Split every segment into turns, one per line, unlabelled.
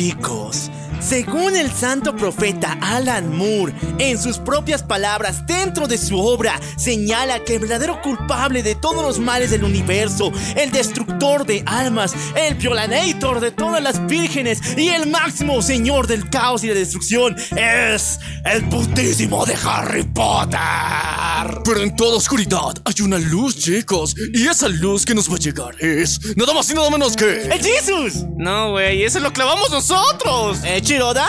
chicos, según el santo profeta Alan Moore, en sus propias palabras dentro de su obra, señala que el verdadero culpable de todos los males del universo, el destructor de almas, el violanator de todas las vírgenes y el máximo señor del caos y la destrucción es el putísimo de Harry Potter.
Pero en toda oscuridad hay una luz, chicos, y esa luz que nos va a llegar es nada más y nada menos que...
¡El Jesus!
No, güey, ese lo clavamos nosotros.
¿Eh, Chiroda?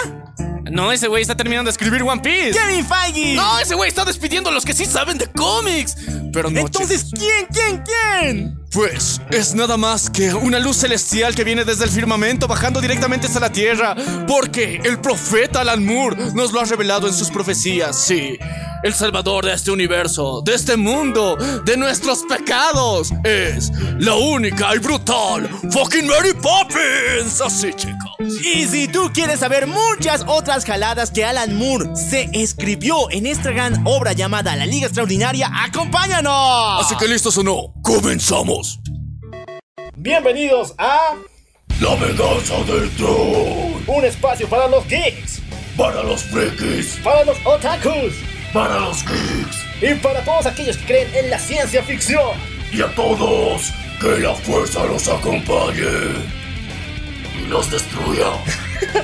No, ese güey está terminando de escribir One Piece.
¡Kevin Feige!
No, ese güey está despidiendo a los que sí saben de cómics. Pero no,
Entonces,
chicos.
¿quién, quién, quién?
Pues es nada más que una luz celestial que viene desde el firmamento bajando directamente hasta la tierra. Porque el profeta Alan Moore nos lo ha revelado en sus profecías, sí. El salvador de este universo, de este mundo, de nuestros pecados, es la única y brutal fucking Mary Poppins. Así, chicos.
Y si tú quieres saber muchas otras jaladas que Alan Moore se escribió en esta gran obra llamada La Liga Extraordinaria, ¡acompáñanos!
Así que listos o no, comenzamos.
Bienvenidos a
La venganza del troll.
un espacio para los geeks,
Para los frikis,
para los otakus
para los geeks.
y para todos aquellos que creen en la ciencia ficción.
y a todos que la fuerza los acompañe y los destruya.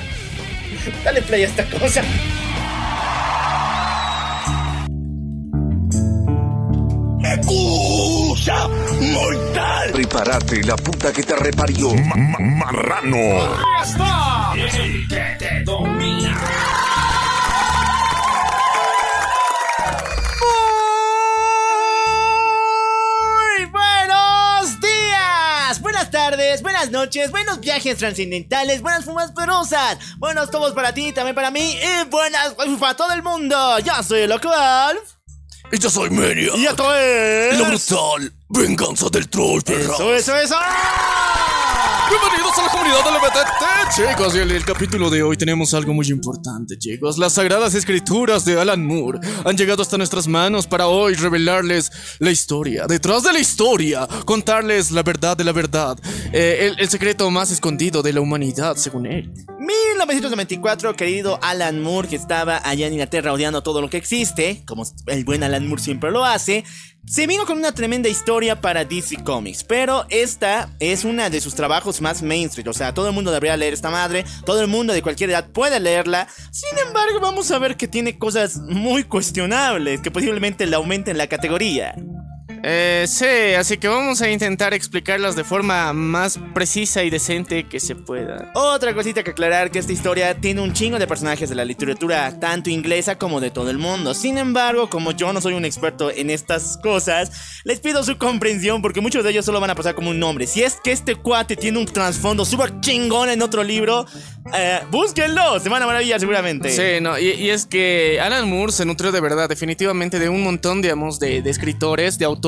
Dale play a esta cosa.
¡Escucha, mortal!
Prepárate, la puta que te reparió.
marrano.
Muy tardes, buenas noches, buenos viajes trascendentales, buenas fumas perosas, buenos tomos para ti, también para mí y buenas para todo el mundo. Yo soy el Loco Alf
Y yo soy Meria.
y esto es...
La brutal venganza del troll, perra.
Eso, eso, eso.
Bienvenidos a la comunidad LBTT, chicos. Y en el capítulo de hoy tenemos algo muy importante, chicos. Las sagradas escrituras de Alan Moore han llegado hasta nuestras manos para hoy revelarles la historia. Detrás de la historia, contarles la verdad de la verdad. Eh, el, el secreto más escondido de la humanidad, según él.
1994, querido Alan Moore, que estaba allá en Inglaterra odiando todo lo que existe, como el buen Alan Moore siempre lo hace, se vino con una tremenda historia para DC Comics, pero esta es una de sus trabajos más mainstream, o sea, todo el mundo debería leer esta madre, todo el mundo de cualquier edad puede leerla, sin embargo vamos a ver que tiene cosas muy cuestionables, que posiblemente le aumenten la categoría.
Eh, sí, así que vamos a intentar explicarlas de forma más precisa y decente que se pueda.
Otra cosita que aclarar que esta historia tiene un chingo de personajes de la literatura tanto inglesa como de todo el mundo. Sin embargo, como yo no soy un experto en estas cosas, les pido su comprensión porque muchos de ellos solo van a pasar como un nombre. Si es que este cuate tiene un trasfondo súper chingón en otro libro, eh, búsquenlo, se van a maravillar seguramente.
Sí, no, y, y es que Alan Moore se nutrió de verdad, definitivamente, de un montón, digamos, de, de escritores, de autores,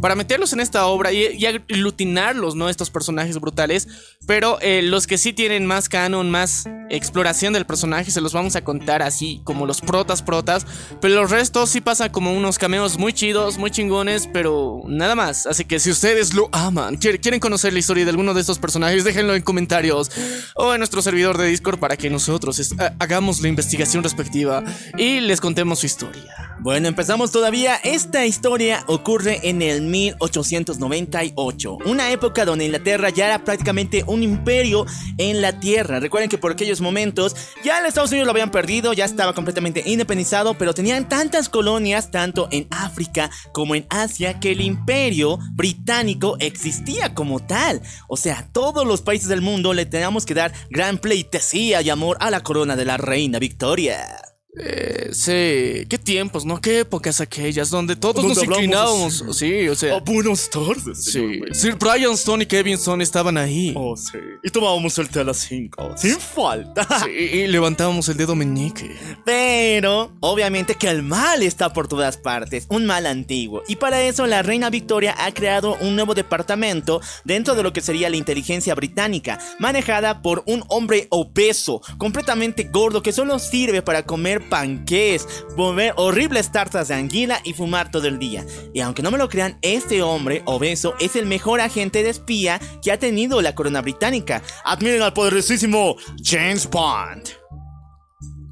para meterlos en esta obra y, y aglutinarlos, ¿no? Estos personajes brutales. Pero eh, los que sí tienen más canon, más exploración del personaje, se los vamos a contar así, como los protas, protas. Pero los restos sí pasan como unos cameos muy chidos, muy chingones, pero nada más. Así que si ustedes lo aman, quieren, conocer la historia de alguno de estos personajes, déjenlo en comentarios o en nuestro servidor de Discord para que nosotros hagamos la investigación respectiva y les contemos su historia.
Bueno, empezamos todavía. Esta historia ocurre en el 1898, una época donde Inglaterra ya era prácticamente un imperio en la tierra. Recuerden que por aquellos momentos ya los Estados Unidos lo habían perdido, ya estaba completamente independizado, pero tenían tantas colonias, tanto en África como en Asia, que el imperio británico existía como tal. O sea, todos los países del mundo le teníamos que dar gran pleitesía y amor a la corona de la reina Victoria.
Eh, sí, qué tiempos, ¿no? Qué épocas aquellas donde todos nos inclinábamos. Sí, o sea.
buenas tardes,
sí. Sir Brian Stone y Kevin Stone estaban ahí.
Oh, sí. Y tomábamos el té a las 5. Sin falta.
Sí, y levantábamos el dedo meñique.
Pero, obviamente que el mal está por todas partes. Un mal antiguo. Y para eso la reina Victoria ha creado un nuevo departamento dentro de lo que sería la inteligencia británica. Manejada por un hombre obeso, completamente gordo, que solo sirve para comer panqués, comer horribles tartas de anguila y fumar todo el día. Y aunque no me lo crean, este hombre obeso es el mejor agente de espía que ha tenido la corona británica. Admiren al poderosísimo James Bond.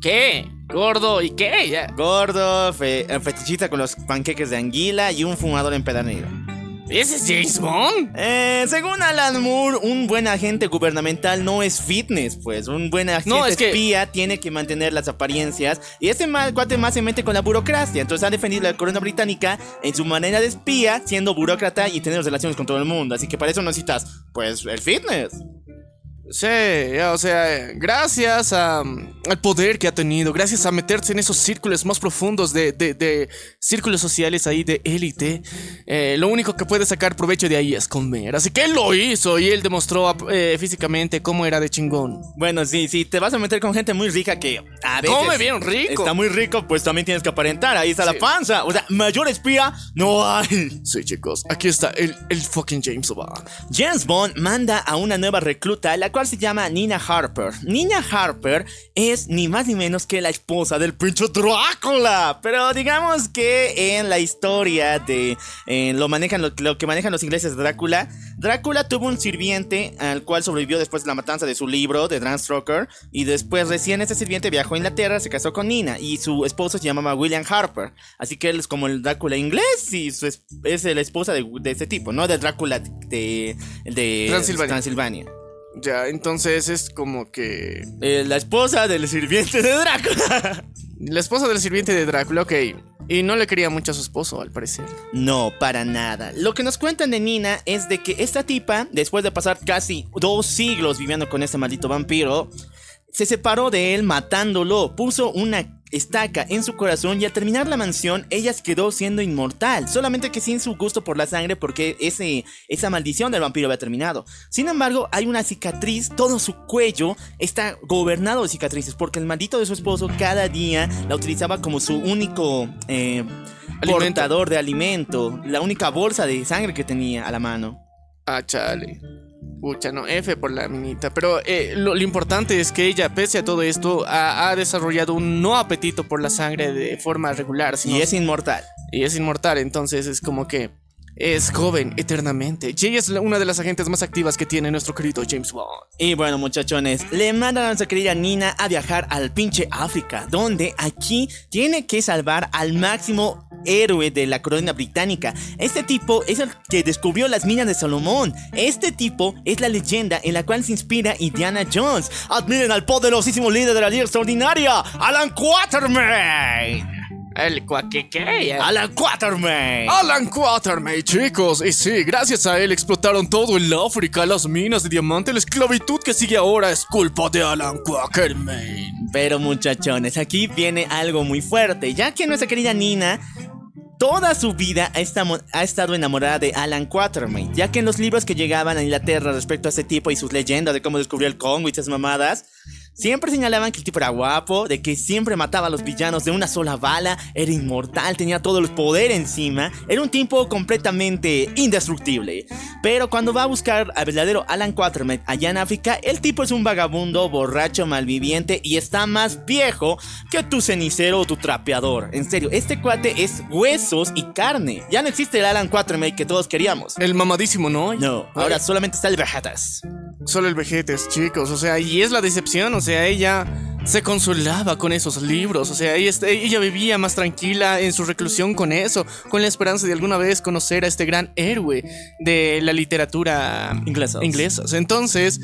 ¿Qué? ¿Gordo y qué? Ya.
Gordo, fe- fetichista con los panqueques de anguila y un fumador empedernido.
¿Ese es James Bond?
Eh, según Alan Moore, un buen agente gubernamental no es fitness, pues. Un buen agente
No, es que-
espía tiene que mantener las apariencias. Y este mal, cuate más se mete con la burocracia. Entonces ha defendido la corona británica en su manera de espía, siendo burócrata y tener relaciones con todo el mundo. Así que para eso necesitas, pues, el fitness.
Sí, o sea, gracias a, al poder que ha tenido, gracias a meterse en esos círculos más profundos de, de- de círculos sociales ahí de élite, eh, lo único que puede sacar provecho de ahí es comer. Así que él lo hizo y él demostró eh, físicamente cómo era de chingón.
Bueno, sí, si te vas a meter con gente muy rica que a veces
Come bien rico.
Está muy rico, pues también tienes que aparentar. Ahí está la panza. O sea, mayor espía no hay.
Sí, chicos, aquí está el, el fucking James Bond.
James Bond manda a una nueva recluta, la cual se llama Nina Harper. Nina Harper es ni más ni menos que la esposa del pinche Drácula. Pero digamos que en la historia de eh, lo manejan lo, lo que manejan los ingleses de Drácula, Drácula tuvo un sirviente al cual sobrevivió después de la matanza de su libro de Stoker y después recién ese sirviente viajó a Inglaterra, se casó con Nina y su esposo se llamaba William Harper. Así que él es como el Drácula inglés y su es, es la esposa de, de ese tipo, no del Drácula de, de
Transilvania.
Transilvania.
Ya, entonces es como que...
Eh, la esposa del sirviente de Drácula.
La esposa del sirviente de Drácula, ok. Y no le quería mucho a su esposo, al parecer.
No, para nada. Lo que nos cuentan de Nina es de que esta tipa, después de pasar casi dos siglos viviendo con este maldito vampiro, se separó de él matándolo, puso una estaca en su corazón y al terminar la mansión ella quedó siendo inmortal, solamente que sin su gusto por la sangre porque ese, esa maldición del vampiro había terminado. Sin embargo, hay una cicatriz, todo su cuello está gobernado de cicatrices porque el maldito de su esposo cada día la utilizaba como su único... eh,
Alimento.
portador de alimento, la única bolsa de sangre que tenía a la mano.
Ah, chale. Pucha, no, F por la minita. Pero eh, lo, lo importante es que ella, pese a todo esto, ha, ha desarrollado un no apetito por la sangre de forma regular. sino-
Y es inmortal.
y es inmortal, entonces es como que es joven eternamente. Y es una de las agentes más activas que tiene nuestro querido James Bond.
Y bueno, muchachones, le mandan a nuestra querida Nina a viajar al pinche África, donde aquí tiene que salvar al máximo héroe de la corona británica. Este tipo es el que descubrió las minas de Salomón. Este tipo es la leyenda en la cual se inspira Indiana Jones. Admiren al poderosísimo líder de la Liga Extraordinaria, Alan Quatermain.
El cuaqueque.
Alan Quatermain.
Alan Quatermain, chicos. Y sí, gracias a él explotaron todo el África, las minas de diamante, la esclavitud que sigue ahora es culpa de Alan Quatermain.
Pero muchachones, aquí viene algo muy fuerte, ya que nuestra querida Nina toda su vida ha, estado enamorada de Alan Quatermain, ya que en los libros que llegaban a Inglaterra respecto a este tipo y sus leyendas de cómo descubrió el Congo y esas mamadas, siempre señalaban que el tipo era guapo, de que siempre mataba a los villanos de una sola bala, era inmortal, tenía todo el poder encima, era un tipo completamente indestructible. Pero cuando va a buscar al verdadero Alan Quatermain allá en África, el tipo es un vagabundo, borracho, malviviente y está más viejo que tu cenicero o tu trapeador. En serio, este cuate es huesos y carne. Ya no existe el Alan Quatermain que todos queríamos.
El mamadísimo, ¿no?
No, ahora solamente está el Vegetas.
Solo el vejetes, chicos. O sea, y es la decepción. O sea, ella se consolaba con esos libros. O sea, ella, est- ella vivía más tranquila en su reclusión con eso, con la esperanza de alguna vez conocer a este gran héroe de la literatura
Inglesa.
Entonces,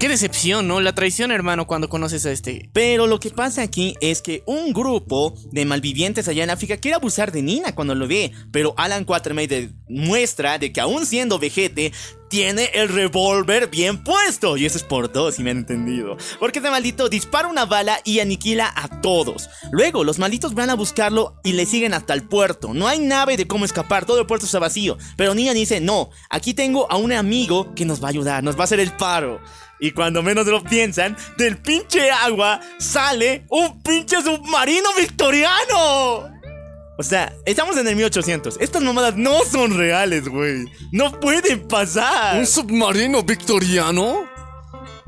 qué decepción, ¿no? La traición, hermano, cuando conoces a este.
Pero lo que pasa aquí es que un grupo de malvivientes allá en África quiere abusar de Nina cuando lo ve, pero Alan Quatermain demuestra de que aún siendo vejete, tiene el revólver bien puesto. Y eso es por dos, si me han entendido. Porque este maldito dispara una bala y aniquila a todos. Luego, los malditos van a buscarlo y le siguen hasta el puerto. No hay nave de cómo escapar, todo el puerto está vacío. Pero Nina dice, no, aquí tengo a un amigo que nos va a ayudar, nos va a hacer el paro. Y cuando menos lo piensan, del pinche agua sale un pinche submarino victoriano. O sea, estamos en el 1800. Estas mamadas no son reales, güey. No pueden pasar.
¿Un submarino victoriano?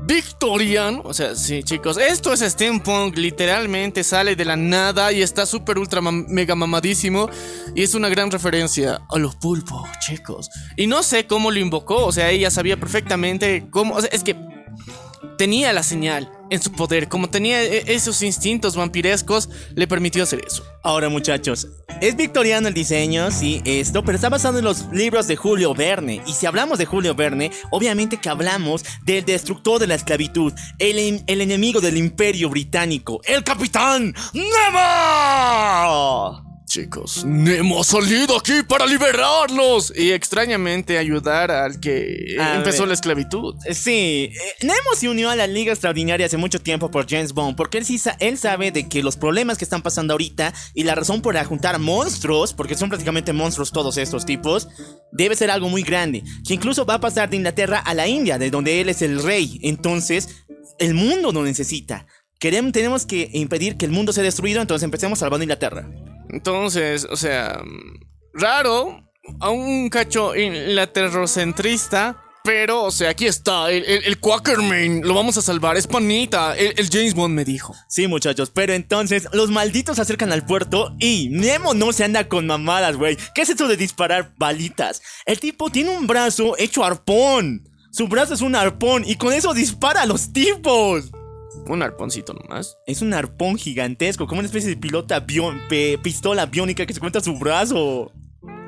victoriano. O sea, sí, chicos, esto es steampunk, literalmente sale de la nada y está súper ultra mam- mega mamadísimo. Y es una gran referencia a los pulpos, chicos. Y no sé cómo lo invocó, o sea, ella sabía perfectamente cómo. O sea, es que tenía la señal en su poder, como tenía e- esos instintos vampirescos, le permitió hacer eso.
Ahora muchachos, es victoriano el diseño, sí, esto, pero está basado en los libros de Julio Verne. Y si hablamos de Julio Verne, obviamente que hablamos del destructor de la esclavitud, el enemigo del imperio británico, el capitán Nemo.
Chicos, Nemo ha salido aquí para liberarlos y extrañamente ayudar al que
A
empezó
ver.
la esclavitud.
Sí, eh, Nemo se unió a la Liga Extraordinaria hace mucho tiempo por James Bond, porque él sí sa- él sabe de que los problemas que están pasando ahorita y la razón por juntar monstruos, porque son prácticamente monstruos todos estos tipos, debe ser algo muy grande, que incluso va a pasar de Inglaterra a la India, de donde él es el rey. Entonces, el mundo lo necesita. Queremos, tenemos que impedir que el mundo sea destruido, entonces empecemos salvando Inglaterra.
Entonces, o sea, raro, a un cacho terrocentrista, pero, o sea, aquí está, el, el, Quakerman, lo vamos a salvar, es panita, el, el James Bond me dijo.
Sí, muchachos, pero entonces los malditos se acercan al puerto y Nemo no se anda con mamadas, güey. ¿Qué es eso de disparar balitas? El tipo tiene un brazo hecho arpón. Su brazo es un arpón y con eso dispara a los tipos.
Un arponcito nomás.
Es un arpón gigantesco, como una especie de pilota avión, pistola biónica que se cuenta su brazo.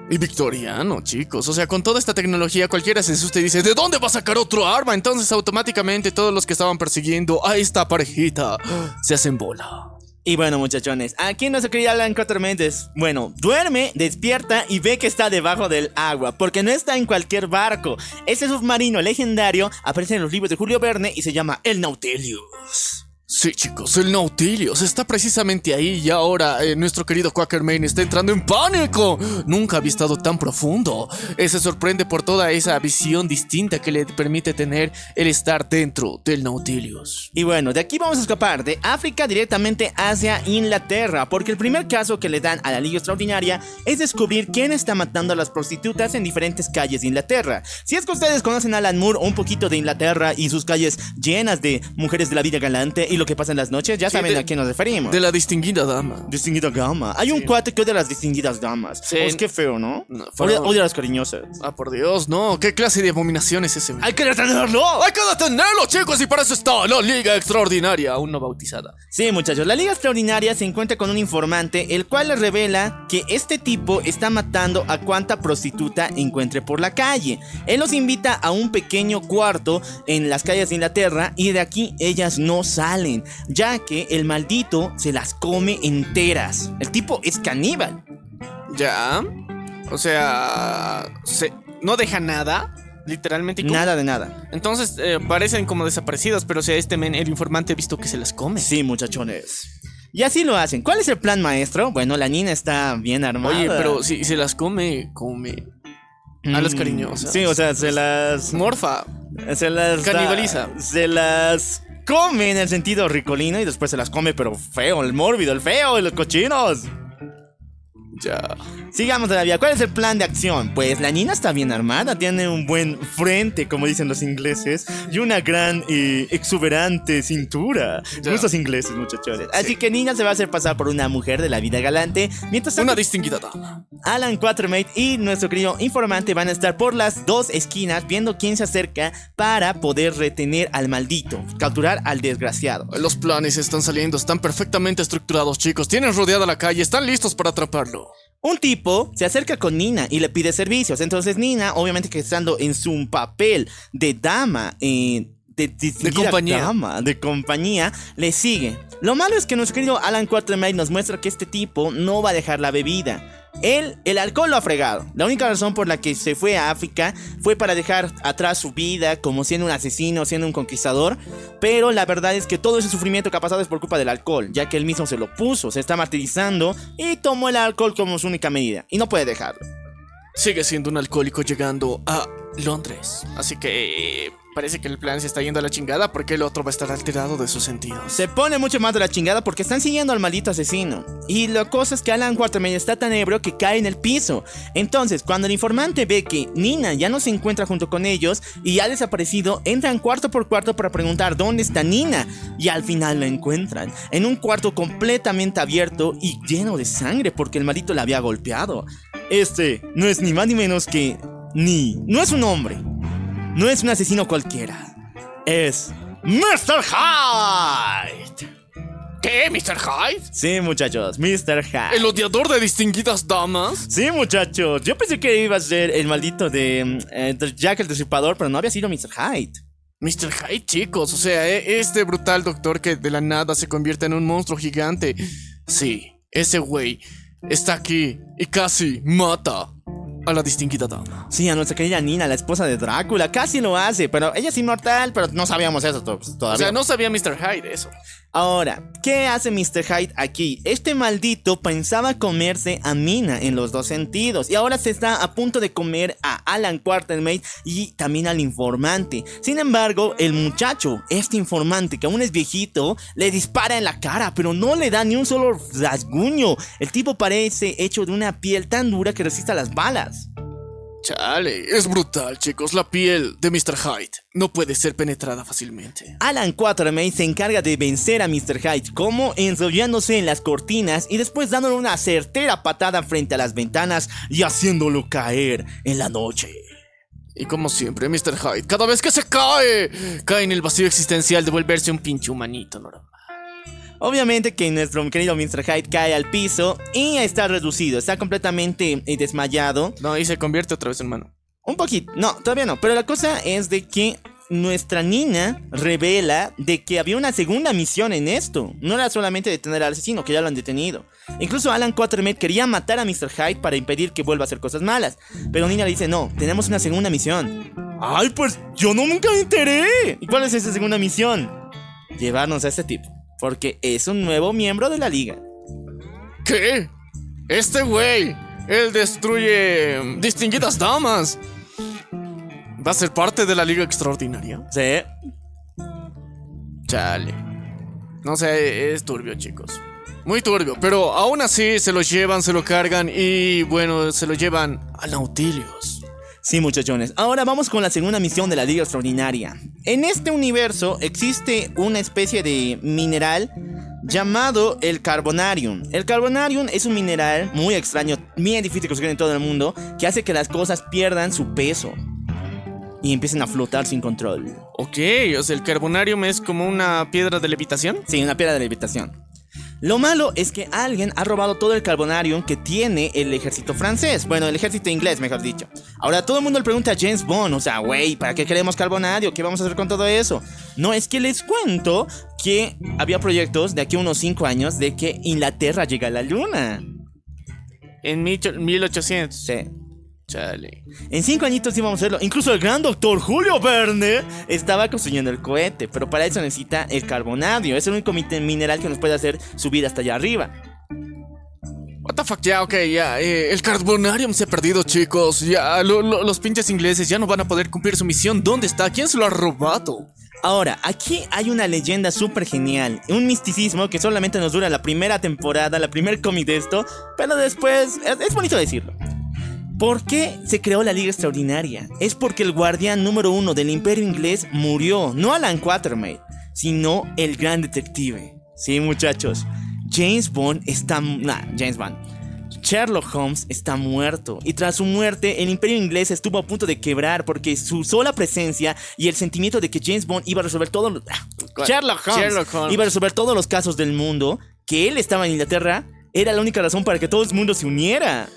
Y victoriano, chicos. O sea, con toda esta tecnología, cualquiera se asusta y dice, ¿de dónde va a sacar otro arma? Entonces automáticamente todos los que estaban persiguiendo a esta parejita se hacen bola.
Y bueno, muchachones, aquí nuestro querido Alan Cuatro Méndez, bueno, duerme, despierta y ve que está debajo del agua, porque no está en cualquier barco. Este submarino legendario aparece en los libros de Julio Verne y se llama El Nautilus.
Sí, chicos, el Nautilus está precisamente ahí y ahora eh, nuestro querido Quackerman está entrando en pánico. Nunca había estado tan profundo. Eh, se sorprende por toda esa visión distinta que le permite tener el estar dentro del Nautilus.
Y bueno, de aquí vamos a escapar de África directamente hacia Inglaterra, porque el primer caso que le dan a la Liga Extraordinaria es descubrir quién está matando a las prostitutas en diferentes calles de Inglaterra. Si es que ustedes conocen a Alan Moore un poquito de Inglaterra y sus calles llenas de mujeres de la vida galante y lo que pasa en las noches, ya saben
de-
a quién nos referimos.
De la distinguida dama.
Distinguida gama. Hay un cuate que odia a las distinguidas damas.
Sí.
Oh, es que feo, ¿no?
No,
odia,
fueron-
odia a las cariñosas.
Ah, por Dios, no. ¿Qué clase de abominación es ese?
¡Hay que detenerlo!
¡Hay que detenerlo, chicos! Y para eso está la Liga Extraordinaria, aún no bautizada.
Sí, muchachos, la Liga Extraordinaria se encuentra con un informante, el cual le revela que este tipo está matando a cuanta prostituta encuentre por la calle. Él los invita a un pequeño cuarto en las calles de Inglaterra y de aquí ellas no salen, ya que el maldito se las come enteras. El tipo es caníbal.
¿Ya? O sea, se, no deja nada, literalmente.
Nada de nada.
Entonces eh, parecen como desaparecidas, pero o sea, este men, el informante, ha visto que se las come.
Sí, muchachones. Y así lo hacen. ¿Cuál es el plan maestro? Bueno, la niña está bien armada.
Oye, pero si se las come, come. A las
Mm,
cariñosas.
Sí, o sea, se las
Morfa.
Se las da-
Canibaliza.
se las come en el sentido ricolino y después se las come, pero feo, el mórbido, el feo, y los cochinos.
Ya.
Sigamos todavía. ¿Cuál es el plan de acción? Pues la niña está bien armada, tiene un buen frente, como dicen los ingleses, y una gran y exuberante cintura.
Ya.
Nuestros ingleses, muchachones. Así que niña se va a hacer pasar por una mujer de la vida galante, mientras
Una distinguida dama.
Alan Quatermate y nuestro querido informante van a estar por las dos esquinas viendo quién se acerca para poder retener al maldito, capturar al desgraciado.
Los planes están saliendo, están perfectamente estructurados, chicos. Tienen rodeada la calle, están listos para atraparlo.
Un tipo se acerca con Nina y le pide servicios. Entonces Nina, obviamente que estando en su papel de dama, eh, de,
compañía.
dama, de compañía, le sigue. Lo malo es que nuestro querido Alan Quatermaid nos muestra que este tipo no va a dejar la bebida. Él, el alcohol lo ha fregado. La única razón por la que se fue a África fue para dejar atrás su vida como siendo un asesino, siendo un conquistador. Pero la verdad es que todo ese sufrimiento que ha pasado es por culpa del alcohol, ya que él mismo se lo puso, se está martirizando y tomó el alcohol como su única medida. Y no puede dejarlo.
Sigue siendo un alcohólico llegando a Londres. Así que... parece que el plan se está yendo a la chingada porque el otro va a estar alterado de sus sentidos.
Se pone mucho más de la chingada porque están siguiendo al maldito asesino. Y la cosa es que Alan Quatermain está tan ebrio que cae en el piso. Entonces, cuando el informante ve que Nina ya no se encuentra junto con ellos y ha desaparecido, entran cuarto por cuarto para preguntar dónde está Nina. Y al final la encuentran. En un cuarto completamente abierto y lleno de sangre porque el maldito la había golpeado. Este no es ni más ni menos que... Ni... No es un hombre. No es un asesino cualquiera. Es... Mr. Hyde.
¿Qué, Mr. Hyde?
Sí, muchachos, Mr. Hyde.
¿El odiador de distinguidas damas?
Sí, muchachos. Yo pensé que iba a ser el maldito de, eh, de Jack el Destripador, pero no había sido Mr. Hyde.
Mr. Hyde, chicos, o sea, e- este brutal doctor que de la nada se convierte en un monstruo gigante. Sí, ese güey está aquí y casi mata a la distinguida dama.
Sí, a nuestra querida Nina, la esposa de Drácula, casi lo hace, pero ella es inmortal, pero no sabíamos eso to-
O
todavía.
sea, no sabía Mr. Hyde eso.
Ahora, ¿qué hace Mr. Hyde aquí? Este maldito pensaba comerse a Mina en los dos sentidos y ahora se está a punto de comer a Alan Quatermain y también al informante. Sin embargo, el muchacho, este informante que aún es viejito, le dispara en la cara, pero no le da ni un solo rasguño. El tipo parece hecho de una piel tan dura que resiste a las balas.
Chale, es brutal, chicos. La piel de Mr. Hyde no puede ser penetrada fácilmente.
Alan Quatermain se encarga de vencer a Mr. Hyde, como enrollándose en las cortinas y después dándole una certera patada frente a las ventanas y haciéndolo caer en la noche.
Y como siempre, Mr. Hyde, cada vez que se cae, cae en el vacío existencial de volverse un pinche humanito normal.
Obviamente que nuestro querido Mr. Hyde cae al piso y está reducido, está completamente eh, desmayado.
No, y se convierte otra vez en humano.
Un poquito, no, todavía no, pero la cosa es de que nuestra Nina revela de que había una segunda misión en esto. No era solamente detener al asesino, que ya lo han detenido. Incluso Alan Quatermain quería matar a Mr. Hyde para impedir que vuelva a hacer cosas malas. Pero Nina le dice, no, tenemos una segunda misión. Ay, pues yo no nunca me enteré. ¿Y cuál es esa segunda misión? Llevarnos a este tipo. Porque es un nuevo miembro de la liga.
¿Qué? Este güey, él destruye distinguidas damas. ¿Va a ser parte de la Liga Extraordinaria?
Sí.
Chale. No sé, es turbio, chicos. Muy turbio, pero aún así se lo llevan, se lo cargan y bueno, se lo llevan a Nautilius.
Sí, muchachones. Ahora vamos con la segunda misión de la Liga Extraordinaria. En este universo existe una especie de mineral llamado el Carbonarium. El Carbonarium es un mineral muy extraño, bien difícil de conseguir en todo el mundo, que hace que las cosas pierdan su peso y empiecen a flotar sin control.
Ok, o sea, el carbonarium es como una piedra de levitación.
Sí, una piedra de levitación. Lo malo es que alguien ha robado todo el carbonarium que tiene el ejército francés. Bueno, el ejército inglés, mejor dicho. Ahora todo el mundo le pregunta a James Bond, o sea, güey, ¿para qué queremos carbonario? ¿Qué vamos a hacer con todo eso? No, es que les cuento que había proyectos de aquí a unos 5 años de que Inglaterra llega a la luna.
En micho- 1800.
Sí.
Chale.
En 5 añitos íbamos a hacerlo. Incluso el gran doctor Julio Verne estaba construyendo el cohete, pero para eso necesita el carbonario. Es el único mi- mineral que nos puede hacer subir hasta allá arriba.
What the fuck, ya, ok, ya. eh, el carbonarium se ha perdido, chicos. Ya, lo- lo- los pinches ingleses ya no van a poder cumplir su misión. ¿Dónde está? ¿Quién se lo ha robado?
Ahora, aquí hay una leyenda súper genial, un misticismo que solamente nos dura la primera temporada, la primer cómic de esto, pero después es, es bonito decirlo. ¿Por qué se creó la Liga Extraordinaria? Es porque el guardián número uno del Imperio Inglés murió, no Alan Quatermain, sino el gran detective. Sí, muchachos, James Bond está... Nah, James Bond. Sherlock Holmes está muerto y tras su muerte el imperio inglés estuvo a punto de quebrar porque su sola presencia y el sentimiento de que James Bond iba a resolver todos los... ah, Sherlock Holmes,
Sherlock Holmes.
iba a resolver todos los casos del mundo, que él estaba en Inglaterra, era la única razón para que todo el mundo se uniera.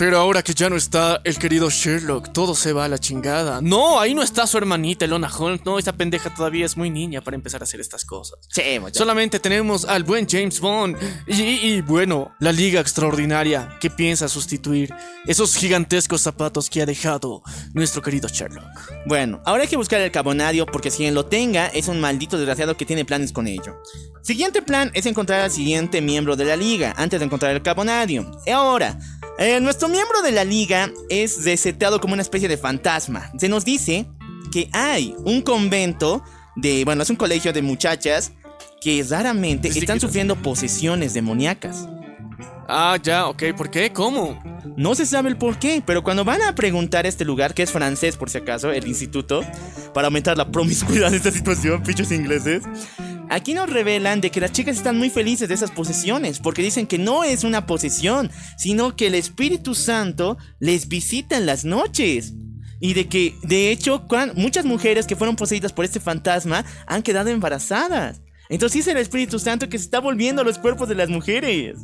Pero ahora que ya no está el querido Sherlock, todo se va a la chingada. No, ahí no está su hermanita, Elona Holmes. No, esa pendeja todavía es muy niña para empezar a hacer estas cosas.
Sí.
Solamente tenemos al buen James Bond y, y, bueno, la Liga Extraordinaria que piensa sustituir esos gigantescos zapatos que ha dejado nuestro querido Sherlock.
Bueno, ahora hay que buscar el carbonario porque si quien lo tenga es un maldito desgraciado que tiene planes con ello. Siguiente plan es encontrar al siguiente miembro de la liga antes de encontrar el carbonario. Y ahora, eh, nuestro miembro de la liga es resetado como una especie de fantasma. Se nos dice que hay un convento de, bueno, es un colegio de muchachas que raramente están sufriendo posesiones demoníacas.
Ah, ya, ok. ¿Por qué? ¿Cómo?
No se sabe el por qué, pero cuando van a preguntar este lugar, que es francés por si acaso, el instituto, para aumentar la promiscuidad de esta situación, pichos ingleses, aquí nos revelan de que las chicas están muy felices de esas posesiones, porque dicen que no es una posesión, sino que el Espíritu Santo les visita en las noches. Y de que, de hecho, muchas mujeres que fueron poseídas por este fantasma han quedado embarazadas. Entonces es el Espíritu Santo que se está volviendo a los cuerpos de las mujeres.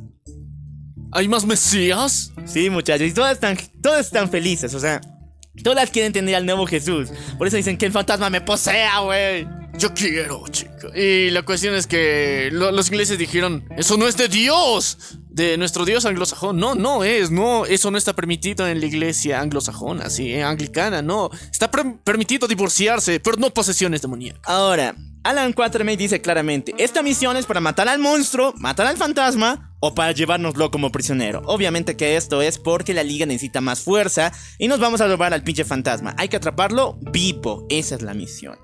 ¿Hay más mesías?
Sí, muchachos, y todas están, todas están felices, o sea, todas quieren tener al nuevo Jesús. Por eso dicen que el fantasma me posea, güey.
Yo quiero, chico. Y la cuestión es que lo- los ingleses dijeron, eso no es de Dios, de nuestro Dios anglosajón. No, no es, no, eso no está permitido en la iglesia anglosajona, sí, eh, anglicana, no. Está per- permitido divorciarse, pero no posesiones demoníacas.
Ahora, Alan Quatermain dice claramente, esta misión es para matar al monstruo, matar al fantasma o para llevárnoslo como prisionero. Obviamente que esto es porque la liga necesita más fuerza y nos vamos a robar al pinche fantasma. Hay que atraparlo vivo, esa es la misión.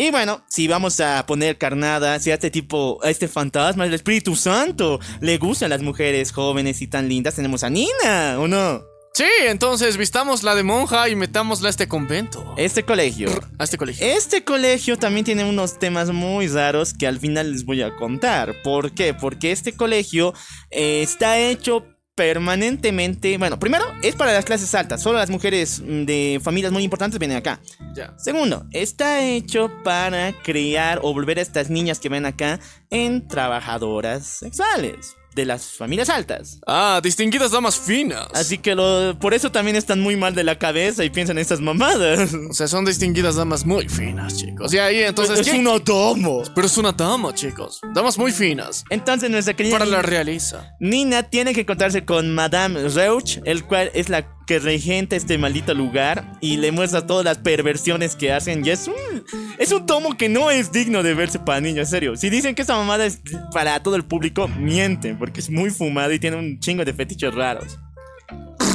Y bueno, si vamos a poner carnada, si a este tipo, a este fantasma, el Espíritu Santo, le gustan las mujeres jóvenes y tan lindas, tenemos a Nina, ¿o no?
Sí, entonces vistamos la de monja y metámosla a este convento.
Este colegio.
A este colegio.
Este colegio también tiene unos temas muy raros que al final les voy a contar. ¿Por qué? Porque este colegio eh, está hecho permanentemente. Bueno, primero es para las clases altas. Solo las mujeres mm, de familias muy importantes vienen acá.
Ya.
Segundo, está hecho para crear o volver a estas niñas que ven acá en trabajadoras sexuales de las familias altas.
Ah, distinguidas damas finas.
Así que lo, por eso también están muy mal de la cabeza y piensan en estas mamadas.
O sea, son distinguidas damas muy finas, chicos. Y ahí, entonces.
es
¿qué-
un otomo.
Pero es una dama, chicos. Damas muy finas.
Entonces nuestra querida
Para la realiza.
Nina tiene que encontrarse con Madame Reuch, el cual es la que regenta este maldito lugar y le muestra todas las perversiones que hacen. Y es un, es un tomo que no es digno de verse para niños, en serio. Si dicen que esta mamada es para todo el público, mienten, porque es muy fumado y tiene un chingo de fetiches raros.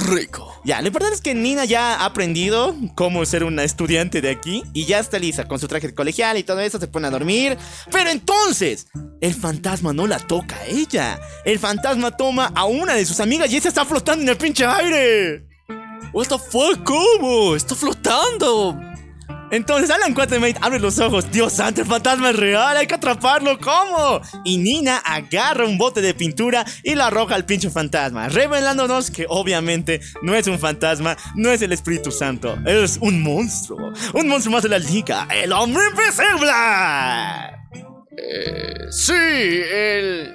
Rico.
Ya, lo importante es que Nina ya ha aprendido cómo ser una estudiante de aquí y ya está lista con su traje colegial y todo eso, se pone a dormir. Pero entonces, el fantasma no la toca a ella. El fantasma toma a una de sus amigas y esa está flotando en el pinche aire.
What the fuck, ¿cómo? Está flotando.
Entonces Alan Quatermain abre los ojos. Dios santo, el fantasma es real, hay que atraparlo. ¿Cómo? Y Nina agarra un bote de pintura y lo arroja al pinche fantasma, revelándonos que obviamente no es un fantasma, no es el Espíritu Santo, es un monstruo. Un monstruo más de la liga, el hombre invisible.
Sí, el.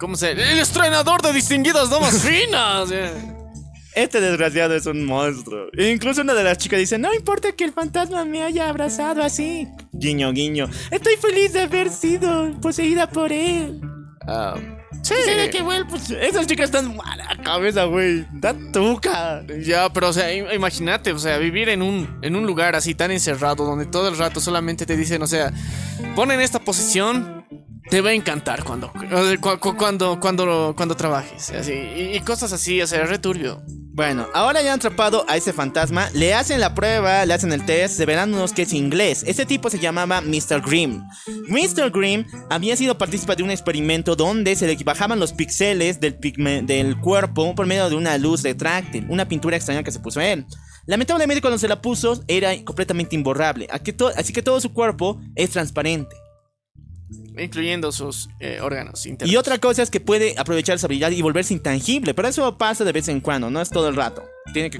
¿Cómo se El estrenador de distinguidas damas finas.
Este desgraciado es un monstruo. E incluso una de las chicas dice, no importa que el fantasma me haya abrazado así. Guiño, guiño. Estoy feliz de haber sido poseída por él.
Ah,
Sí, de que bueno, pues esas chicas están mal a la cabeza, güey. Tan tuca.
ya, pero o sea, im- imagínate, o sea, vivir en un, en un lugar así tan encerrado donde todo el rato solamente te dicen, o sea, ponen esta posición, te va a encantar cuando, eh, cu- cu- cuando, cuando, cuando trabajes, y, cosas así, o sea, returbio.
Bueno, ahora ya han atrapado a ese fantasma, le hacen la prueba, le hacen el test, revelándonos que es inglés. Este tipo se llamaba Mr. Grimm. Mr. Grimm había sido partícipe de un experimento donde se le bajaban los píxeles del, del cuerpo por medio de una luz retráctil, una pintura extraña que se puso él. Lamentablemente cuando se la puso era completamente imborrable, así que todo su cuerpo es transparente.
Incluyendo sus eh, órganos internos.
Y otra cosa es que puede aprovechar esa habilidad y volverse intangible, pero eso pasa de vez en cuando, no es todo el rato. Tiene que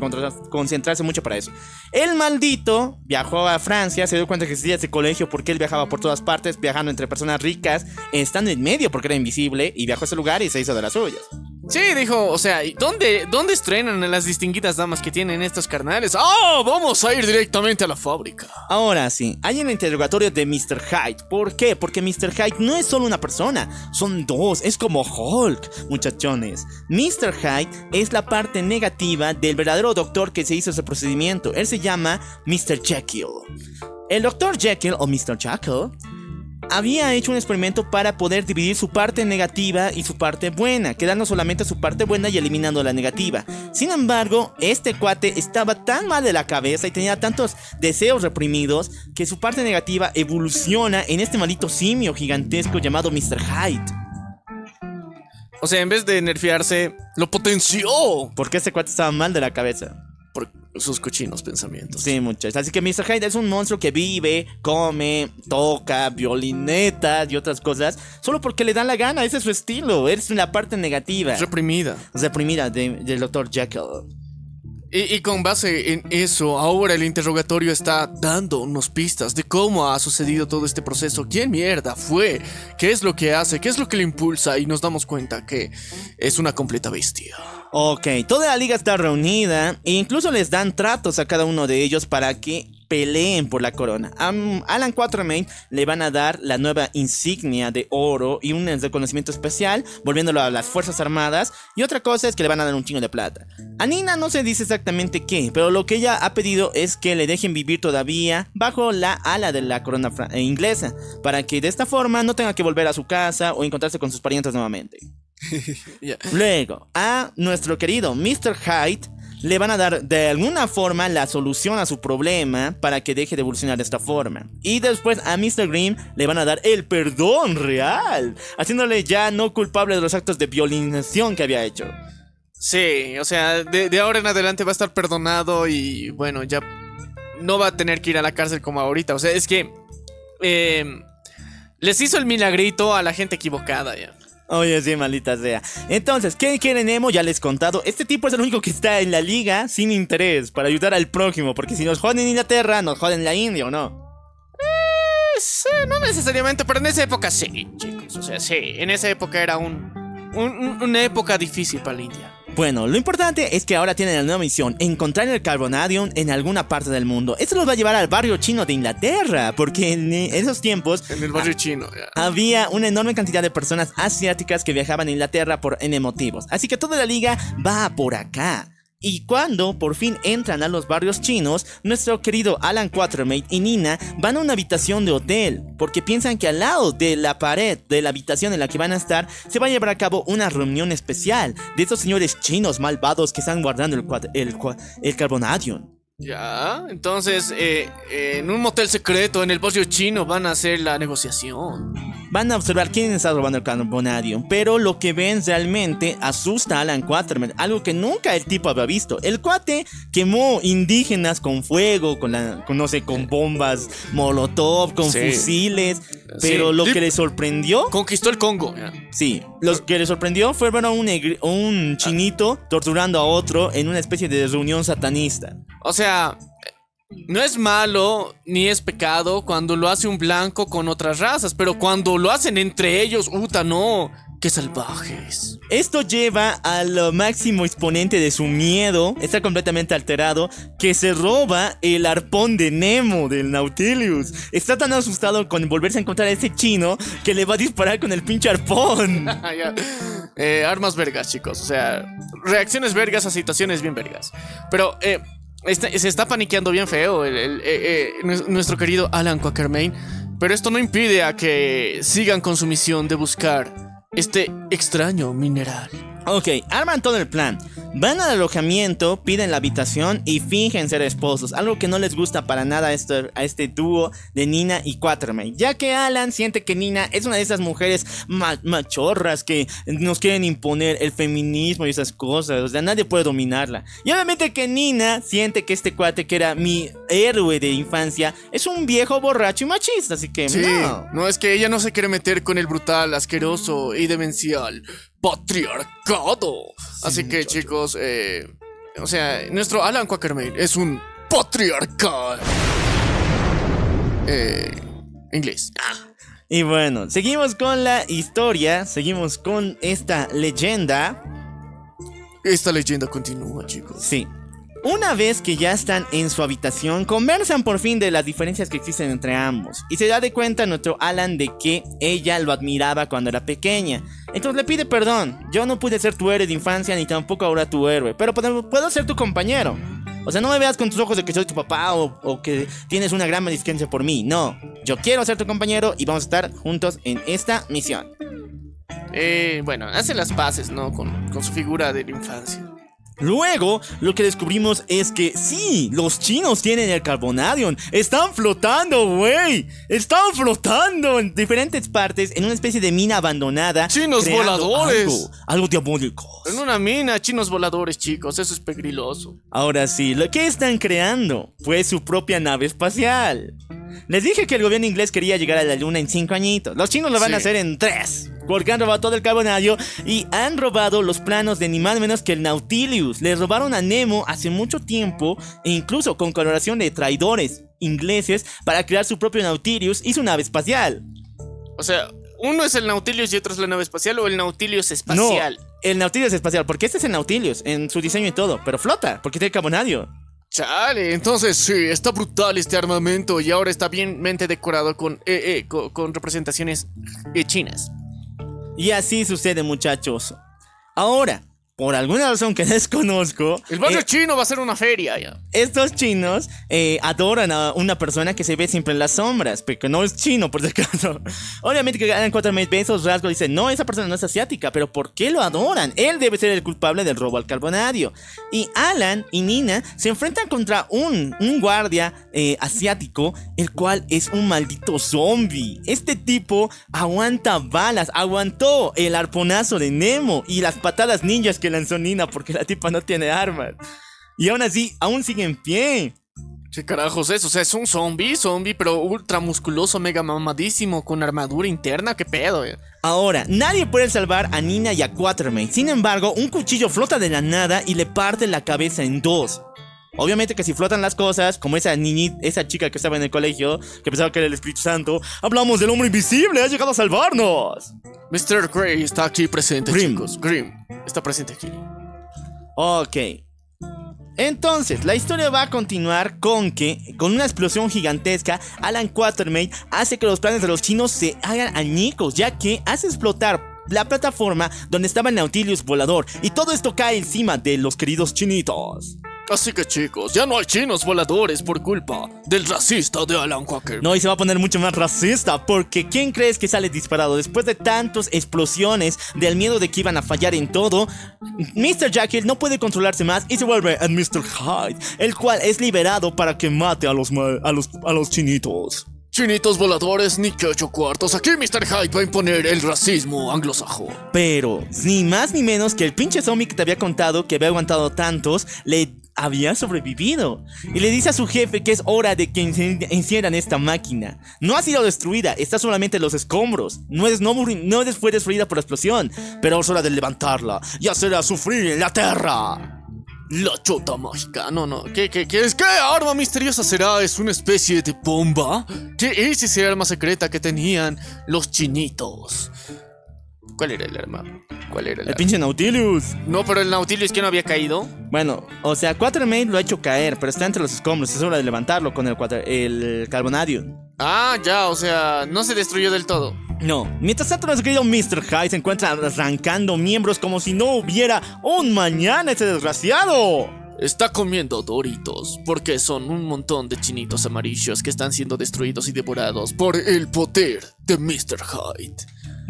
concentrarse mucho para eso. El maldito viajó a Francia, se dio cuenta que existía ese colegio porque él viajaba por todas partes, viajando entre personas ricas, estando en medio porque era invisible, y viajó a ese lugar y se hizo de las suyas.
Sí, dijo, o sea, ¿y ¿dónde, ¿dónde estrenan a las distinguidas damas que tienen estos carnales? ¡Ah! vamos a ir directamente a la fábrica.
Ahora sí, hay el interrogatorio de Mr. Hyde. ¿Por qué? Porque Mr. Hyde no es solo una persona, son dos, es como Hulk, muchachones. Mr. Hyde es la parte negativa del verdadero doctor que se hizo ese procedimiento. Él se llama Mr. Jekyll. El doctor Jekyll o Mr. Jekyll había hecho un experimento para poder dividir su parte negativa y su parte buena, quedando solamente su parte buena y eliminando la negativa. Sin embargo, este cuate estaba tan mal de la cabeza y tenía tantos deseos reprimidos que su parte negativa evoluciona en este maldito simio gigantesco llamado Mr. Hyde.
O sea, en vez de nerfearse, lo potenció
Porque este cuate estaba mal de la cabeza.
por sus cochinos pensamientos.
Sí, muchachos. Así que Mr. Hyde es un monstruo que vive, come, toca, violinetas y otras cosas, solo porque le da la gana. Ese es su estilo. Es la parte negativa,
Reprimida.
reprimida de- del Dr. Jekyll.
Y, con base en eso, ahora el interrogatorio está dando unos pistas de cómo ha sucedido todo este proceso. ¿Quién mierda fue? ¿Qué es lo que hace? ¿Qué es lo que le impulsa? Y nos damos cuenta que es una completa bestia.
Ok, toda la liga está reunida e incluso les dan tratos a cada uno de ellos para que peleen por la corona. A Alan Quatermain le van a dar la nueva insignia de oro y un reconocimiento especial, volviéndolo a las Fuerzas Armadas. Y otra cosa es que le van a dar un chingo de plata. A Nina no se dice exactamente qué, pero lo que ella ha pedido es que le dejen vivir todavía bajo la ala de la corona eh, inglesa, para que de esta forma no tenga que volver a su casa o encontrarse con sus parientes nuevamente. Luego, a nuestro querido Mr. Hyde le van a dar de alguna forma la solución a su problema para que deje de evolucionar de esta forma. Y después a Mr. Grimm le van a dar el perdón real, haciéndole ya no culpable de los actos de violinación que había hecho.
Sí, o sea, de, de ahora en adelante va a estar perdonado y bueno, ya no va a tener que ir a la cárcel como ahorita. O sea, es que eh, les hizo el milagrito a la gente equivocada ya.
Oye, sí, maldita sea. Entonces, ¿qué quiere Nemo? Ya les he contado. Este tipo es el único que está en la liga sin interés para ayudar al prójimo. Porque si nos joden en Inglaterra, nos joden en la India, ¿o no?
Sí, no necesariamente, pero en esa época sí, chicos. O sea, sí, en esa época era un- un- una época difícil para la India.
Bueno, lo importante es que ahora tienen la nueva misión, encontrar el Carbonadium en alguna parte del mundo. Esto los va a llevar al barrio chino de Inglaterra, porque en esos tiempos
En el barrio chino,
había una enorme cantidad de personas asiáticas que viajaban a Inglaterra por N motivos. Así que toda la liga va por acá. Y cuando por fin entran a los barrios chinos, nuestro querido Alan Quatermain y Nina van a una habitación de hotel, porque piensan que al lado de la pared de la habitación en la que van a estar, se va a llevar a cabo una reunión especial de estos señores chinos malvados que están guardando el, el, el Carbonadium.
Ya, entonces, eh, eh, en un motel secreto en el barrio chino van a hacer la negociación.
Van a observar quién está robando el Carbonadium, pero lo que ven realmente asusta a Alan Quatermain, algo que nunca el tipo había visto. El cuate quemó indígenas con fuego, con, la, con no sé, con bombas molotov, con
Sí.
fusiles, pero
Sí.
lo que le sorprendió,
Conquistó el Congo.
sí, lo que le sorprendió fue ver a un, un chinito torturando a otro en una especie de reunión satanista.
O sea, no es malo ni es pecado cuando lo hace un blanco con otras razas, pero cuando lo hacen entre ellos, uta, no. Qué salvajes.
Esto lleva al máximo exponente de su miedo, está completamente alterado, que se roba el arpón de Nemo del Nautilus. Está tan asustado con volverse a encontrar a ese chino que le va a disparar con el pinche arpón.
Ah. Eh, armas vergas, chicos. O sea, reacciones vergas a situaciones bien vergas. Pero eh, está- se está paniqueando bien feo eh, eh, nues- nuestro querido Alan Quakermain. Pero esto no impide a que sigan con su misión de buscar este extraño mineral.
Ok, arman todo el plan. Van al alojamiento, piden la habitación y fingen ser esposos. Algo que no les gusta para nada a este, a este dúo de Nina y Quatermain. Ya que Alan siente que Nina es una de esas mujeres ma- machorras que nos quieren imponer el feminismo y esas cosas. O sea, nadie puede dominarla. Y obviamente que Nina siente que este cuate que era mi héroe de infancia es un viejo borracho y machista. Así que
Sí,
no.
no es que ella no se quiere meter con el brutal, asqueroso y demencial patriarcado. Así que, chicos, eh, o sea, nuestro Alan Quakermain es un patriarcal. Eh, inglés.
Y bueno, seguimos con la historia, seguimos con esta leyenda.
Esta leyenda continúa, chicos.
Sí. Una vez que ya están en su habitación, conversan por fin de las diferencias que existen entre ambos. Y se da de cuenta nuestro Alan de que ella lo admiraba cuando era pequeña. Entonces le pide perdón. Yo no pude ser tu héroe de infancia ni tampoco ahora tu héroe. Pero puedo, ser tu compañero. O sea, no me veas con tus ojos de que soy tu papá o, o que tienes una gran disquencia por mí. No. yo quiero ser tu compañero y vamos a estar juntos en esta misión.
Eh, bueno, hace las paces, ¿no? Con, con su figura de la infancia.
Luego, lo que descubrimos es que sí, los chinos tienen el Carbonadium. Están flotando, güey. Están flotando en diferentes partes en una especie de mina abandonada.
¡Chinos voladores!
Algo, algo diabólico.
En una mina, chinos voladores, chicos, eso es pegriloso.
Ahora sí, lo que están creando fue su propia nave espacial. Les dije que el gobierno inglés quería llegar a la luna en cinco añitos. Los chinos lo van a hacer en tres. Porque han robado todo el carbonario y han robado los planos de ni más ni menos que el Nautilus. Le robaron a Nemo hace mucho tiempo e incluso con colaboración de traidores ingleses para crear su propio Nautilus y su nave espacial.
O sea, uno es el Nautilus y otro es la nave espacial o el Nautilus espacial.
No, el Nautilus espacial, porque este es el Nautilus en su diseño y todo, pero flota, porque tiene carbonario.
Chale, entonces sí, está brutal este armamento y ahora está bienmente decorado con, eh, eh, co- con, representaciones eh, chinas.
Y así sucede, muchachos. Ahora, por alguna razón que desconozco,
El barrio
eh,
chino va a ser una feria ya.
estos chinos eh, adoran a una persona que se ve siempre en las sombras, pero que no es chino, por si acaso. Obviamente que Alan Quatermain ve esos rasgos y dice, no, esa persona no es asiática, pero ¿por qué lo adoran? Él debe ser el culpable del robo al carbonario. Y Alan y Nina se enfrentan contra un, un guardia eh, asiático, el cual es un maldito zombie. Este tipo aguanta balas, aguantó el arponazo de Nemo y las patadas ninjas que lanzó Nina porque la tipa no tiene armas. Y aún así, aún sigue en pie.
¿Qué carajos es? O sea, es un zombie, zombie, pero ultra musculoso, mega mamadísimo, con armadura interna, ¿qué pedo? ya?
Ahora, nadie puede salvar a Nina y a Quatermain. Sin embargo, un cuchillo flota de la nada y le parte la cabeza en dos. Obviamente que si flotan las cosas, como esa niñita, esa chica que estaba en el colegio, que pensaba que era el Espíritu Santo, hablamos del hombre invisible, ha llegado a salvarnos.
Mr. Grey está aquí presente,
Grim.
chicos. Grim está presente aquí.
Ok. Entonces, la historia va a continuar con que, con una explosión gigantesca, Alan Quatermain hace que los planes de los chinos se hagan añicos, ya que hace explotar la plataforma donde estaba el Nautilus volador, y todo esto cae encima de los queridos chinitos.
Así que chicos, ya no hay chinos voladores por culpa del racista de Alan Quaker.
No, y se va a poner mucho más racista, porque ¿quién crees que sale disparado después de tantas explosiones, del miedo de que iban a fallar en todo? Mr. Jekyll no puede controlarse más y se vuelve en Mr. Hyde, el cual es liberado para que mate a los, a los, a los chinitos.
Chinitos voladores, ni que ocho cuartos. Aquí Mr. Hyde va a imponer el racismo anglosajón.
Pero, ni más ni menos que el pinche zombie que te había contado, que había aguantado tantos, le había sobrevivido. Y le dice a su jefe que es hora de que encien- enciendan esta máquina. No ha sido destruida, está solamente en los escombros. No, es, no, no fue destruida por la explosión, pero es hora de levantarla y hacerla sufrir en la tierra.
La chota mágica. No, no. ¿Qué, qué, qué es? ¿Qué arma misteriosa será? ¿Es una especie de bomba? ¿Qué es ese arma secreta que tenían los chinitos? ¿Cuál era el arma? ¿Cuál era el
El
arma?
pinche Nautilus.
No, pero el Nautilus que no había caído.
Bueno, o sea, Quatermain lo ha hecho caer, pero está entre los escombros. Es hora de levantarlo con el, el Carbonadium.
Ah, ya, o sea, no se destruyó del todo.
No, mientras tanto nuestro querido Mr. Hyde se encuentra arrancando miembros como si no hubiera un mañana ese desgraciado.
Está comiendo doritos, porque son un montón de chinitos amarillos que están siendo destruidos y devorados por el poder de Mr. Hyde.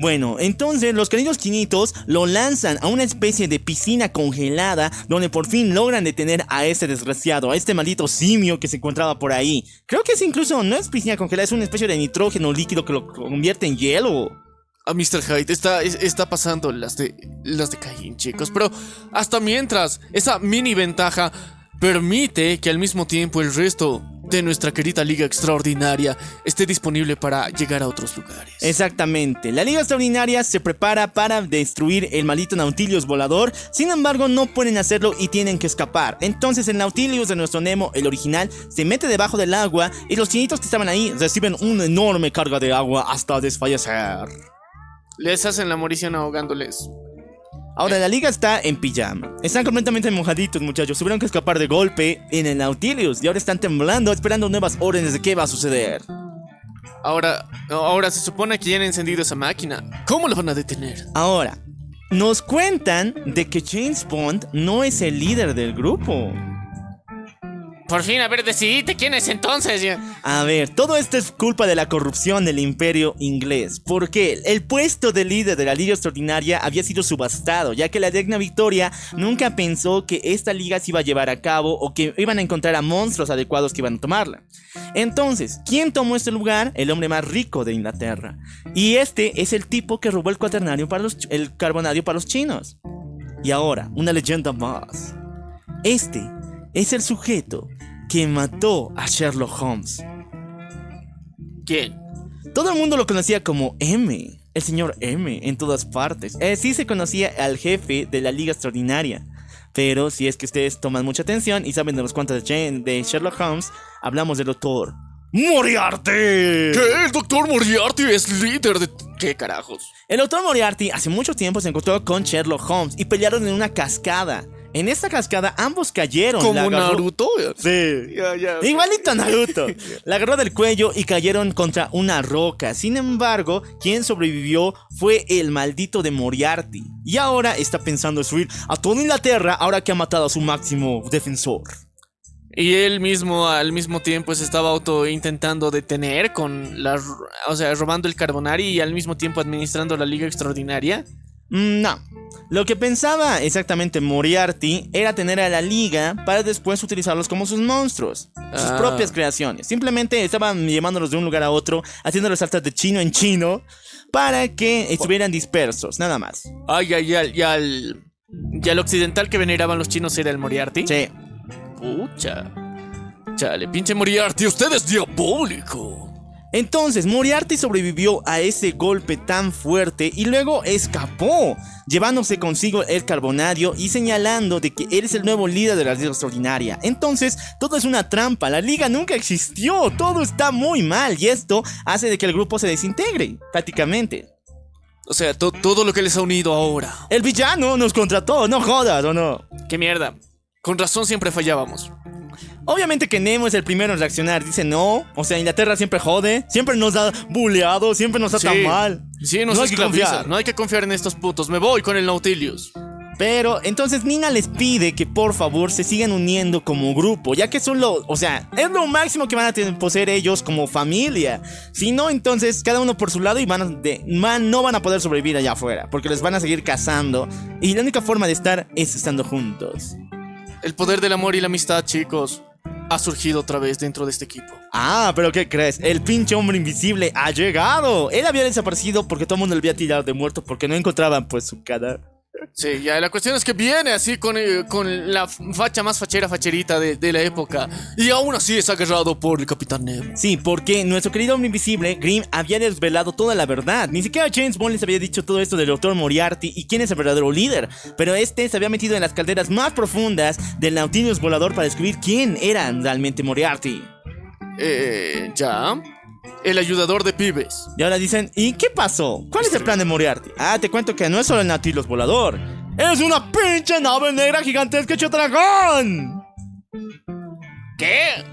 Bueno, entonces los queridos chinitos lo lanzan a una especie de piscina congelada donde por fin logran detener a este desgraciado, a este maldito simio que se encontraba por ahí. Creo que es incluso, no es piscina congelada, es una especie de nitrógeno líquido que lo convierte en hielo.
A Mr. Hyde está, es- está pasando las de, las de Caín, chicos. Pero hasta mientras, esa mini ventaja permite que al mismo tiempo el resto de nuestra querida Liga Extraordinaria esté disponible para llegar a otros lugares.
Exactamente. La Liga Extraordinaria se prepara para destruir el maldito Nautilus volador. Sin embargo, no pueden hacerlo y tienen que escapar. Entonces, el Nautilus de nuestro Nemo, el original, se mete debajo del agua y los chinitos que estaban ahí reciben una enorme carga de agua hasta desfallecer.
Les hacen la morición ahogándoles.
Ahora, la liga está en pijama. Están completamente mojaditos, muchachos. Tuvieron que escapar de golpe en el Nautilus y ahora están temblando, esperando nuevas órdenes de qué va a suceder.
Ahora, ahora se supone que ya han encendido esa máquina. ¿Cómo lo van a detener?
Ahora, nos cuentan de que James Bond no es el líder del grupo.
Por fin, a ver, decidite quién es entonces.
A ver, todo esto es culpa de la corrupción del imperio inglés. Porque el puesto de líder de la Liga Extraordinaria había sido subastado, ya que la Reina Victoria nunca pensó que esta liga se iba a llevar a cabo o que iban a encontrar a monstruos adecuados que iban a tomarla. Entonces, ¿quién tomó este lugar? El hombre más rico de Inglaterra. Y este es el tipo que robó el cuaternario para el carbonario para los chinos. Y ahora, una leyenda más. Este es el sujeto que mató a Sherlock Holmes.
¿Quién?
Todo el mundo lo conocía como M, el señor M, en todas partes. Eh, sí se conocía al jefe de la Liga Extraordinaria. Pero si es que ustedes toman mucha atención y saben de los cuentos de, de Sherlock Holmes, hablamos del doctor Moriarty.
¿Qué? ¿El doctor Moriarty es líder de...
¿Qué carajos?
El doctor Moriarty hace mucho tiempo se encontró con Sherlock Holmes y pelearon en una cascada. En esta cascada ambos cayeron.
¿Como
agarró-
Naruto?
Sí. Igualito a Naruto. La agarró del cuello y cayeron contra una roca. Sin embargo, quien sobrevivió fue el maldito de Moriarty. Y ahora está pensando subir a toda Inglaterra ahora que ha matado a su máximo defensor.
Y él mismo al mismo tiempo se estaba auto intentando detener con la, o sea, robando el Carbonari y al mismo tiempo administrando la Liga Extraordinaria.
Mm, No. Lo que pensaba exactamente Moriarty era tener a la liga para después utilizarlos como sus monstruos, sus
Ah.
propias creaciones. Simplemente estaban llevándolos de un lugar a otro, haciéndolos saltar de chino en chino para que estuvieran dispersos, nada más.
Ay, ay, ay, y al, y al occidental que veneraban los chinos era el Moriarty.
Sí.
Pucha. Chale, pinche Moriarty, usted es diabólico.
Entonces, Moriarty sobrevivió a ese golpe tan fuerte y luego escapó, llevándose consigo el carbonario y señalando de que él es el nuevo líder de la Liga Extraordinaria. Entonces, todo es una trampa, la liga nunca existió, todo está muy mal y esto hace de que el grupo se desintegre, prácticamente.
O sea, to- todo lo que les ha unido ahora.
El villano nos contrató, no jodas, ¿o no?
Qué mierda. Con razón siempre fallábamos.
Obviamente que Nemo es el primero en reaccionar, dice no, o sea, Inglaterra siempre jode, siempre nos ha buleado, siempre nos ha
Sí.
mal.
Sí, nos
no hay que confiar.
No hay que confiar en estos putos. Me voy con el Nautilus.
Pero entonces Nina les pide que por favor se sigan uniendo como grupo, ya que son lo, o sea, es lo máximo que van a tener, poseer ellos como familia. Si no, entonces cada uno por su lado y van a, de- man- no van a poder sobrevivir allá afuera, porque les van a seguir cazando y la única forma de estar es estando juntos.
El poder del amor y la amistad, chicos, ha surgido otra vez dentro de este equipo.
Ah, pero ¿qué crees? El pinche hombre invisible ha llegado. Él había desaparecido porque todo el mundo le había tirado de muerto porque no encontraban pues su cadáver.
Sí, ya la cuestión es que viene así con, eh, con la facha más fachera facherita de, de la época. Y aún así es agarrado por el Capitán Nemo.
Sí, porque nuestro querido hombre invisible, Grimm, había desvelado toda la verdad. Ni siquiera James Bond les había dicho todo esto del Dr. Moriarty y quién es el verdadero líder. Pero este se había metido en las calderas más profundas del Nautilus volador para descubrir quién era realmente Moriarty.
Eh, ya. El ayudador de pibes.
Y ahora dicen, ¿y qué pasó? ¿Cuál es el plan de Moriarty? Ah, te cuento que no es solo el Nautilus volador. ¡Es una pinche nave negra gigantesca hecho dragón!
¿Qué?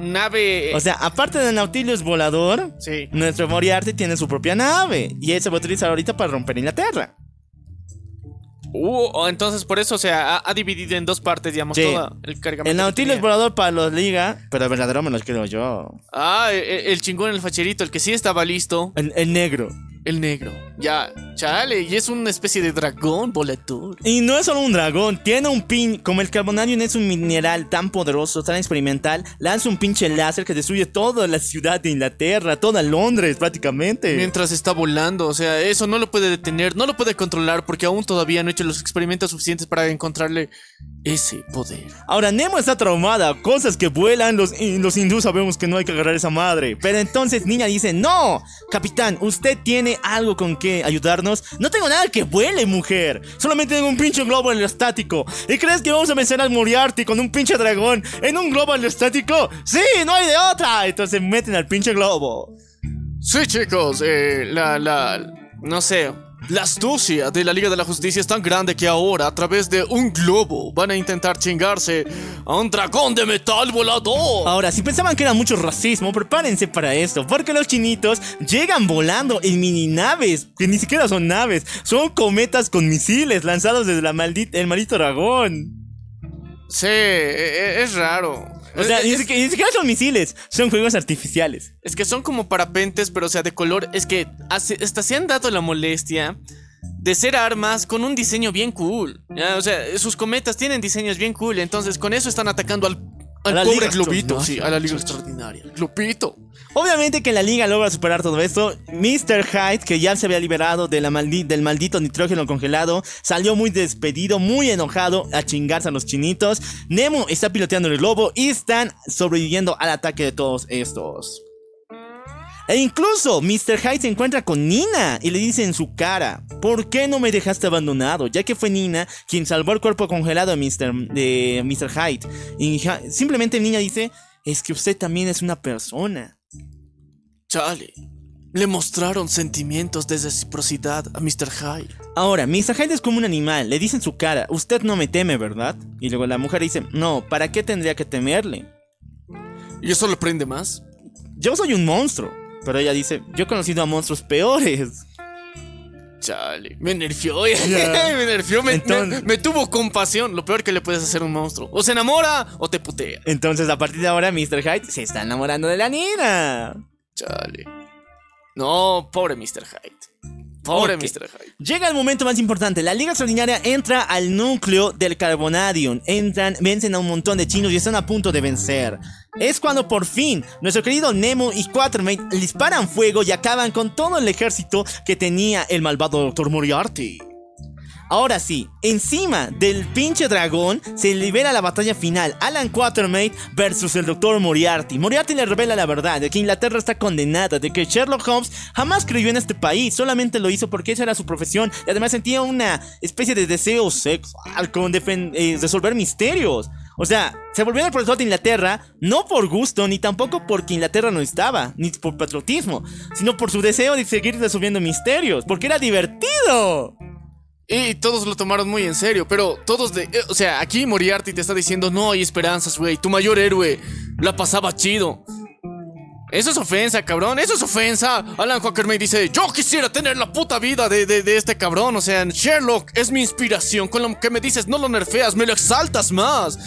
Nave.
O sea, aparte del Nautilus volador,
sí.
nuestro Moriarty tiene su propia nave. Y él se va a utilizar ahorita para romper Inglaterra.
Uh, entonces por eso, o sea, ha, ha dividido en dos partes, digamos,
Sí.
todo el cargamento.
El Nautilus volador para los liga, pero el verdadero me lo creo yo.
Ah, el, el chingón, el facherito, el que sí estaba listo.
El, el negro.
El negro. Ya, chale, y es una especie de dragón volador.
Y no es solo un dragón, tiene un pin. Como el carbonario no es un mineral tan poderoso, tan experimental, lanza un pinche láser que destruye toda la ciudad de Inglaterra, toda Londres prácticamente.
Mientras está volando, o sea, eso no lo puede detener, no lo puede controlar porque aún todavía no ha hecho los experimentos suficientes para encontrarle ese poder.
Ahora Nemo está traumada, cosas que vuelan, los, los hindús sabemos que no hay que agarrar esa madre. Pero entonces Niña dice, no, capitán, usted tiene algo con que ayudarnos. No tengo nada que vuele, mujer. Solamente tengo un pinche globo aerostático. ¿Y crees que vamos a vencer al Moriarty con un pinche dragón en un globo aerostático? Sí, no hay de otra. Entonces meten al pinche globo.
Sí, chicos, eh, la, la, no sé, la astucia de la Liga de la Justicia es tan grande que ahora, a través de un globo, van a intentar chingarse a un dragón de metal volador.
Ahora, si pensaban que era mucho racismo, prepárense para esto, porque los chinitos llegan volando en mini naves, que ni siquiera son naves, son cometas con misiles lanzados desde la maldita, el maldito dragón.
Sí, e- e- es raro.
O sea,
Es-
ni siquiera, ni siquiera son misiles, son juegos artificiales.
Es que son como parapentes, pero o sea, de color. Es que hasta se han dado la molestia de ser armas con un diseño bien cool. ¿ya? O sea, sus cometas tienen diseños bien cool. Entonces, con eso están atacando al, al pobre globito. Sí, a la liga extraordinaria. Globito.
Obviamente que la liga logra superar todo esto. Mr. Hyde, que ya se había liberado del maldito nitrógeno congelado, salió muy despedido, muy enojado a chingarse a los chinitos. Nemo está piloteando el globo y están sobreviviendo al ataque de todos estos. E incluso Mr. Hyde se encuentra con Nina y le dice en su cara, ¿por qué no me dejaste abandonado? Ya que fue Nina quien salvó el cuerpo congelado de Mr. de Mr. Hyde. Y simplemente Nina dice, es que usted también es una persona.
Chale. Le mostraron sentimientos de reciprocidad a Mr. Hyde.
Ahora, Mr. Hyde es como un animal, le dice en su cara, usted no me teme, ¿verdad? Y luego la mujer dice, no, ¿para qué tendría que temerle?
¿Y eso le prende más?
Yo soy un monstruo. Pero ella dice, yo he conocido a monstruos peores.
Chale, me me nerfeó, me,
Entonces-
me- me tuvo compasión. Lo peor que le puedes hacer a un monstruo. O se enamora o te putea.
Entonces, a partir de ahora, Mr. Hyde se está enamorando de la Nina.
Chale. No, pobre Mr. Hyde. Pobre. Mr. Hyde.
Llega el momento más importante. La Liga Extraordinaria entra al núcleo del Carbonadium. Entran, vencen a un montón de chinos y están a punto de vencer. Es cuando por fin nuestro querido Nemo y Quatermain disparan fuego y acaban con todo el ejército que tenía el malvado Dr. Moriarty. Ahora sí, encima del pinche dragón se libera la batalla final. Alan Quatermain versus el Dr. Moriarty. Moriarty le revela la verdad de que Inglaterra está condenada, de que Sherlock Holmes jamás creyó en este país, solamente lo hizo porque esa era su profesión y además sentía una especie de deseo sexual con eh, resolver misterios. O sea, se volvió el profesor de Inglaterra no por gusto, ni tampoco porque Inglaterra no estaba, ni por patriotismo, sino por su deseo de seguir resolviendo misterios, porque era divertido.
Y todos lo tomaron muy en serio, pero todos de... eh, o sea, aquí Moriarty te está diciendo, no hay esperanzas, güey. Tu mayor héroe la pasaba chido. Eso es ofensa, cabrón. Eso es ofensa. Alan Quatermain dice, yo quisiera tener la puta vida de, de- de este cabrón. O sea, Sherlock es mi inspiración. Con lo que me dices, no lo nerfeas, me lo exaltas más.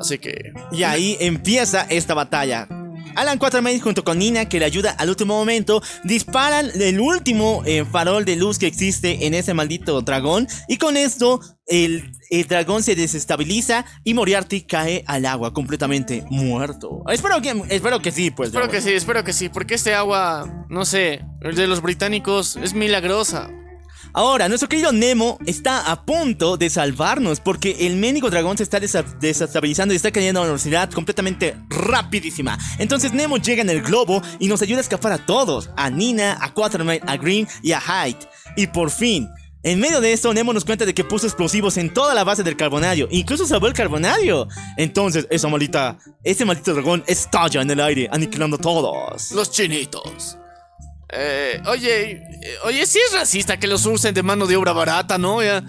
Así que...
Y ahí empieza esta batalla. Alan Quatermain junto con Nina, que le ayuda al último momento, disparan el último eh, farol de luz que existe en ese maldito dragón. Y con esto, el, el dragón se desestabiliza y Moriarty cae al agua completamente muerto. Espero que, espero que sí, pues.
Espero que sí, espero que sí. Porque este agua, no sé, el de los británicos es milagrosa.
Ahora, nuestro querido Nemo está a punto de salvarnos porque el médico dragón se está desestabilizando y está cayendo a una velocidad completamente rapidísima. Entonces Nemo llega en el globo y nos ayuda a escapar a todos, a Nina, a Quatermain, a Green y a Hyde. Y por fin, en medio de esto, Nemo nos cuenta de que puso explosivos en toda la base del carbonario, incluso salvó el carbonario. Entonces, esa maldita, ese maldito dragón estalla en el aire, aniquilando a todos.
Los chinitos. Eh, oye, eh, oye, sí es racista que los usen de mano de obra barata, ¿no? Ya.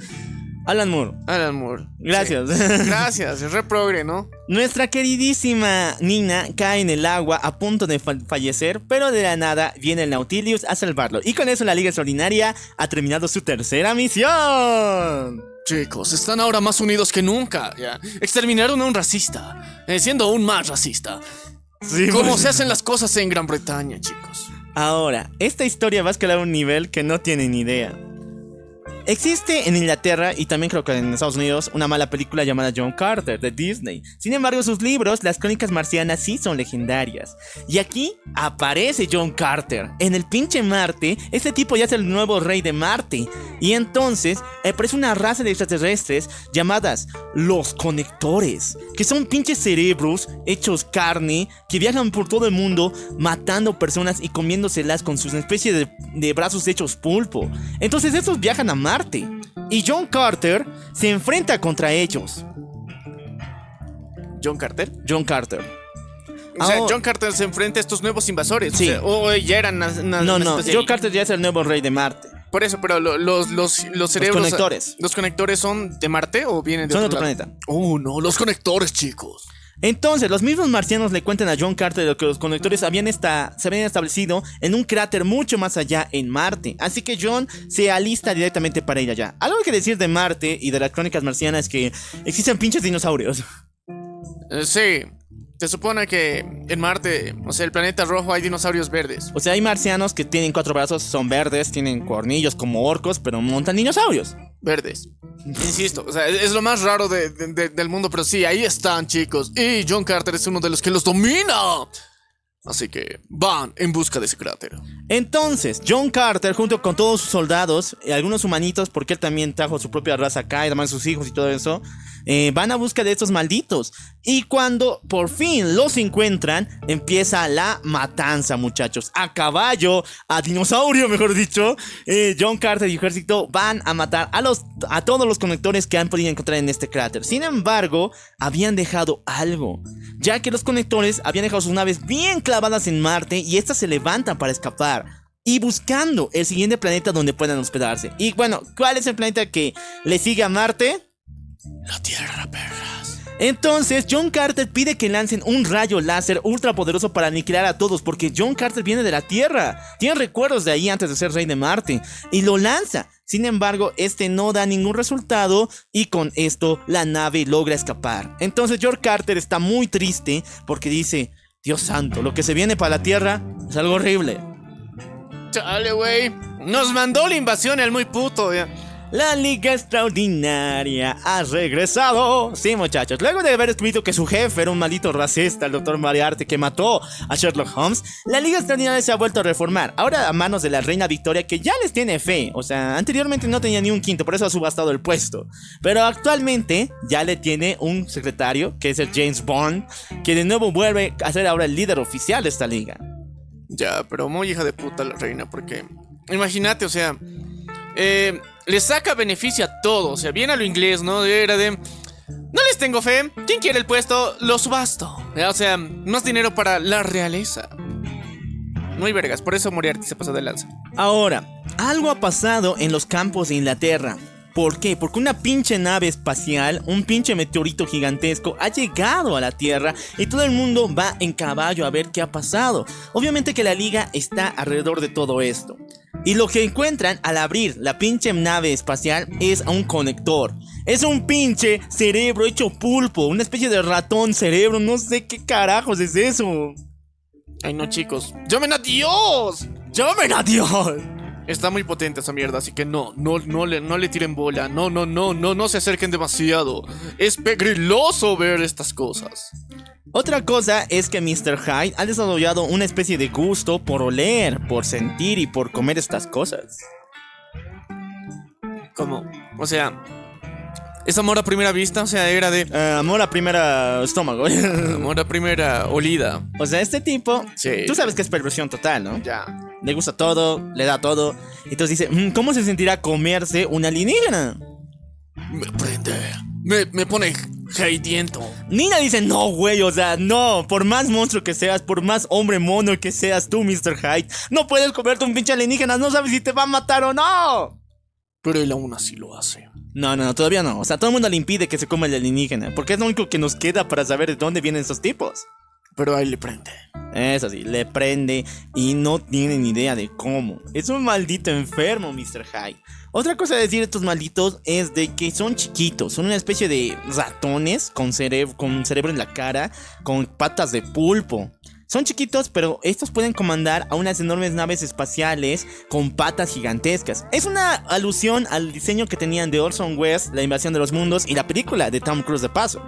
Alan Moore,
Alan Moore.
gracias.
Sí. Gracias, es reprogre, ¿no?
Nuestra queridísima Nina cae en el agua a punto de fa- fallecer, pero de la nada viene el Nautilus a salvarlo. Y con eso la Liga Extraordinaria ha terminado su tercera misión.
Chicos, están ahora más unidos que nunca. Ya. Exterminaron a un racista, eh, siendo aún más racista.
Sí,
¿Cómo
pues.
se hacen las cosas en Gran Bretaña, chicos?
Ahora, esta historia va a escalar un nivel que no tienen idea. Existe en Inglaterra y también creo que en Estados Unidos una mala película llamada John Carter de Disney. Sin embargo, sus libros, las crónicas marcianas, sí son legendarias. Y aquí aparece John Carter. En el pinche Marte, este tipo ya es el nuevo rey de Marte. Y entonces aparece una raza de extraterrestres llamadas los conectores. Que son pinches cerebros hechos carne que viajan por todo el mundo matando personas y comiéndoselas con sus especie de, de brazos hechos pulpo. Entonces estos viajan a Marte. Y John Carter se enfrenta contra ellos.
¿John Carter?
John Carter.
O sea, John Carter se enfrenta a estos nuevos invasores.
Sí.
O, sea, ya eran.
No, no,
especie-
John Carter ya es el nuevo rey de Marte.
Por eso, pero lo- los, los, los cerebros.
conectores.
¿Los conectores son de Marte o vienen de
Son
otro
otro planeta.
Oh, no, los conectores, chicos.
Entonces, los mismos marcianos le cuentan a John Carter de que los conectores habían esta- se habían establecido en un cráter mucho más allá en Marte. Así que John se alista directamente para ir allá. Algo que decir de Marte y de las crónicas marcianas es que existen pinches dinosaurios.
Eh, sí. Se supone que en Marte, o sea, el planeta rojo, hay dinosaurios verdes.
O sea, hay marcianos que tienen cuatro brazos, son verdes, tienen cuernillos como orcos, pero montan dinosaurios.
Verdes. Insisto, o sea, es lo más raro de- de- de- del mundo, pero sí, ahí están, chicos. Y John Carter es uno de los que los domina. Así que van en busca de ese cráter.
Entonces, John Carter, junto con todos sus soldados, y algunos humanitos, porque él también trajo su propia raza acá, y además sus hijos y todo eso, eh, van a busca de estos malditos. Y cuando por fin los encuentran, empieza la matanza, muchachos. A caballo, a dinosaurio, mejor dicho, eh, John Carter y ejército van a matar a, los, a todos los conectores que han podido encontrar en este cráter. Sin embargo, habían dejado algo, ya que los conectores habían dejado sus naves bien clavadas en Marte y estas se levantan para escapar. Y buscando el siguiente planeta donde puedan hospedarse. Y bueno, ¿cuál es el planeta que le sigue a Marte?
La Tierra, perras.
Entonces, John Carter pide que lancen un rayo láser ultra poderoso para aniquilar a todos, porque John Carter viene de la Tierra. Tiene recuerdos de ahí antes de ser rey de Marte. Y lo lanza. Sin embargo, este no da ningún resultado y con esto la nave logra escapar. Entonces, George Carter está muy triste porque dice, Dios santo, lo que se viene para la Tierra es algo horrible.
Chale, güey. Nos mandó la invasión el muy puto.
La Liga Extraordinaria ha regresado. Sí, muchachos. Luego de haber escrito que su jefe era un maldito racista, el doctor Moriarty, que mató a Sherlock Holmes, la Liga Extraordinaria se ha vuelto a reformar. Ahora a manos de la Reina Victoria, que ya les tiene fe. O sea, anteriormente no tenía ni un quinto, por eso ha subastado el puesto. Pero actualmente ya le tiene un secretario, que es el James Bond, que de nuevo vuelve a ser ahora el líder oficial de esta liga.
Ya, pero muy hija de puta la reina, porque imagínate, o sea, eh, le saca beneficio a todo, o sea, bien a lo inglés, ¿no? Era de, no les tengo fe, ¿quién quiere el puesto? Lo subasto. O sea, más dinero para la realeza. Muy vergas, por eso Moriarty se pasó de lanza.
Ahora, algo ha pasado en los campos de Inglaterra. ¿Por qué? Porque una pinche nave espacial, un pinche meteorito gigantesco, ha llegado a la Tierra y todo el mundo va en caballo a ver qué ha pasado. Obviamente que la liga está alrededor de todo esto. Y lo que encuentran al abrir la pinche nave espacial es a un conector. Es un pinche cerebro hecho pulpo, una especie de ratón cerebro, no sé qué carajos es eso.
Ay, no, chicos, llamen a Dios.
¡Llamen a Dios!
Está muy potente esa mierda, así que no, no, no le, no le tiren bola, no, no, no, no, no se acerquen demasiado. Es pegriloso ver estas cosas.
Otra cosa es que Mr. Hyde ha desarrollado una especie de gusto por oler, por sentir y por comer estas cosas.
Como, o sea, es amor a primera vista, o sea, era de
Eh, amor a primera estómago.
amor a primera olida.
o sea, este tipo,
Sí.
tú sabes que es perversión total, ¿no?
Ya.
Le gusta todo, le da todo. Entonces dice, "Mm, ¿cómo se sentirá comerse un alienígena?
Me prende. Me, me pone haidiento.
Nina dice, no, güey, o sea, no, por más monstruo que seas, por más hombre mono que seas tú, Mr. Hyde, no puedes comerte un pinche alienígena, no sabes si te va a matar o no.
Pero él aún así lo hace.
No, no, no, todavía no. O sea, todo el mundo le impide que se coma el alienígena. Porque es lo único que nos queda para saber de dónde vienen esos tipos.
Pero a él le prende.
Eso sí, le prende y no tiene ni idea de cómo. Es un maldito enfermo, Mr. Hyde. Otra cosa a decir de estos malditos es de que son chiquitos. Son una especie de ratones con, cerebro, con cerebro en la cara, con patas de pulpo. Son chiquitos, pero estos pueden comandar a unas enormes naves espaciales con patas gigantescas. Es una alusión al diseño que tenían de Orson Welles, La invasión de los mundos y la película de Tom Cruise de paso.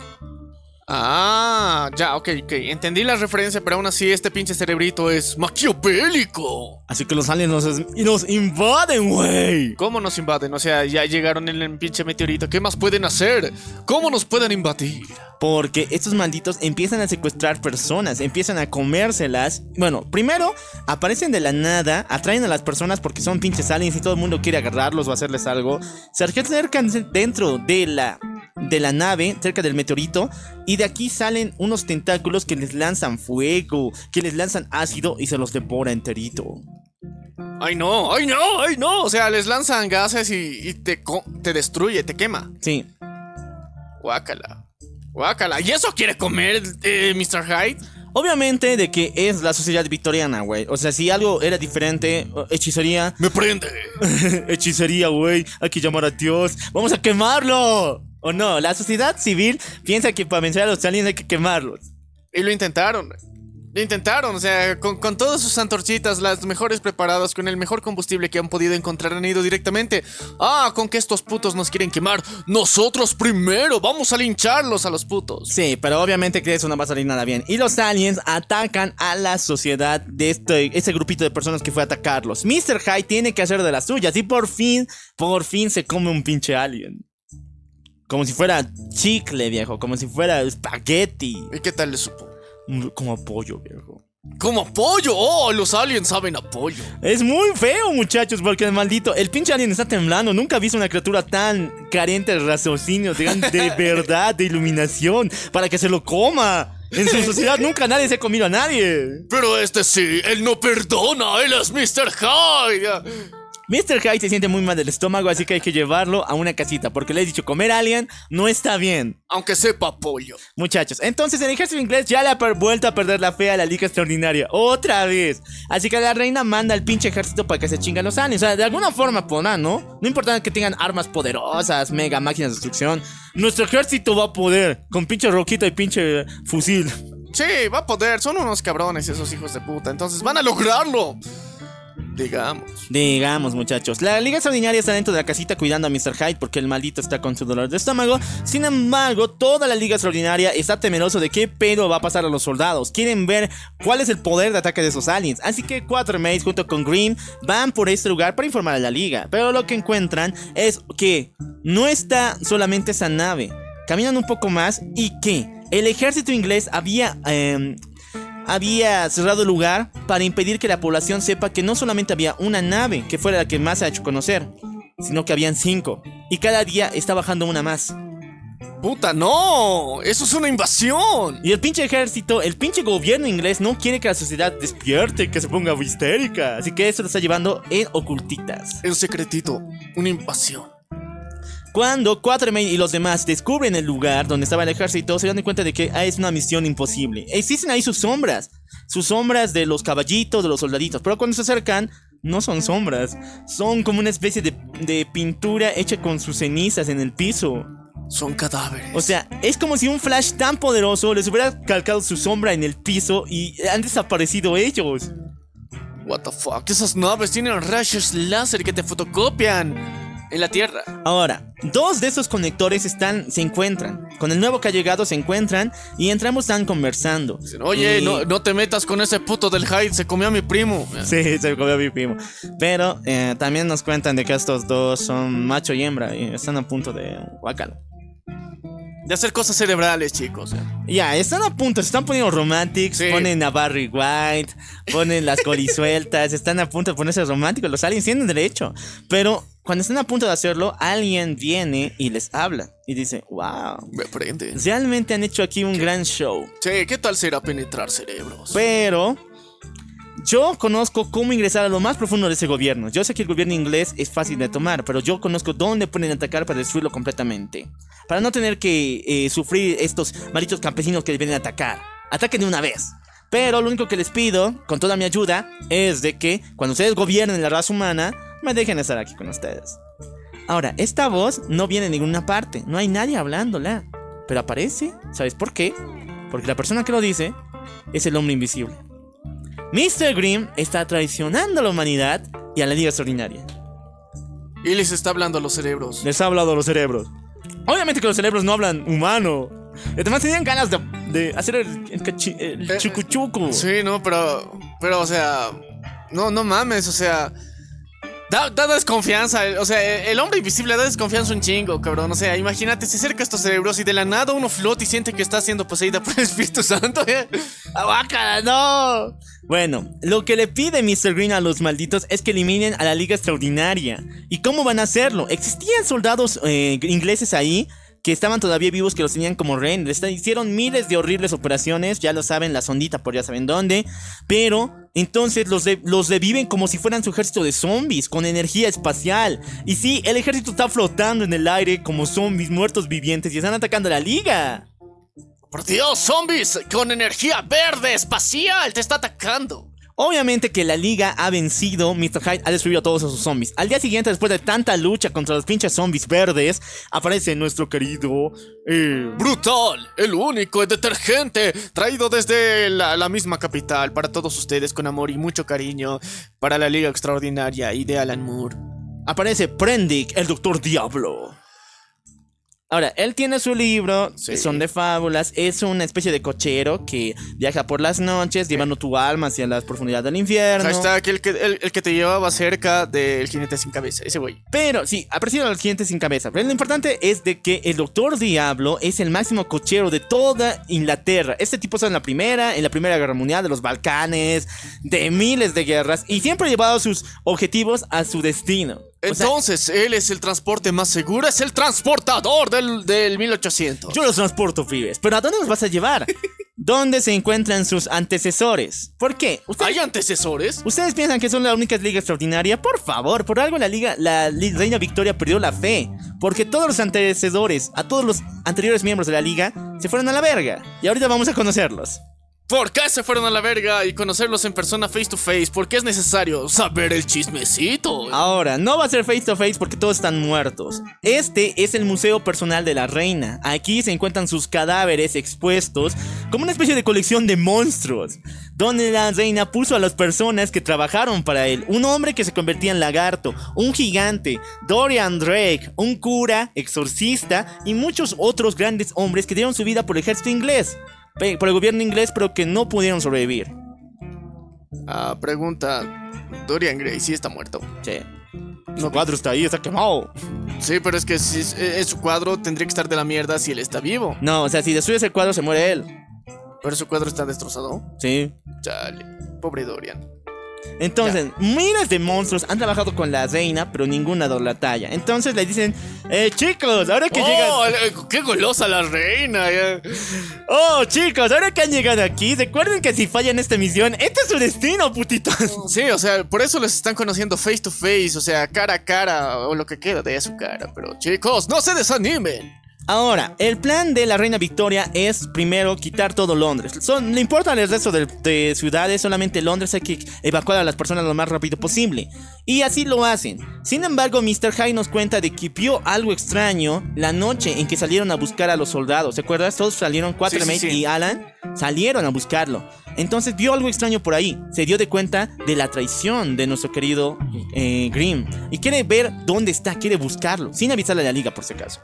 Ah, ya, ok, ok. Entendí la referencia, pero aún así este pinche cerebrito es maquiavélico.
Así que los aliens nos, y nos invaden, güey.
¿Cómo nos invaden? O sea, ya llegaron en el pinche meteorito. ¿Qué más pueden hacer? ¿Cómo nos pueden invadir?
Porque estos malditos empiezan a secuestrar personas, empiezan a comérselas. Bueno, primero aparecen de la nada, atraen a las personas porque son pinches aliens y todo el mundo quiere agarrarlos o hacerles algo. Se acercan dentro de la, de la nave, cerca del meteorito, y de aquí salen unos tentáculos que les lanzan fuego, que les lanzan ácido y se los devora enterito.
¡Ay, no! ¡Ay, no! ¡Ay, no! O sea, les lanzan gases y, y te, te destruye, te quema.
Sí,
Guácala. Guácala. ¿Y eso quiere comer eh, Mr. Hyde?
obviamente de que es la sociedad victoriana, güey. O sea, si algo era diferente, hechicería,
Me prende.
Hechicería, güey. Hay que llamar a Dios. Vamos a quemarlo. ¿O no? La sociedad civil piensa que para vencer a los aliens hay que quemarlos.
Y lo intentaron. Lo intentaron, o sea, con, con todas sus antorchitas, las mejores preparadas, con el mejor combustible que han podido encontrar, han ido directamente. Ah, con que estos putos nos quieren quemar. Nosotros primero, vamos a lincharlos a los putos.
Sí, pero obviamente que eso no va a salir nada bien. Y los aliens atacan a la sociedad de este, ese grupito de personas que fue a atacarlos. Mr. Hyde tiene que hacer de las suyas y por fin, por fin se come un pinche alien. Como si fuera chicle, viejo, como si fuera espagueti.
¿Y qué tal le supo?
Como pollo, viejo.
Como pollo, oh, los aliens saben a pollo.
Es muy feo, muchachos, porque el maldito, el pinche alien está temblando. Nunca he visto una criatura tan carente de raciocinio, de, de verdad, de iluminación, para que se lo coma. En su sociedad nunca nadie se ha comido a nadie.
Pero este sí, él no perdona, él es Mr. Hyde.
Mr. Hyde se siente muy mal del estómago, así que hay que llevarlo a una casita, porque le he dicho, comer alien no está bien.
Aunque sepa pollo.
Muchachos, entonces el ejército inglés ya le ha vuelto a perder la fe a la Liga Extraordinaria. Otra vez. Así que la reina manda al pinche ejército para que se chingan los aliens. O sea, de alguna forma podrán, ¿no? No importa que tengan armas poderosas, mega máquinas de destrucción. Nuestro ejército va a poder. Con pinche roquita y pinche fusil.
Sí, va a poder, son unos cabrones esos hijos de puta, entonces van a lograrlo. Digamos.
Digamos, muchachos. La Liga Extraordinaria está dentro de la casita cuidando a Mr. Hyde porque el maldito está con su dolor de estómago. Sin embargo, toda la Liga Extraordinaria está temeroso de qué pedo va a pasar a los soldados. Quieren ver cuál es el poder de ataque de esos aliens. Así que Quatermates junto con Green van por este lugar para informar a la Liga. Pero lo que encuentran es que no está solamente esa nave. Caminan un poco más y que el ejército inglés había... em, había cerrado el lugar para impedir que la población sepa que no solamente había una nave que fuera la que más se ha hecho conocer, sino que habían cinco. Y cada día está bajando una más.
Puta, no, eso es una invasión.
Y el pinche ejército, el pinche gobierno inglés no quiere que la sociedad despierte, que se ponga histérica. Así que eso lo está llevando en ocultitas.
En secretito, una invasión.
Cuando Quatermain y los demás descubren el lugar donde estaba el ejército, se dan cuenta de que ah, es una misión imposible. Existen ahí sus sombras, sus sombras de los caballitos, de los soldaditos, pero cuando se acercan, no son sombras, son como una especie de, de pintura hecha con sus cenizas en el piso.
Son cadáveres.
O sea, es como si un flash tan poderoso les hubiera calcado su sombra en el piso y han desaparecido ellos.
What the fuck, esas naves tienen rayos láser que te fotocopian en la Tierra.
Ahora, dos de esos conectores están, se encuentran. Con el nuevo que ha llegado se encuentran y entre ambos están conversando.
Dicen, Oye,
Y-
no, no te metas con ese puto del Hyde, se comió a mi primo.
Sí, se comió a mi primo. Pero eh, también nos cuentan de que estos dos son macho y hembra y están a punto de guacalo.
De hacer cosas cerebrales, chicos.
Ya, están a punto, se están poniendo romantics,
Sí.
ponen a Barry White, ponen las colisueltas, están a punto de ponerse románticos, los aliens tienen derecho. Pero cuando están a punto de hacerlo, alguien viene y les habla y dice, wow,
Me prende.
realmente han hecho aquí un gran show.
Sí, ¿qué tal será penetrar cerebros?
Pero yo conozco cómo ingresar a lo más profundo de ese gobierno. Yo sé que el gobierno inglés es fácil de tomar, pero yo conozco dónde pueden atacar para destruirlo completamente. Para no tener que eh, sufrir estos malditos campesinos que vienen a atacar. Ataquen de una vez. Pero lo único que les pido, con toda mi ayuda, es de que cuando ustedes gobiernen la raza humana, me dejen estar aquí con ustedes. Ahora, esta voz no viene de ninguna parte, no hay nadie hablándola. Pero aparece, ¿sabes por qué? Porque la persona que lo dice es el hombre invisible. Mr. Grimm está traicionando a la humanidad y a la Liga Extraordinaria.
Y les está hablando a los cerebros.
Les ha hablado a los cerebros. Obviamente que los cerebros no hablan humano. Además tenían ganas de, de hacer el, el, cachi- el
Eh,
chucuchuco.
Sí, no, pero. Pero, o sea. No, no mames, o sea. Da, da desconfianza, o sea, el hombre invisible da desconfianza un chingo, cabrón. O sea, imagínate, se acerca a estos cerebros y de la nada uno flota y siente que está siendo poseída por el Espíritu Santo. ¿eh?
¡Aguácala, no! Bueno, lo que le pide Mr. Green a los malditos es que eliminen a la Liga Extraordinaria. ¿Y cómo van a hacerlo? Existían soldados eh, ingleses ahí que estaban todavía vivos, que los tenían como. Les Hicieron miles de horribles operaciones, ya lo saben, la sondita por ya saben dónde. Pero entonces los, de- los reviven como si fueran su ejército de zombies, con energía espacial. Y sí, el ejército está flotando en el aire como zombies muertos vivientes y están atacando a la Liga.
Por Dios, zombies con energía verde espacial te está atacando.
Obviamente que la liga ha vencido, Mr. Hyde ha destruido a todos esos zombies. Al día siguiente, después de tanta lucha contra los pinches zombies verdes, aparece nuestro querido... eh,
Brutal, el único detergente traído desde la, la misma capital para todos ustedes con amor y mucho cariño para la Liga Extraordinaria y de Alan Moore.
aparece Prendick, el Doctor Diablo. Ahora, él tiene su libro,
Sí.
son de fábulas, es una especie de cochero que viaja por las noches llevando tu alma hacia las profundidades del infierno.
Hashtag el que, el, el que te llevaba cerca del jinete sin cabeza, ese güey.
Pero sí, aparecieron los clientes sin cabeza. Pero lo importante es de que el Doctor Diablo es el máximo cochero de toda Inglaterra. Este tipo está en la primera, en la primera guerra mundial, de los Balcanes, de miles de guerras, y siempre ha llevado sus objetivos a su destino. Sea,
Entonces, él es el transporte más seguro, es el transportador del, del 1800.
yo los transporto, pibes. Pero ¿a dónde nos vas a llevar? ¿Dónde se encuentran sus antecesores? ¿Por qué? ¿Ustedes,
¿Hay antecesores?
¿Ustedes piensan que son la única liga extraordinaria? Por favor, por algo la liga, la Reina Victoria perdió la fe. Porque todos los antecesores, a todos los anteriores miembros de la liga, se fueron a la verga. Y ahorita vamos a conocerlos.
¿Por qué se fueron a la verga y conocerlos en persona face to face? Porque es necesario saber el chismecito.
Ahora, no va a ser face to face porque todos están muertos. Este es el museo personal de la reina. Aquí se encuentran sus cadáveres expuestos como una especie de colección de monstruos. Donde la reina puso a las personas que trabajaron para él. Un hombre que se convertía en lagarto, un gigante, Dorian Drake, un cura, exorcista y muchos otros grandes hombres que dieron su vida por el ejército inglés. Por el gobierno inglés, pero que no pudieron sobrevivir.
Ah, pregunta. Dorian Gray sí está muerto.
Sí. Su cuadro está ahí, está quemado.
Sí, pero es que si es, es su cuadro tendría que estar de la mierda si él está vivo.
No, o sea, si destruyes el cuadro se muere él.
Pero su cuadro está destrozado.
Sí.
Chale. Pobre Dorian.
Entonces, miles de monstruos han trabajado con la reina, pero ninguna dado la talla. Entonces le dicen, eh, chicos, ahora que
¡Oh!
llegan...
eh, ¡Qué golosa la reina!
Oh, chicos, ahora que han llegado aquí, recuerden que si fallan esta misión, este es su destino, putitos.
Sí, o sea, por eso les están conociendo face to face, o sea, cara a cara, o lo que queda de su cara. Pero chicos, no se desanimen.
Ahora, el plan de la reina Victoria es primero quitar todo Londres. Son, le importan el resto de, de ciudades, solamente Londres hay que evacuar a las personas lo más rápido posible. Y así lo hacen. Sin embargo, Mr. Hyde nos cuenta de que vio algo extraño la noche en que salieron a buscar a los soldados. ¿Se acuerdas? Todos salieron, Quatermain
Sí, sí, sí.
y Alan salieron a buscarlo. Entonces vio algo extraño por ahí. Se dio de cuenta de la traición de nuestro querido eh, Grimm. Y quiere ver dónde está, quiere buscarlo. Sin avisarle a la liga, por si acaso.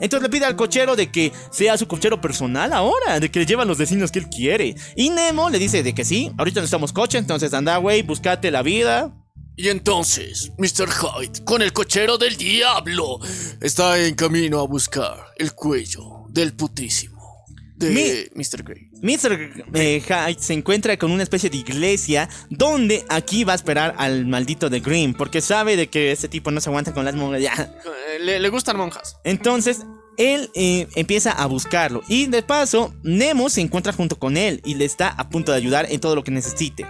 Entonces le pide al cochero de que sea su cochero personal ahora, de que le lleva los destinos que él quiere. Y Nemo le dice de que sí, ahorita necesitamos coche, entonces anda, güey, búscate la vida.
Y entonces, Mr. Hyde, con el cochero del diablo, está en camino a buscar el cuello del putísimo de Mr. Grey.
Mr. eh, Hyde se encuentra con una especie de iglesia donde aquí va a esperar al maldito de Grimm, porque sabe de que ese tipo no se aguanta con las monjas. ya.
Eh, Le, le gustan monjas.
Entonces, él eh, empieza a buscarlo. Y de paso, Nemo se encuentra junto con él y le está a punto de ayudar en todo lo que necesite.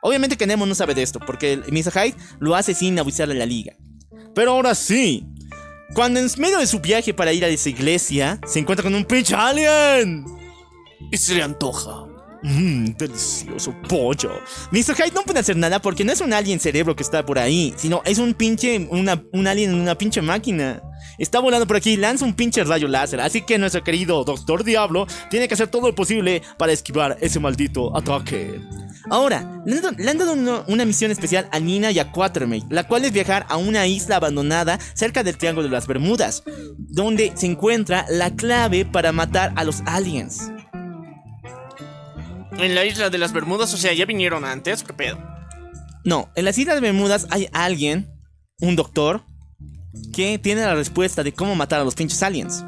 Obviamente que Nemo no sabe de esto, porque Mr. Hyde lo hace sin avisarle a la liga. Pero ahora sí. Cuando en medio de su viaje para ir a esa iglesia, se encuentra con un pinche alien.
Y se le antoja.
Mmm, delicioso pollo. Mr. Hyde no puede hacer nada porque no es un alien cerebro que está por ahí, sino es un pinche, una, un alien en una pinche máquina. Está volando por aquí y lanza un pinche rayo láser. Así que nuestro querido Doctor Diablo tiene que hacer todo lo posible para esquivar ese maldito ataque. Ahora, le han dado, le han dado una, una misión especial a Nina y a Quatermain, la cual es viajar a una isla abandonada cerca del Triángulo de las Bermudas, donde se encuentra la clave para matar a los aliens.
En la isla de las Bermudas, o sea, ya vinieron antes, ¿qué pedo?
No, en las Islas Bermudas hay alguien, un doctor, que tiene la respuesta de cómo matar a los pinches aliens.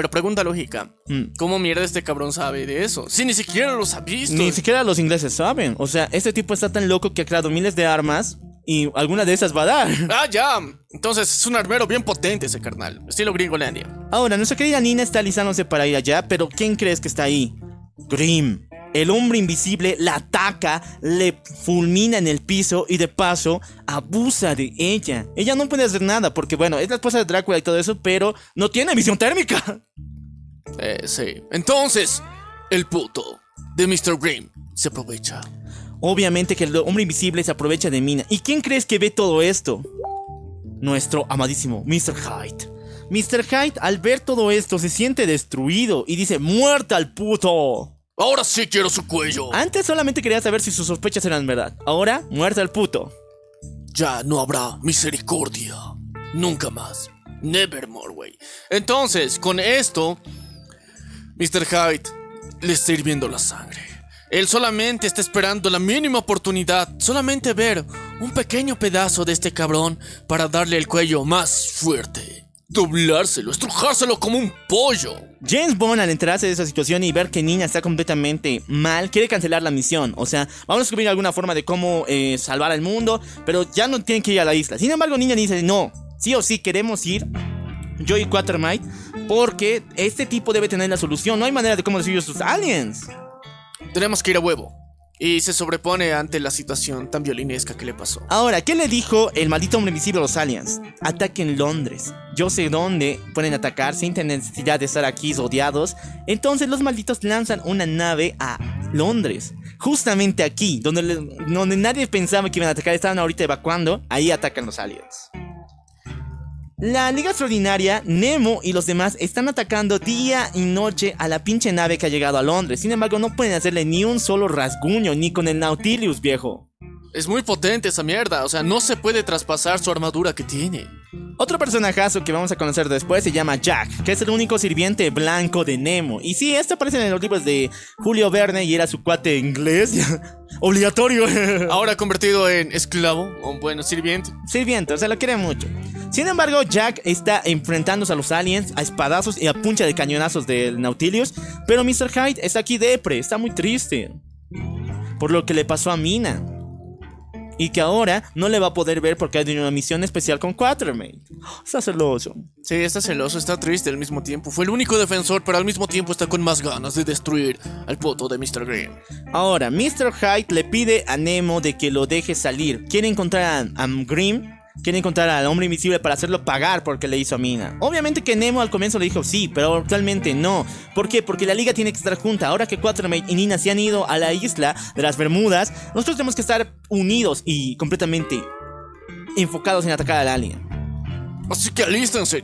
Pero pregunta lógica.
Mm.
¿Cómo mierda este cabrón sabe de eso? Si ni siquiera los ha visto.
Ni siquiera los ingleses saben. O sea, este tipo está tan loco que ha creado miles de armas y alguna de esas va a dar.
Ah, ya. Entonces es un armero bien potente ese carnal. Estilo Gringolandia.
Ahora, nuestra querida Nina está alistándose para ir allá, pero ¿quién crees que está ahí? Grimm. El hombre invisible la ataca, le fulmina en el piso y de paso abusa de ella. Ella no puede hacer nada porque, bueno, es la esposa de Drácula y todo eso, pero no tiene visión térmica.
Eh, sí. Entonces, el puto
de Mr. Grimm se aprovecha.
Obviamente que el hombre invisible se aprovecha de Mina. ¿Y quién crees que ve todo esto? Nuestro amadísimo Mr. Hyde. Mr. Hyde, al ver todo esto, se siente destruido y dice: ¡Muerta al puto!
Ahora sí quiero su cuello.
Antes solamente quería saber si sus sospechas eran verdad. Ahora, muerta al puto.
Ya no habrá misericordia. Nunca más. Nevermore, güey.
Entonces, con esto, Mr. Hyde le está hirviendo la sangre. Él solamente está esperando la mínima oportunidad, solamente ver un pequeño pedazo de este cabrón para darle el cuello más fuerte. Doblárselo, estrujárselo como un pollo.
James Bond al enterarse de esa situación y ver que Niña está completamente mal, quiere cancelar la misión. O sea, vamos a descubrir alguna forma de cómo eh, salvar al mundo, pero ya no tienen que ir a la isla. Sin embargo, Niña dice, no, sí o sí queremos ir, yo y Quatermight, porque este tipo debe tener la solución. No hay manera de cómo destruir sus aliens.
Tenemos que ir a huevo. Y se sobrepone ante la situación tan violinesca que le pasó.
Ahora, ¿qué le dijo el maldito hombre invisible a los aliens? Ataquen Londres. Yo sé dónde pueden atacar sin tener necesidad de estar aquí rodeados. Entonces los malditos lanzan una nave a Londres. Justamente aquí, donde nadie pensaba que iban a atacar, estaban ahorita evacuando. Ahí atacan los aliens. La Liga Extraordinaria, Nemo y los demás están atacando día y noche a la pinche nave que ha llegado a Londres. Sin embargo, no pueden hacerle ni un solo rasguño, ni con el Nautilus, viejo.
Es muy potente esa mierda, o sea, no se puede traspasar su armadura que tiene.
Otro personajazo que vamos a conocer después se llama Jack, que es el único sirviente blanco de Nemo. Y sí, este aparece en los libros de Julio Verne y era su cuate inglés. Obligatorio.
Ahora convertido en esclavo, o bueno, sirviente.
Sirviente, o sea, lo quiere mucho. Sin embargo, Jack está enfrentándose a los aliens a espadazos y a puncha de cañonazos del Nautilus. Pero Mr. Hyde está aquí depre, está muy triste. Por lo que le pasó a Mina. Y que ahora no le va a poder ver porque hay una misión especial con Quatermain. Está celoso.
Sí, está celoso, está triste al mismo tiempo. Fue el único defensor, pero al mismo tiempo está con más ganas de destruir al poto de Mr. Green.
Ahora, Mr. Hyde le pide a Nemo de que lo deje salir. Quiere encontrar a, a Grimm. Quiere encontrar al hombre invisible para hacerlo pagar porque le hizo a Mina. Obviamente que Nemo al comienzo le dijo sí, pero actualmente no. ¿Por qué? Porque la liga tiene que estar junta. Ahora que Quatermain y Nina se han ido a la isla de las Bermudas, nosotros tenemos que estar unidos y completamente enfocados en atacar al alien.
Así que alístense.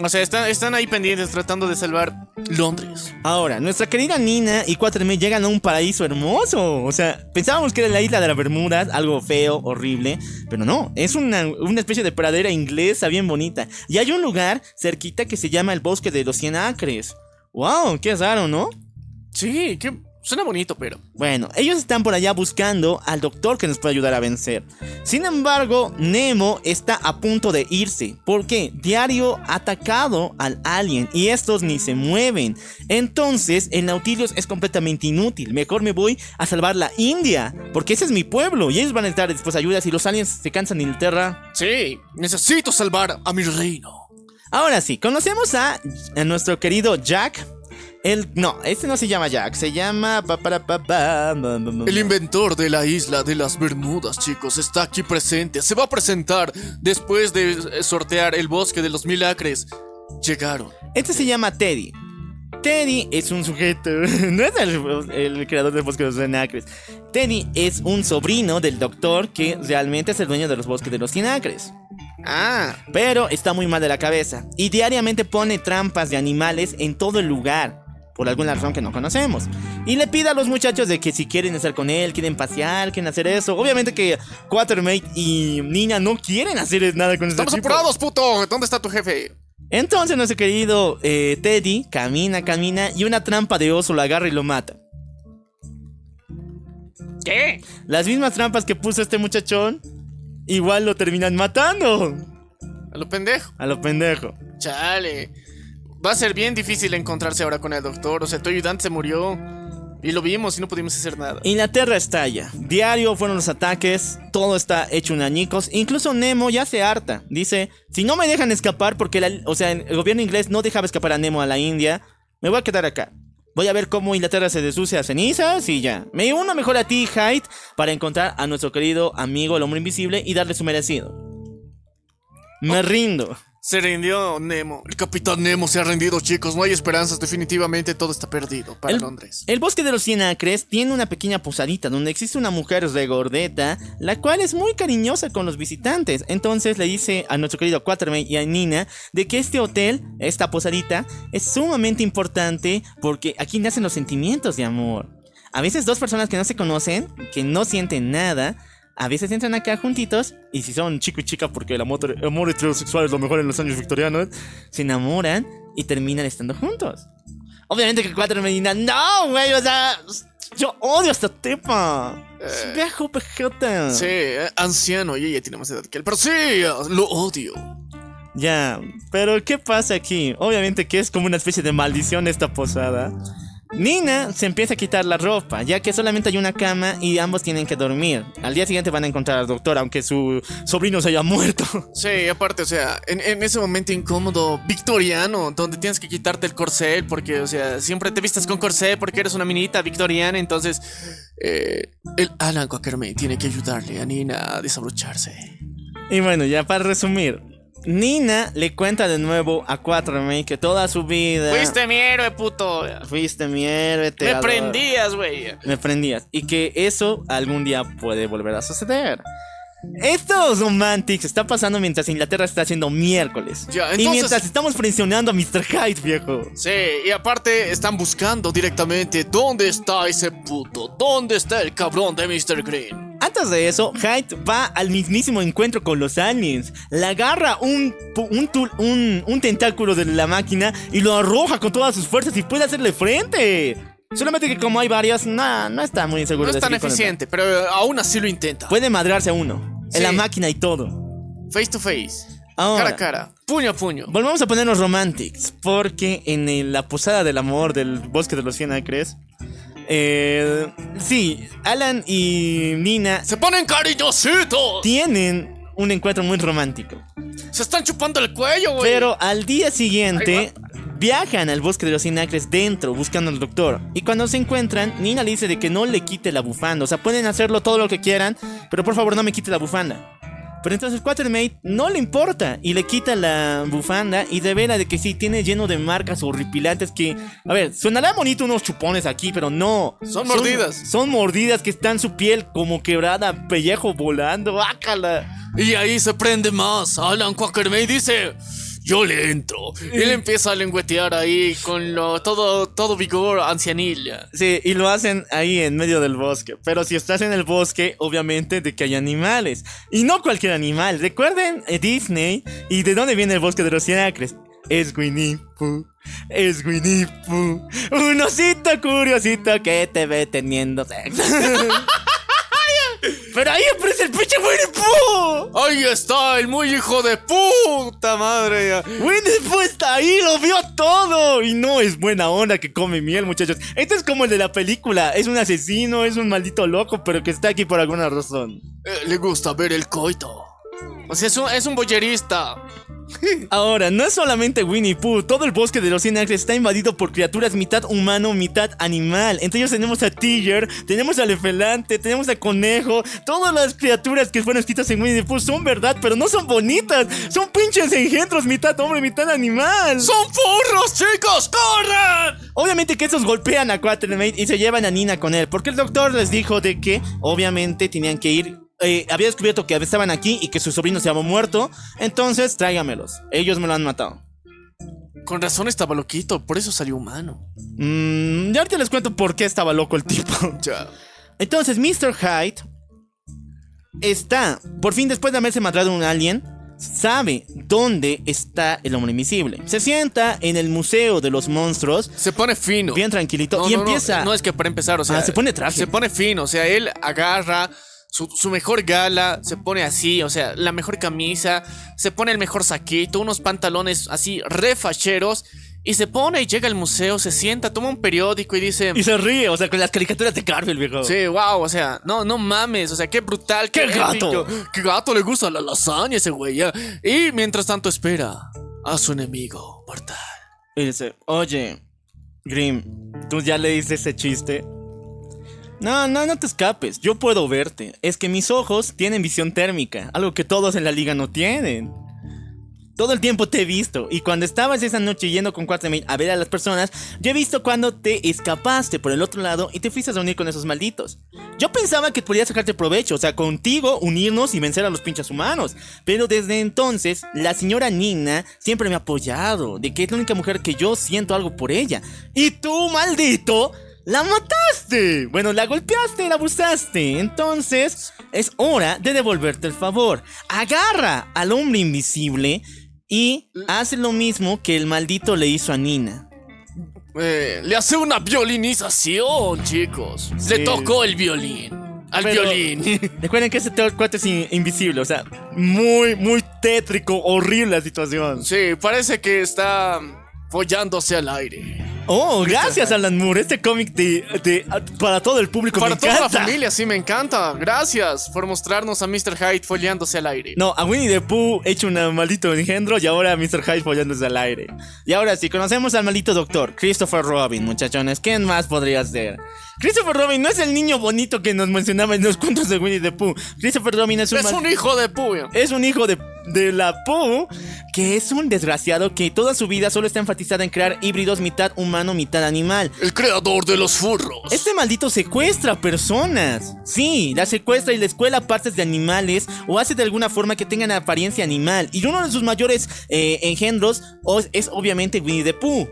O sea, están, están ahí pendientes tratando de salvar Londres.
Ahora, nuestra querida Nina y Quatermain llegan a un paraíso hermoso. O sea, pensábamos que era la isla de las Bermudas, algo feo, horrible. Pero no, es una, una especie de pradera inglesa bien bonita. Y hay un lugar cerquita que se llama el Bosque de los 100 Acres. ¡Wow! ¡Qué raro, ¿no?
Sí, que suena bonito, pero.
Bueno, ellos están por allá buscando al doctor que nos puede ayudar a vencer. Sin embargo, Nemo está a punto de irse. ¿Por qué? Diario ha atacado al alien y estos ni se mueven. Entonces, el Nautilus es completamente inútil. Mejor me voy a salvar la India. Porque ese es mi pueblo y ellos van a necesitar después ayuda si los aliens se cansan de Inglaterra.
Sí, necesito salvar a mi reino.
Ahora sí, conocemos a, a nuestro querido Jack. El, no, este no se llama Jack, se llama...
El inventor de la isla de las Bermudas, chicos, está aquí presente. Se va a presentar después de sortear el bosque de los mil acres. Llegaron.
Este se llama Teddy. Teddy es un sujeto, no es el, el creador del bosque de los Cienacres. Teddy es un sobrino del doctor que realmente es el dueño de los bosques de los Cienacres.
Ah,
Pero está muy mal de la cabeza y diariamente pone trampas de animales en todo el lugar. Por alguna razón que no conocemos. Y le pide a los muchachos de que si quieren estar con él, quieren pasear, quieren hacer eso. Obviamente que Quatermate y Niña no quieren hacer nada con este
estamos
tipo.
apurados, puto. ¿Dónde está tu jefe?
Entonces nuestro querido eh, Teddy camina, camina y una trampa de oso lo agarra y lo mata.
¿Qué?
Las mismas trampas que puso este muchachón, igual lo terminan matando.
A lo pendejo.
A lo pendejo.
Chale. Va a ser bien difícil encontrarse ahora con el doctor. O sea, tu ayudante se murió. Y lo vimos y no pudimos hacer nada.
Inglaterra estalla. Diario fueron los ataques. Todo está hecho un añicos. Incluso Nemo ya se harta. Dice, si no me dejan escapar porque la- o sea, el gobierno inglés no dejaba escapar a Nemo a la India, me voy a quedar acá. Voy a ver cómo Inglaterra se desucia a cenizas y ya. Me uno mejor a ti, Hyde, para encontrar a nuestro querido amigo el hombre invisible y darle su merecido. Me rindo.
Se rindió Nemo.
El capitán Nemo se ha rendido, chicos. No hay esperanzas. Definitivamente todo está perdido para
El,
Londres.
el bosque de los 100 acres tiene una pequeña posadita donde existe una mujer regordeta, la cual es muy cariñosa con los visitantes. Entonces le dice a nuestro querido Quatermain y a Nina de que este hotel, esta posadita, es sumamente importante porque aquí nacen los sentimientos de amor. A veces dos personas que no se conocen, que no sienten nada, a veces entran acá juntitos y si son chico y chica porque el amor, el amor heterosexual es lo mejor en los años victorianos, se enamoran y terminan estando juntos. Obviamente que cuatro Medina, no, güey, o sea, yo odio a esta tipa. Es viejo pejota.
Sí, eh, anciano y ella tiene más edad que él. Pero sí, eh, lo odio.
Ya, pero ¿qué pasa aquí? Obviamente que es como una especie de maldición esta posada. Nina se empieza a quitar la ropa, ya que solamente hay una cama y ambos tienen que dormir. Al día siguiente van a encontrar al doctor, aunque su sobrino se haya muerto.
Sí, aparte, o sea, en, en ese momento incómodo victoriano, donde tienes que quitarte el corcel, porque, o sea, siempre te vistes con corcel porque eres una minita victoriana, entonces, eh, el Alan Quackermain tiene que ayudarle a Nina a desabrocharse.
Y bueno, ya para resumir, Nina le cuenta de nuevo a Quatermain que toda su vida
Fuiste mi héroe, puto.
fuiste mi héroe, te
Me
adoro.
prendías, güey.
Me prendías. Y que eso algún día puede volver a suceder. Estos romantics está pasando mientras Inglaterra está haciendo miércoles.
Ya,
Y mientras estamos presionando a Mr. Hyde, viejo.
Sí, y aparte están buscando directamente dónde está ese puto, dónde está el cabrón de Mr. Green.
Antes de eso, Hyde va al mismísimo encuentro con los aliens. Le agarra un, un, tul- un, un tentáculo de la máquina y lo arroja con todas sus fuerzas y puede hacerle frente. Solamente que como hay varias, nah, no está muy seguro
No es tan eficiente.
Pero aún así lo intenta.
Puede madrearse a uno. En la máquina y todo.
Face to face.
Ahora.
Cara a cara. Puño a puño.
Volvamos a ponernos romantics, porque en el- la posada del amor del bosque de los cien acres, eh, sí, Alan y Nina
Se ponen cariñositos.
tienen un encuentro muy romántico.
Se están chupando el cuello, güey.
Pero al día siguiente viajan al bosque de los cien acres dentro buscando al doctor. Y cuando se encuentran, Nina le dice de que no le quite la bufanda. O sea, pueden hacerlo todo lo que quieran, pero por favor no me quite la bufanda. Pero entonces Quatermaid no le importa y le quita la bufanda y revela de que sí, tiene lleno de marcas horripilantes que... A ver, sonará bonito unos chupones aquí, pero no.
Son mordidas.
Son, mordidas que están su piel como quebrada, pellejo volando, ¡ácala!
Y ahí se prende más. Alan Quackermain dice: Yo le entro. Y él empieza a lengüetear ahí con lo, todo, todo vigor ancianil.
Sí, y lo hacen ahí en medio del bosque. Pero si estás en el bosque, obviamente de que hay animales. Y no cualquier animal. Recuerden eh, Disney y de dónde viene el bosque de los cien acres. Es Winnie Pooh. Es Winnie Pooh. Un osito curiosito que te ve teniendo sexo. Pero ahí aparece el pinche Winnie Pooh.
Ahí está el muy hijo de puta madre.
Winnie Pooh está ahí, lo vio todo. Y no es buena onda que come miel, muchachos. Este es como el de la película. Es un asesino, es un maldito loco, pero que está aquí por alguna razón.
Eh, le gusta ver el coito.
O sea, es un, es un boyerista.
Ahora, no es solamente Winnie Pooh, todo el bosque de los 100 acres está invadido por criaturas mitad humano, mitad animal. Entre ellos tenemos a Tiger, tenemos al elefante, tenemos a conejo. Todas las criaturas que fueron escritas en Winnie Pooh son verdad, pero no son bonitas. Son pinches engendros, mitad hombre, mitad animal.
¡Son furros, chicos! ¡Corran!
Obviamente que estos golpean a Quatermaid y se llevan a Nina con él, porque el doctor les dijo de que obviamente tenían que ir. Eh, había descubierto que estaban aquí y que su sobrino se había muerto, entonces tráigamelos. Ellos me lo han matado.
Con razón estaba loquito, por eso salió humano.
Mm, ya ahorita les cuento por qué estaba loco el tipo.
Ya.
Entonces, Mr. Hyde está, por fin después de haberse matado a un alien, sabe dónde está el hombre invisible. Se sienta en el Museo de los Monstruos,
Se pone fino.
bien tranquilito,
No,
y
no, no,
empieza...
No, es que para empezar, o sea.
Ah, se pone traje.
Se pone fino, o sea, él agarra su, su mejor gala, se pone así, o sea, la mejor camisa, se pone el mejor saquito, unos pantalones así refacheros. Y se pone y llega al museo, se sienta, toma un periódico y dice.
Y se ríe, o sea, con las caricaturas de Garfield, viejo.
Sí, wow, o sea, no, no mames, o sea, qué brutal, qué,
¡Qué gato!
Qué gato le gusta la lasaña ese güey. ya. Y mientras tanto espera a su enemigo mortal.
Y dice, oye, Grim, ¿tú ya le dices ese chiste? No, no, no te escapes, yo puedo verte. Es que mis ojos tienen visión térmica, algo que todos en la liga no tienen. Todo el tiempo te he visto. Y cuando estabas esa noche yendo con Quartermain a ver a las personas, yo he visto cuando te escapaste por el otro lado y te fuiste a reunir con esos malditos. Yo pensaba que podía sacarte provecho, o sea, contigo unirnos y vencer a los pinches humanos. Pero desde entonces, la señora Nina siempre me ha apoyado, de que es la única mujer que yo siento algo por ella. Y tú, maldito, ¡La mataste! Bueno, la golpeaste, la abusaste. Entonces, es hora de devolverte el favor. Agarra al hombre invisible y hace lo mismo que el maldito le hizo a Nina.
Eh, le hace una violinización, chicos. Le tocó el violín. Al
Pero-
violín.
Recuerden que ese te- cuate es in- invisible, o sea, muy, muy tétrico, horrible la situación.
Sí, parece que está follándose al aire.
Oh, gracias Alan Moore, este cómic de, de- para todo el público
Para
me
toda la
encanta.
familia, sí, me encanta. Gracias por mostrarnos a Mr. Hyde follándose al aire.
No, a Winnie the Pooh hecho un maldito engendro y ahora a Mr. Hyde follándose al aire. Y ahora sí, conocemos al maldito doctor, Christopher Robin, muchachones. ¿Quién más podría ser? Christopher Robin no es el niño bonito que nos mencionaba en los cuentos de Winnie the Pooh. Christopher Robin es un,
Es un hijo de puya.
es un hijo de, de la Pooh que es un desgraciado que toda su vida solo está enfatizada en crear híbridos mitad humano, mitad animal.
El creador de los furros.
Este maldito secuestra personas. Sí, la secuestra y le escuela partes de animales o hace de alguna forma que tengan apariencia animal. Y uno de sus mayores eh, engendros os- es obviamente Winnie the Pooh.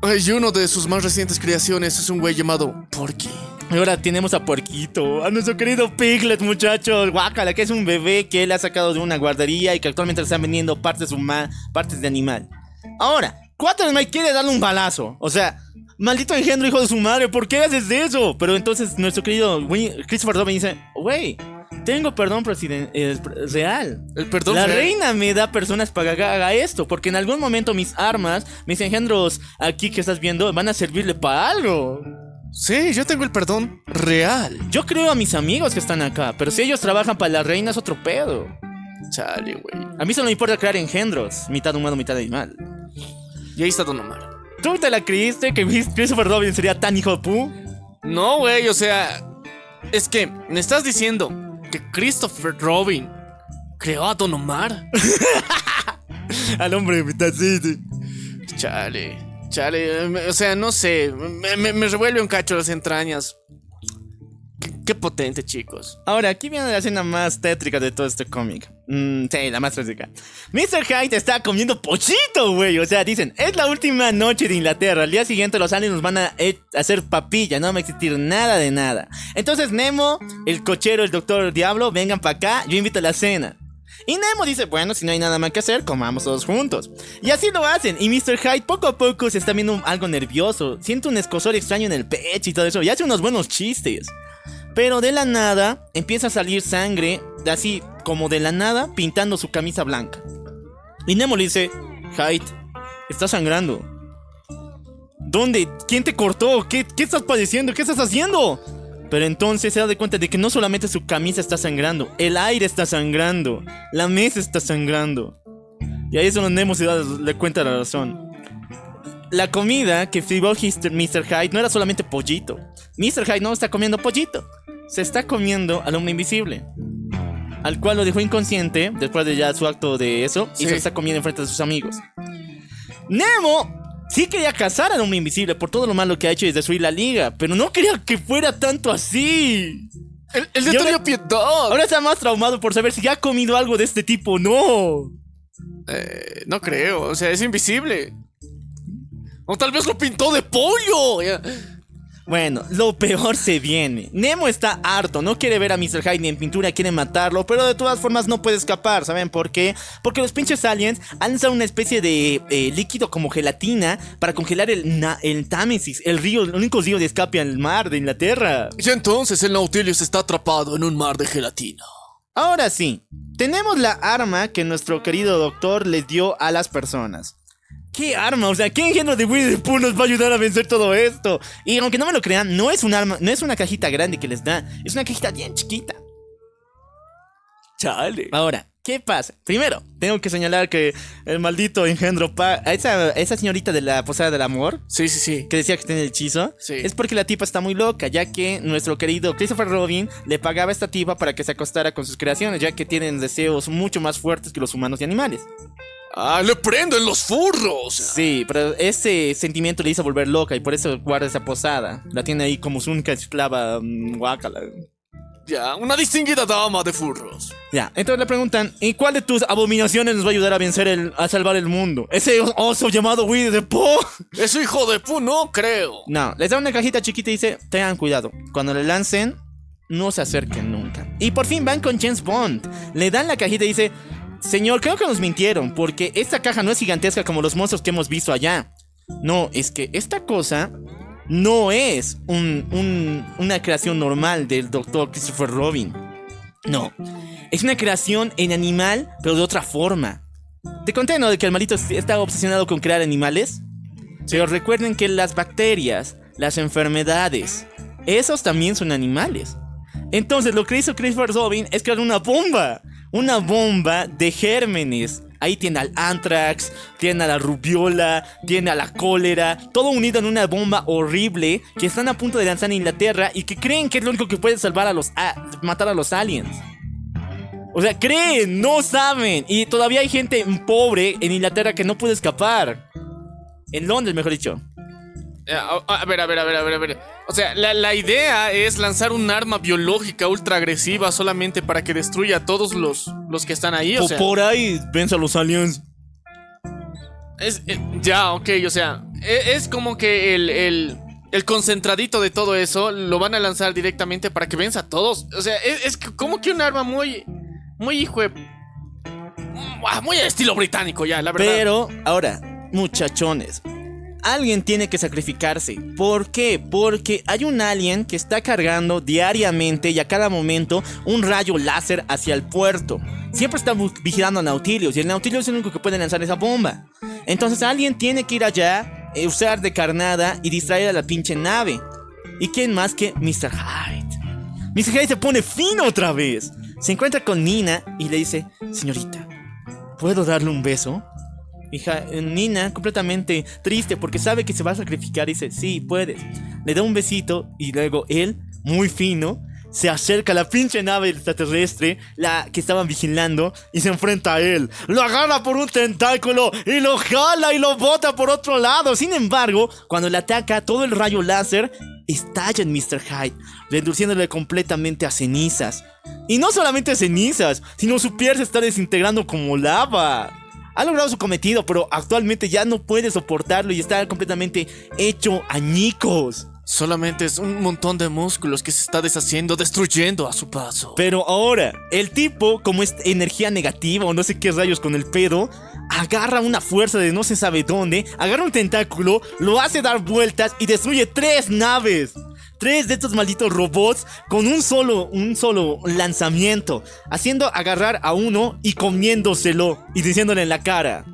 Y uno de sus más recientes creaciones es un güey llamado Porky.
Ahora tenemos a Porquito, a nuestro querido Piglet, muchachos. Guácala, que es un bebé que él ha sacado de una guardería y que actualmente le están vendiendo partes, partes de animal. Ahora, Quatermain quiere darle un balazo. O sea, maldito engendro, hijo de su madre, ¿por qué haces eso? Pero entonces nuestro querido Christopher Robin dice, wey, tengo perdón eh, real.
El perdón
La
real.
reina me da personas para que haga esto, porque en algún momento mis armas, mis engendros aquí que estás viendo, van a servirle para algo.
Sí, yo tengo el perdón real.
Yo creo a mis amigos que están acá, pero si ellos trabajan para la reina es otro pedo.
Chale, güey.
A mí solo me importa crear engendros, mitad humano, mitad animal.
Y ahí está Don Omar.
¿Tú te la creíste que Christopher Robin sería tan hijo de pu?
No, güey, o sea. Es que me estás diciendo que Christopher Robin creó a Don Omar.
Al hombre mitad, sí, sí.
Chale, chale. eh, O sea, no sé. Me, me- me revuelve un cacho las entrañas. Qué, potente, chicos.
Ahora, aquí viene la escena más tétrica de todo este cómic. Mm, sí, la más tétrica. Mr. Hyde está comiendo pochito, güey. O sea, dicen, es la última noche de Inglaterra. Al día siguiente los aliens nos van a eh, hacer papilla. No va a existir nada de nada. Entonces Nemo, el cochero, el doctor Diablo, vengan para acá. Yo invito a la cena. Y Nemo dice, bueno, si no hay nada más que hacer, comamos todos juntos. Y así lo hacen. Y Mr. Hyde poco a poco se está viendo algo nervioso. Siente un escosor extraño en el pecho y todo eso. Y hace unos buenos chistes. Pero de la nada empieza a salir sangre, así como de la nada, pintando su camisa blanca. Y Nemo le dice, Hyde, está sangrando. ¿Dónde? ¿Quién te cortó? ¿Qué, qué estás padeciendo? ¿Qué estás haciendo? Pero entonces se da de cuenta de que no solamente su camisa está sangrando, el aire está sangrando, la mesa está sangrando. Y ahí es donde Nemo se da cuenta la razón. La comida que sirvió Mr. Hyde no era solamente pollito. Mr. Hyde no está comiendo pollito. Se está comiendo al hombre invisible. Al cual lo dejó inconsciente después de ya su acto de eso. Y se lo está comiendo enfrente de sus amigos. Nemo sí quería cazar al hombre invisible por todo lo malo que ha hecho y destruir la liga. Pero no quería que fuera tanto así.
El, el de Piedad.
Ahora está más traumado por saber si ya ha comido algo de este tipo. No.
Eh, no creo, o sea, es invisible. O tal vez lo pintó de pollo.
Bueno, lo peor se viene. Nemo está harto, no quiere ver a Mr. Hyde ni en pintura, quiere matarlo, pero de todas formas no puede escapar, ¿saben por qué? Porque los pinches aliens han lanzado una especie de eh, líquido como gelatina para congelar el, el Támesis, el río, el único río de escape al mar de Inglaterra.
Y entonces el Nautilus está atrapado en un mar de gelatina.
Ahora sí, tenemos la arma que nuestro querido doctor les dio a las personas. ¿Qué arma? O sea, ¿qué engendro de Winnie the Pooh nos va a ayudar a vencer todo esto? Y aunque no me lo crean, no es un arma, no es una cajita grande que les da, es una cajita bien chiquita.
Chale.
Ahora, ¿qué pasa? Primero, tengo que señalar que el maldito engendro pa a esa, esa señorita de la Posada del Amor,
Sí, sí, sí.
que decía que tiene el hechizo,
Sí.
es porque la tipa está muy loca, ya que nuestro querido Christopher Robin le pagaba a esta tipa para que se acostara con sus creaciones, ya que tienen deseos mucho más fuertes que los humanos y animales.
Ah, le prendo en los furros.
Sí, pero ese sentimiento le hizo volver loca y por eso guarda esa posada. La tiene ahí como su única esclava, mm, guácala.
Ya, una distinguida dama de furros.
Ya, entonces le preguntan, ¿y cuál de tus abominaciones nos va a ayudar a vencer el, a salvar el mundo? Ese oso llamado Winnie the Pooh.
Eso hijo de pu, no creo.
No, les da una cajita chiquita y dice, tengan cuidado, cuando le lancen, no se acerquen nunca. Y por fin van con James Bond. Le dan la cajita y dice, señor, creo que nos mintieron, porque esta caja no es gigantesca como los monstruos que hemos visto allá. No, es que esta cosa no es un- un- una creación normal del doctor Christopher Robin. No, es una creación en animal, pero de otra forma. Te conté, ¿no? De que el malito está obsesionado con crear animales. Pero recuerden que las bacterias, las enfermedades, esos también son animales. Entonces lo que hizo Christopher Robin es crear una bomba. Una bomba de gérmenes. Ahí tiene al anthrax, tiene a la rubiola, tiene a la cólera, todo unido en una bomba horrible que están a punto de lanzar en Inglaterra y que creen que es lo único que puede salvar a los a- matar a los aliens. O sea, creen, no saben. Y todavía hay gente pobre en Inglaterra que no puede escapar. En Londres, mejor dicho.
Ya, A, ver, a ver, a ver, a ver, a ver. O sea, la, la idea es lanzar un arma biológica ultra agresiva solamente para que destruya a todos los, los que están ahí. O
Po-
sea,
por ahí, vence a los aliens.
es, eh, ya, ok, o sea, e- es, como que el, el, el concentradito de todo eso lo van a lanzar directamente para que venza a todos. O sea, es, es como que un arma muy, muy hijo de... Muy al estilo británico ya, la verdad.
Pero, ahora, muchachones. Alguien tiene que sacrificarse. ¿Por qué? Porque hay un alien que está cargando diariamente y a cada momento un rayo láser hacia el puerto. Siempre está vigilando a Nautilus y el Nautilus es el único que puede lanzar esa bomba. Entonces alguien tiene que ir allá, eh, usar de carnada y distraer a la pinche nave. ¿Y quién más que Mr. Hyde? Mr. Hyde se pone fino otra vez. Se encuentra con Nina y le dice, señorita, ¿puedo darle un beso? Hija, eh, Nina, completamente triste porque sabe que se va a sacrificar, dice, sí, puedes. Le da un besito y luego él, muy fino, se acerca a la pinche nave extraterrestre, la que estaban vigilando, y se enfrenta a él. Lo agarra por un tentáculo y lo jala y lo bota por otro lado. Sin embargo, cuando le ataca, todo el rayo láser estalla en Mr. Hyde, reduciéndole completamente a cenizas. Y no solamente cenizas, sino su piel se está desintegrando como lava. Ha logrado su cometido, pero actualmente ya no puede soportarlo y está completamente hecho añicos.
Solamente es un montón de músculos que se está deshaciendo, destruyendo a su paso.
Pero ahora, el tipo, como es energía negativa o no sé qué rayos con el pedo, agarra una fuerza de no se sabe dónde, agarra un tentáculo, lo hace dar vueltas y destruye tres naves. Tres de estos malditos robots con un solo, un solo lanzamiento, haciendo agarrar a uno y comiéndoselo y diciéndole en la cara.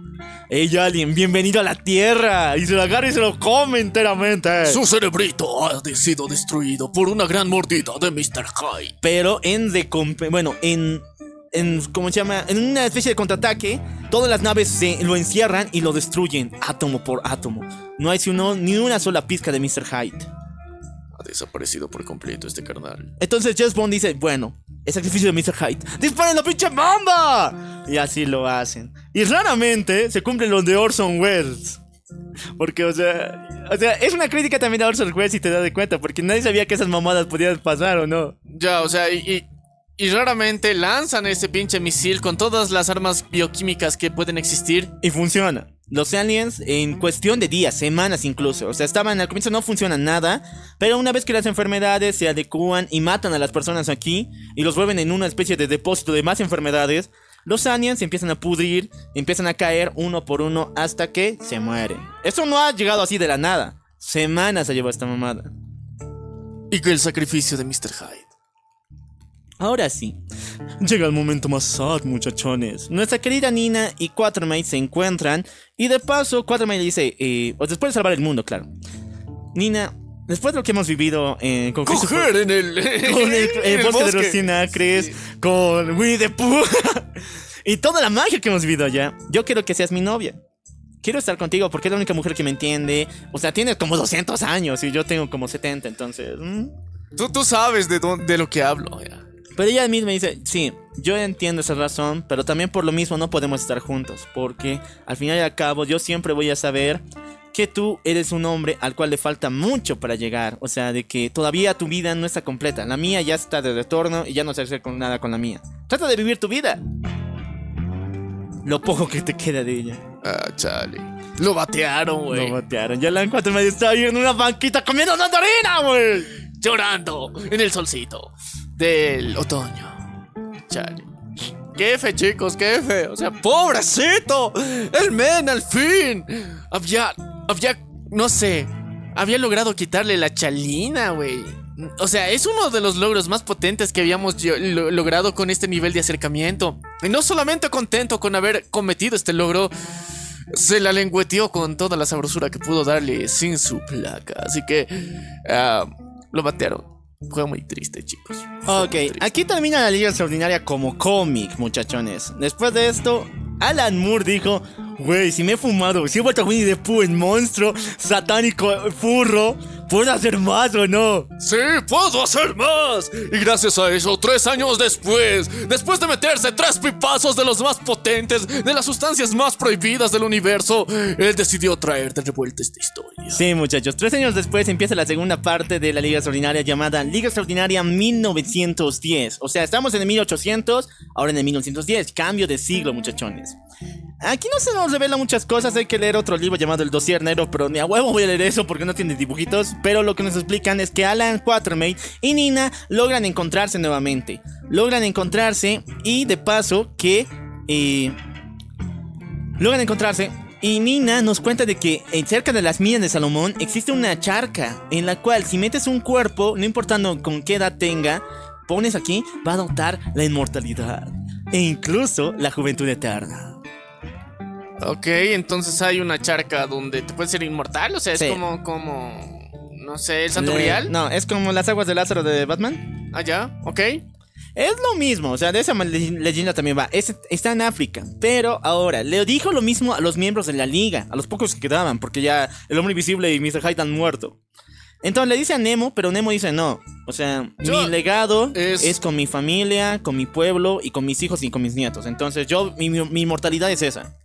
Ey, alien, bienvenido a la Tierra. Y se lo agarra y se lo come enteramente.
Su cerebrito ha sido destruido por una gran mordida de Mr. Hyde.
pero en recompe- bueno, en en ¿cómo se llama? En una especie de contraataque, todas las naves se lo encierran y lo destruyen átomo por átomo. No hay sino ni una sola pizca de Mr. Hyde.
Ha desaparecido por completo este carnal.
Entonces James Bond dice, bueno, el sacrificio de Mr. Hyde. ¡Disparen la pinche bomba! Y así lo hacen. Y raramente se cumplen los de Orson Welles. Porque, o sea, o sea, es una crítica también a Orson Welles si te das de cuenta, porque nadie sabía que esas mamadas podían pasar o no.
Ya, o sea, y, y, y raramente lanzan ese pinche misil con todas las armas bioquímicas que pueden existir.
Y funciona. Los aliens, en cuestión de días, semanas incluso, o sea, estaban al comienzo no funciona nada, pero una vez que las enfermedades se adecúan y matan a las personas aquí y los vuelven en una especie de depósito de más enfermedades, los aliens se empiezan a pudrir, empiezan a caer uno por uno hasta que se mueren. Eso no ha llegado así de la nada. Semanas se llevó esta mamada.
Y que el sacrificio de Mr. Hyde.
Ahora sí, llega el momento más sad, muchachones. Nuestra querida Nina y Quatermaid se encuentran y de paso Quatermaid le dice, eh, o después de salvar el mundo, claro. Nina, después de lo que hemos vivido eh, con
Coger en el,
con el, el bosque, de los cien acres, con Winnie the Pooh y toda la magia que hemos vivido allá. Yo quiero que seas mi novia. Quiero estar contigo porque es la única mujer que me entiende. O sea, tienes como 200 años y yo tengo como 70, entonces... mm.
Tú, tú sabes de, dónde- de lo que hablo. ya.
Pero ella misma dice, sí, yo entiendo esa razón, pero también por lo mismo no podemos estar juntos, porque al final y al cabo yo siempre voy a saber que tú eres un hombre al cual le falta mucho para llegar, o sea, de que todavía tu vida no está completa, la mía ya está de retorno y ya no se hacer con nada con la mía. Trata de vivir tu vida. Lo poco que te queda de ella.
Ah, chale. Lo batearon, güey.
Lo batearon. Ya la encuentro medio está ahí en una banquita comiendo mandarina, güey.
Llorando en el solcito del otoño. Chale. Qué fe, chicos, qué fe. O sea, pobrecito. El men, al fin. Había, había, no sé, había logrado quitarle la chalina, güey. O sea, es uno de los logros más potentes que habíamos logrado con este nivel de acercamiento. Y no solamente contento con haber cometido este logro, se la lengüeteó con toda la sabrosura que pudo darle sin su placa. Así que ah, lo batearon. Fue muy triste, chicos. Fue
Ok,
triste.
aquí termina la Liga Extraordinaria como cómic, muchachones. Después de esto, Alan Moore dijo, güey, si me he fumado, si he vuelto a Winnie the Pooh en monstruo, satánico, furro, ¿puedo hacer más o no?
Sí, puedo hacer más. Y gracias a eso, tres años después, después de meterse tres pipazos de los más potentes, de las sustancias más prohibidas del universo, él decidió traer de revuelta esta historia.
Sí, muchachos, tres años después empieza la segunda parte de la Liga Extraordinaria llamada Liga Extraordinaria 1910. O sea, estamos en el 1800, ahora en el 1910, cambio de siglo, muchachones. Aquí no se nos revelan muchas cosas, hay que leer otro libro llamado El Dossier Negro, pero ni a huevo voy a leer eso porque no tiene dibujitos. Pero lo que nos explican es que Alan Quatermain y Nina logran encontrarse nuevamente. Logran encontrarse y de paso que... eh, logran encontrarse y Nina nos cuenta de que en cerca de las minas de Salomón existe una charca en la cual si metes un cuerpo, no importando con qué edad tenga, pones aquí, va a adoptar la inmortalidad e incluso la juventud eterna.
Ok, entonces hay una charca donde te puedes ser inmortal, o sea, es
Sí.
como, como, no sé, el grial.
No, es como las aguas de Lázaro de Batman.
Ah, ya, ok.
Es lo mismo, o sea, de esa le- leyenda también va. Es- está en África. Pero ahora, le dijo lo mismo a los miembros de la liga, a los pocos que quedaban, porque ya el hombre invisible y Mr. Hyde han muerto. Entonces le dice a Nemo, pero Nemo dice no. O sea,
Yo-
mi legado
es-
es... con mi familia, con mi pueblo y con mis hijos y con mis nietos. Entonces yo, mi, mi- mi inmortalidad es esa.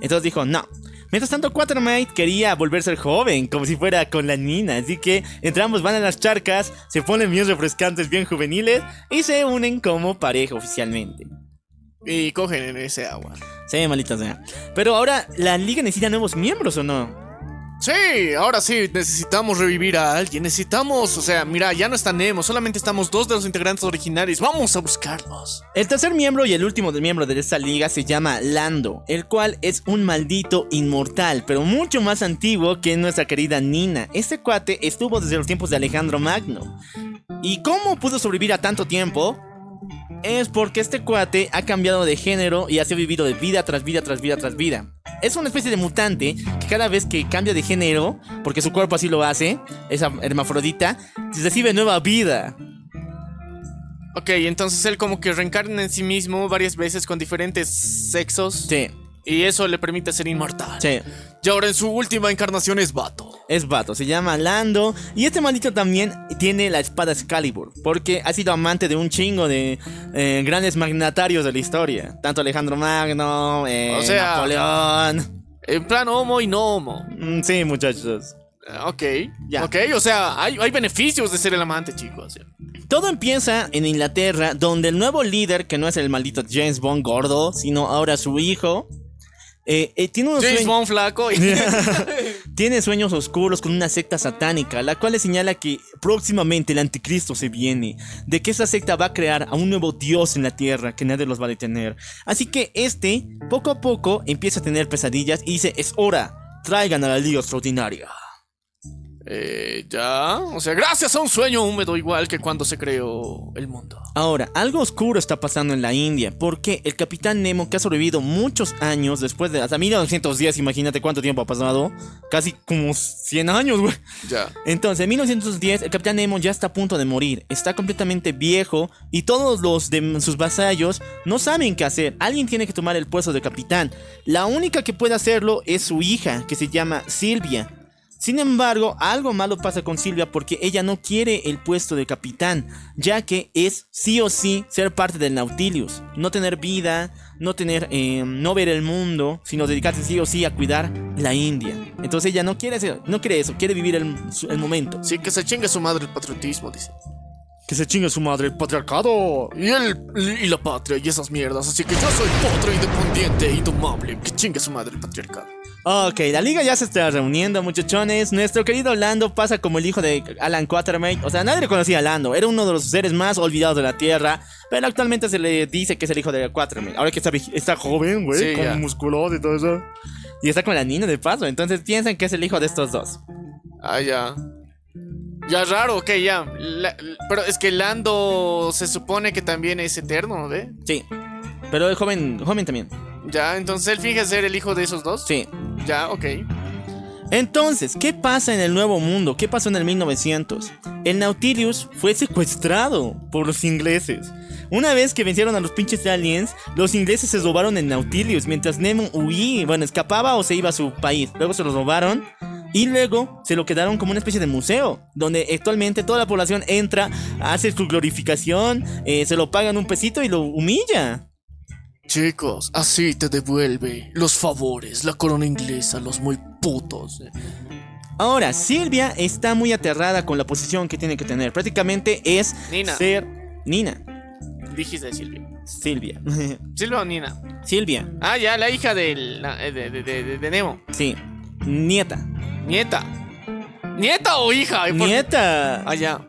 Entonces dijo, no. Mientras tanto, Quatermaid quería volverse joven, como si fuera con la Nina. Así que entre ambos van a las charcas, se ponen bien refrescantes, bien juveniles y se unen como pareja oficialmente.
Y cogen en ese agua.
Sí, maldita sea. Pero ahora, ¿la liga necesita nuevos miembros o no?
Sí, ahora sí, necesitamos revivir a alguien. Necesitamos, o sea, mira, ya no está Nemo, solamente estamos dos de los integrantes originales. Vamos a buscarlos.
El tercer miembro y el último de miembro de esta liga se llama Lando, el cual es un maldito inmortal, pero mucho más antiguo que nuestra querida Nina. Este cuate estuvo desde los tiempos de Alejandro Magno. ¿Y cómo pudo sobrevivir a tanto tiempo? Es porque este cuate ha cambiado de género y ha vivido de vida tras vida tras vida tras vida. Es una especie de mutante que cada vez que cambia de género, porque su cuerpo así lo hace, esa hermafrodita, recibe nueva vida.
Ok, entonces él como que reencarna en sí mismo varias veces con diferentes sexos.
Sí,
Y eso le permite ser inmortal.
sí.
Y ahora en su última encarnación es Vato.
Es vato, se llama Lando. Y este maldito también tiene la espada Excalibur. Porque ha sido amante de un chingo de eh, grandes magnatarios de la historia. Tanto Alejandro Magno, eh,
O sea-
Napoleón.
En plan homo y no homo.
Mm, sí, muchachos.
Ah, Ok,
Ya.
ok, o sea, hay, hay beneficios de ser el amante, chicos.
Todo empieza en Inglaterra, donde el nuevo líder, que no es el maldito James Bond gordo, sino ahora su hijo, eh, eh, tiene unos
James
sueños-
Bond flaco. y-
Tiene sueños oscuros con una secta satánica, la cual le señala que próximamente el anticristo se viene, de que esa secta va a crear a un nuevo dios en la tierra que nadie los va a detener. Así que este, poco a poco, empieza a tener pesadillas y dice, es hora, traigan a la Liga Extraordinaria.
Eh, ya, o sea, gracias a un sueño húmedo igual que cuando se creó el mundo.
Ahora, algo oscuro está pasando en la India, porque el capitán Nemo, que ha sobrevivido muchos años después de hasta 1910, imagínate cuánto tiempo ha pasado, casi como 100 años, güey.
Ya.
Entonces, en 1910, el Capitán Nemo ya está a punto de morir. Está completamente viejo y todos los de sus vasallos no saben qué hacer. Alguien tiene que tomar el puesto de capitán. La única que puede hacerlo es su hija, que se llama Silvia. Sin embargo, algo malo pasa con Silvia porque ella no quiere el puesto de capitán, ya que es sí o sí ser parte del Nautilus, no tener vida, no tener, eh, no ver el mundo, sino dedicarse sí o sí a cuidar la India. Entonces ella no quiere hacer, no quiere eso, quiere vivir el, el momento.
Sí, que se chingue su madre el patriotismo, dice.
Que se chingue su madre el patriarcado.
Y el y la patria y esas mierdas. Así que yo soy potro independiente, indomable. Que chingue su madre el patriarcado.
Ok, la liga ya se está reuniendo, muchachones. Nuestro querido Lando pasa como el hijo de Alan Quatermain. O sea, nadie le conocía a Lando. Era uno de los seres más olvidados de la Tierra. Pero actualmente se le dice que es el hijo de Quatermain. Ahora que está, está joven, güey,
Sí,
con musculoso y todo eso. Y está con la niña de paso. Entonces piensan que es el hijo de estos dos.
Ah, ya. Ya raro, ok, ya. La- pero es que Lando se supone que también es eterno, ¿ve?
Sí. Pero el joven, joven también.
Ya, entonces él finge ser el hijo de esos dos.
Sí.
Ya, ok.
Entonces, ¿qué pasa en el Nuevo Mundo? ¿Qué pasó en el 1900? El Nautilus fue secuestrado por los ingleses. Una vez que vencieron a los pinches aliens, los ingleses se robaron el Nautilus mientras Nemo huía, bueno, escapaba o se iba a su país. Luego se lo robaron y luego se lo quedaron como una especie de museo, donde actualmente toda la población entra, hace su glorificación, eh, se lo pagan un pesito y lo humilla.
Chicos, así te devuelve los favores, la corona inglesa, los muy putos.
Ahora, Silvia está muy aterrada con la posición que tiene que tener. Prácticamente es
Nina.
ser Nina.
Dijiste Silvia.
Silvia.
¿Silvia o Nina?
Silvia.
Ah, ya, la hija del, eh, de, de, de- de- Nemo.
Sí. Nieta.
Nieta. ¿Nieta o hija?
Nieta.
Ah, ya.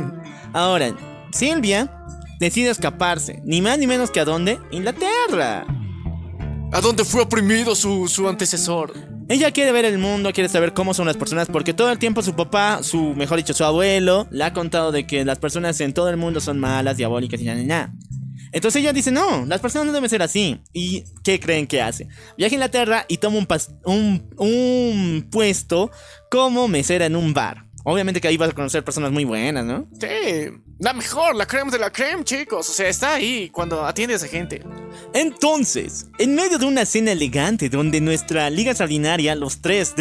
Ahora, Silvia decide escaparse. Ni más ni menos que a dónde? Inglaterra.
¿A dónde fue oprimido su, su antecesor?
Ella quiere ver el mundo, quiere saber cómo son las personas, porque todo el tiempo su papá, su, mejor dicho, su abuelo, le ha contado de que las personas en todo el mundo son malas, diabólicas y nada, nada. Entonces ella dice, no, las personas no deben ser así. ¿Y qué creen que hace? Viaja a Inglaterra y toma un, pas- un, un puesto como mesera en un bar. Obviamente que ahí vas a conocer personas muy buenas, ¿no?
Sí, la mejor, la creme de la creme, chicos. O sea, está ahí cuando atiende a esa gente.
Entonces, en medio de una cena elegante donde nuestra liga extraordinaria, los tres,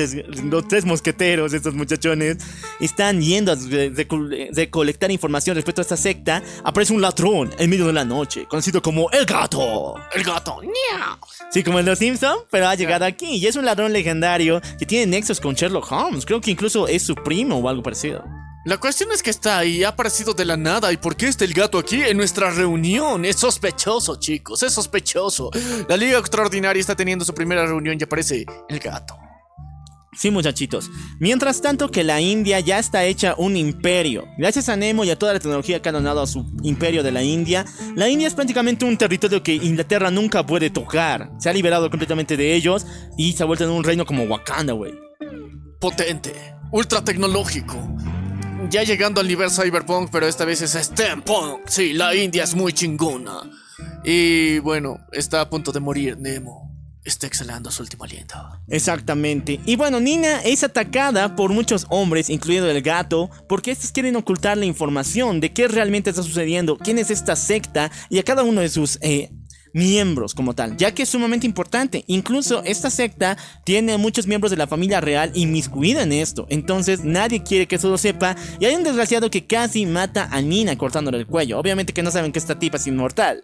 los tres mosqueteros, estos muchachones, están yendo a re- reco- recolectar información respecto a esta secta, aparece un ladrón en medio de la noche, conocido como el gato.
El gato. ¡Niau!
Sí, como el de los Simpson, pero ha llegado aquí y es un ladrón legendario que tiene nexos con Sherlock Holmes. Creo que incluso es su primo o algo parecido.
La cuestión es que está ahí, ha aparecido de la nada. ¿Y por qué está el gato aquí en nuestra reunión? Es sospechoso, chicos, es sospechoso. La Liga Extraordinaria está teniendo su primera reunión y aparece el gato.
Sí, muchachitos. Mientras tanto que la India ya está hecha un imperio. Gracias a Nemo y a toda la tecnología que ha donado a su imperio de la India, la India es prácticamente un territorio que Inglaterra nunca puede tocar. Se ha liberado completamente de ellos y se ha vuelto en un reino como Wakanda, güey.
Potente, ultra tecnológico. Ya llegando al nivel cyberpunk, pero esta vez es steampunk. Sí, la India es muy chingona. Y bueno, está a punto de morir Nemo. Está exhalando su último aliento.
Exactamente. Y bueno, Nina es atacada por muchos hombres, incluido el gato, porque estos quieren ocultar la información de qué realmente está sucediendo, quién es esta secta y a cada uno de sus eh, miembros como tal, ya que es sumamente importante. Incluso esta secta tiene muchos miembros de la familia real inmiscuida en esto, entonces nadie quiere que eso lo sepa. Y hay un desgraciado que casi mata a Nina cortándole el cuello. Obviamente que no saben que esta tipa es inmortal.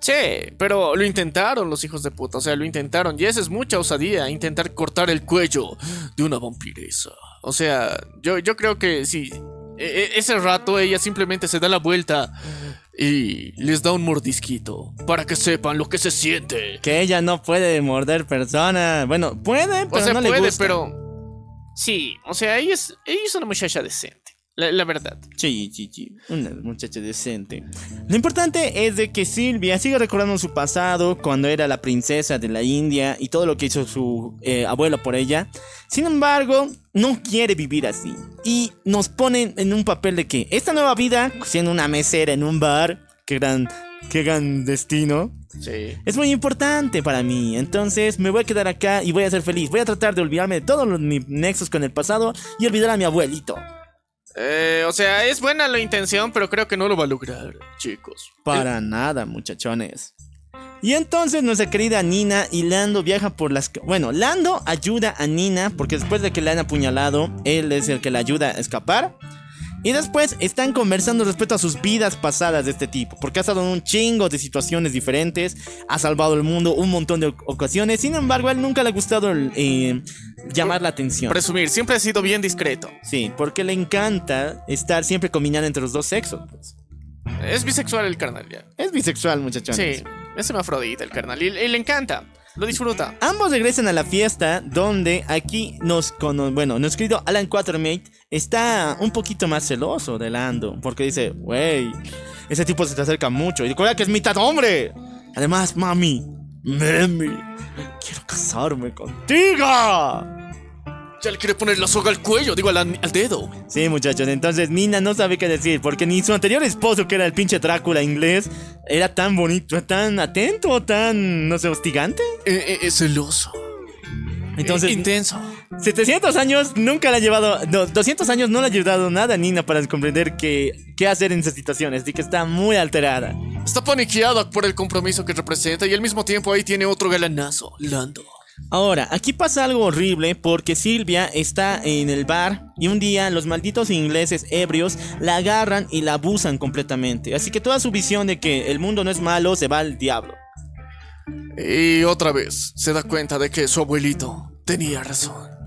Sí, pero lo intentaron los hijos de puta, o sea, lo intentaron. Y eso es mucha osadía, intentar cortar el cuello de una vampiresa. O sea, yo, yo creo que sí. e- e- ese rato ella simplemente se da la vuelta y les da un mordisquito para que sepan lo que se siente.
Que ella no puede morder personas. Bueno, puede, pero
O sea,
no le
puede,
gusta.
pero. Sí, o sea, ella es, ella es una muchacha decente. La, la verdad.
Sí, sí, sí. Una muchacha decente. Lo importante es de que Silvia sigue recordando su pasado cuando era la princesa de la India y todo lo que hizo su eh, abuelo por ella. Sin embargo, no quiere vivir así. Y nos ponen en un papel de que esta nueva vida, siendo una mesera en un bar, qué gran, qué gran destino,
Sí.
es muy importante para mí. Entonces me voy a quedar acá y voy a ser feliz. Voy a tratar de olvidarme de todos los, mis nexos con el pasado y olvidar a mi abuelito.
Eh, o sea, es buena la intención, pero creo que no lo va a lograr, chicos.
Para nada, muchachones. Y entonces nuestra querida Nina y Lando viajan por las... Bueno, Lando ayuda a Nina porque después de que la han apuñalado, él es el que la ayuda a escapar. Y después están conversando respecto a sus vidas pasadas de este tipo, porque ha estado en un chingo de situaciones diferentes, ha salvado el mundo un montón de ocasiones, sin embargo a él nunca le ha gustado eh, llamar la atención.
Presumir, siempre ha sido bien discreto.
Sí, porque le encanta estar siempre combinando entre los dos sexos. pues.
Es bisexual el carnal, ya.
Es bisexual, muchachones.
Sí, es hermafrodita el carnal. Y, y le encanta, lo disfruta.
Ambos regresan a la fiesta donde aquí nos cono bueno, nuestro querido Alan Quatermate está un poquito más celoso de Lando porque dice, wey, ese tipo se te acerca mucho y recuerda que es mitad hombre. Además, mami, mami, quiero casarme contigo.
Ya le quiere poner la soga al cuello, digo al, al dedo.
Sí, muchachos, entonces Nina no sabe qué decir porque ni su anterior esposo, que era el pinche Drácula inglés, era tan bonito, tan atento, tan, no sé, hostigante.
Eh, eh, es celoso.
Entonces,
Eh, intenso.
700 años nunca le ha llevado, no, 200 años no le ha ayudado nada a Nina para comprender qué, qué hacer en esas situaciones, así que está muy alterada.
Está paniqueada por el compromiso que representa y al mismo tiempo ahí tiene otro galanazo, Lando.
Ahora, aquí pasa algo horrible porque Silvia está en el bar y un día los malditos ingleses ebrios la agarran y la abusan completamente, así que toda su visión de que el mundo no es malo se va al diablo.
Y otra vez se da cuenta de que su abuelito tenía razón.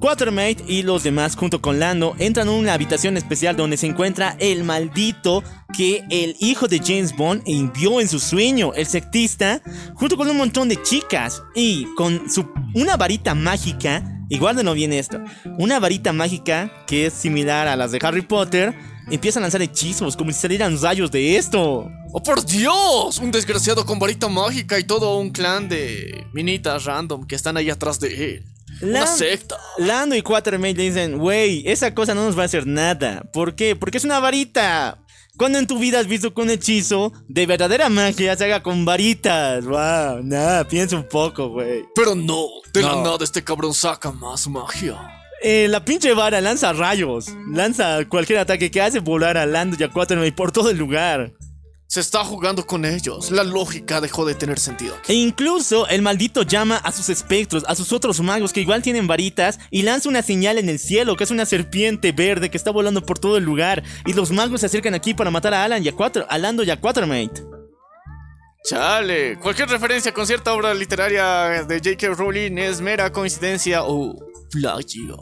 Quatermate y los demás, junto con Lando, entran a una habitación especial donde se encuentra el maldito que el hijo de James Bond envió en su sueño, el sectista, junto con un montón de chicas y con su, una varita mágica. Y guárdenlo bien esto: una varita mágica que es similar a las de Harry Potter. Empieza a lanzar hechizos como si salieran rayos de esto.
¡Oh, por Dios! Un desgraciado con varita mágica y todo un clan de minitas random que están ahí atrás de él. Una
La-
secta.
Lando y Quatermate le dicen, wey, esa cosa no nos va a hacer nada. ¿Por qué? Porque es una varita. ¿Cuándo en tu vida has visto que un hechizo de verdadera magia se haga con varitas? Wow, nada, piensa un poco, güey.
Pero no, de la
No.
nada este cabrón saca más magia.
Eh, la pinche vara lanza rayos, lanza cualquier ataque que hace volar a Lando y a Quatermate por todo el lugar.
Se está jugando con ellos. La lógica dejó de tener sentido.
E incluso el maldito llama a sus espectros, a sus otros magos que igual tienen varitas y lanza una señal en el cielo que es una serpiente verde que está volando por todo el lugar y los magos se acercan aquí para matar a Alan y a Quater, a Lando y a Quatermate.
Chale, cualquier referencia con cierta obra literaria de J.K. Rowling es mera coincidencia o plagio.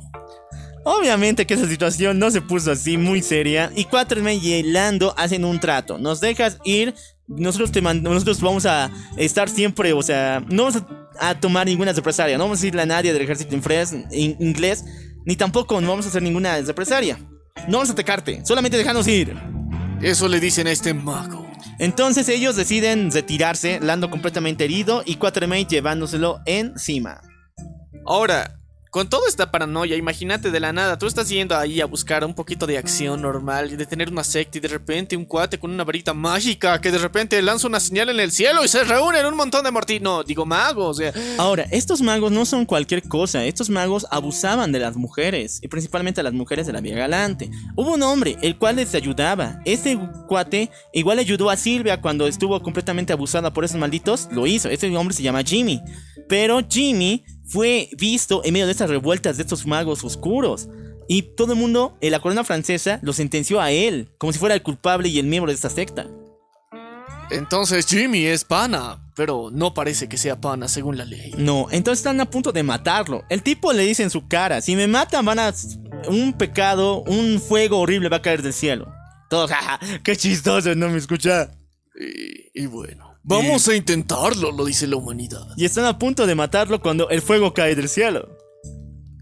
Obviamente que esa situación no se puso así muy seria y Quatermate y Lando hacen un trato. Nos dejas ir, nosotros te nosotros vamos a estar siempre, o sea, no vamos a, a tomar ninguna represalia, no vamos a decirle a nadie del ejército in- inglés, ni tampoco no vamos a hacer ninguna represalia. No vamos a atacarte, solamente déjanos ir.
Eso le dicen a este mago.
Entonces ellos deciden retirarse, Lando completamente herido y Quatermate llevándoselo encima.
Ahora, con toda esta paranoia, imagínate de la nada, tú estás yendo ahí a buscar un poquito de acción normal, de tener una secta y de repente un cuate con una varita mágica que de repente lanza una señal en el cielo y se reúnen un montón de morti... No, digo magos.
Ahora, estos magos no son cualquier cosa, estos magos abusaban de las mujeres, y principalmente a las mujeres de la Vía Galante. Hubo un hombre, el cual les ayudaba. Este cuate igual ayudó a Silvia cuando estuvo completamente abusada por esos malditos, lo hizo. Este hombre se llama Jimmy. Pero Jimmy fue visto en medio de estas revueltas de estos magos oscuros. Y todo el mundo, en la corona francesa, lo sentenció a él, como si fuera el culpable y el miembro de esta secta.
Entonces Jimmy es pana, pero no parece que sea pana según la ley.
No, entonces están a punto de matarlo. El tipo le dice en su cara, si me matan van a... Un pecado, un fuego horrible va a caer del cielo. Todos, jaja, qué chistoso, no me escucha.
Y, y bueno, vamos a intentarlo, lo dice la humanidad.
Y están a punto de matarlo cuando el fuego cae del cielo.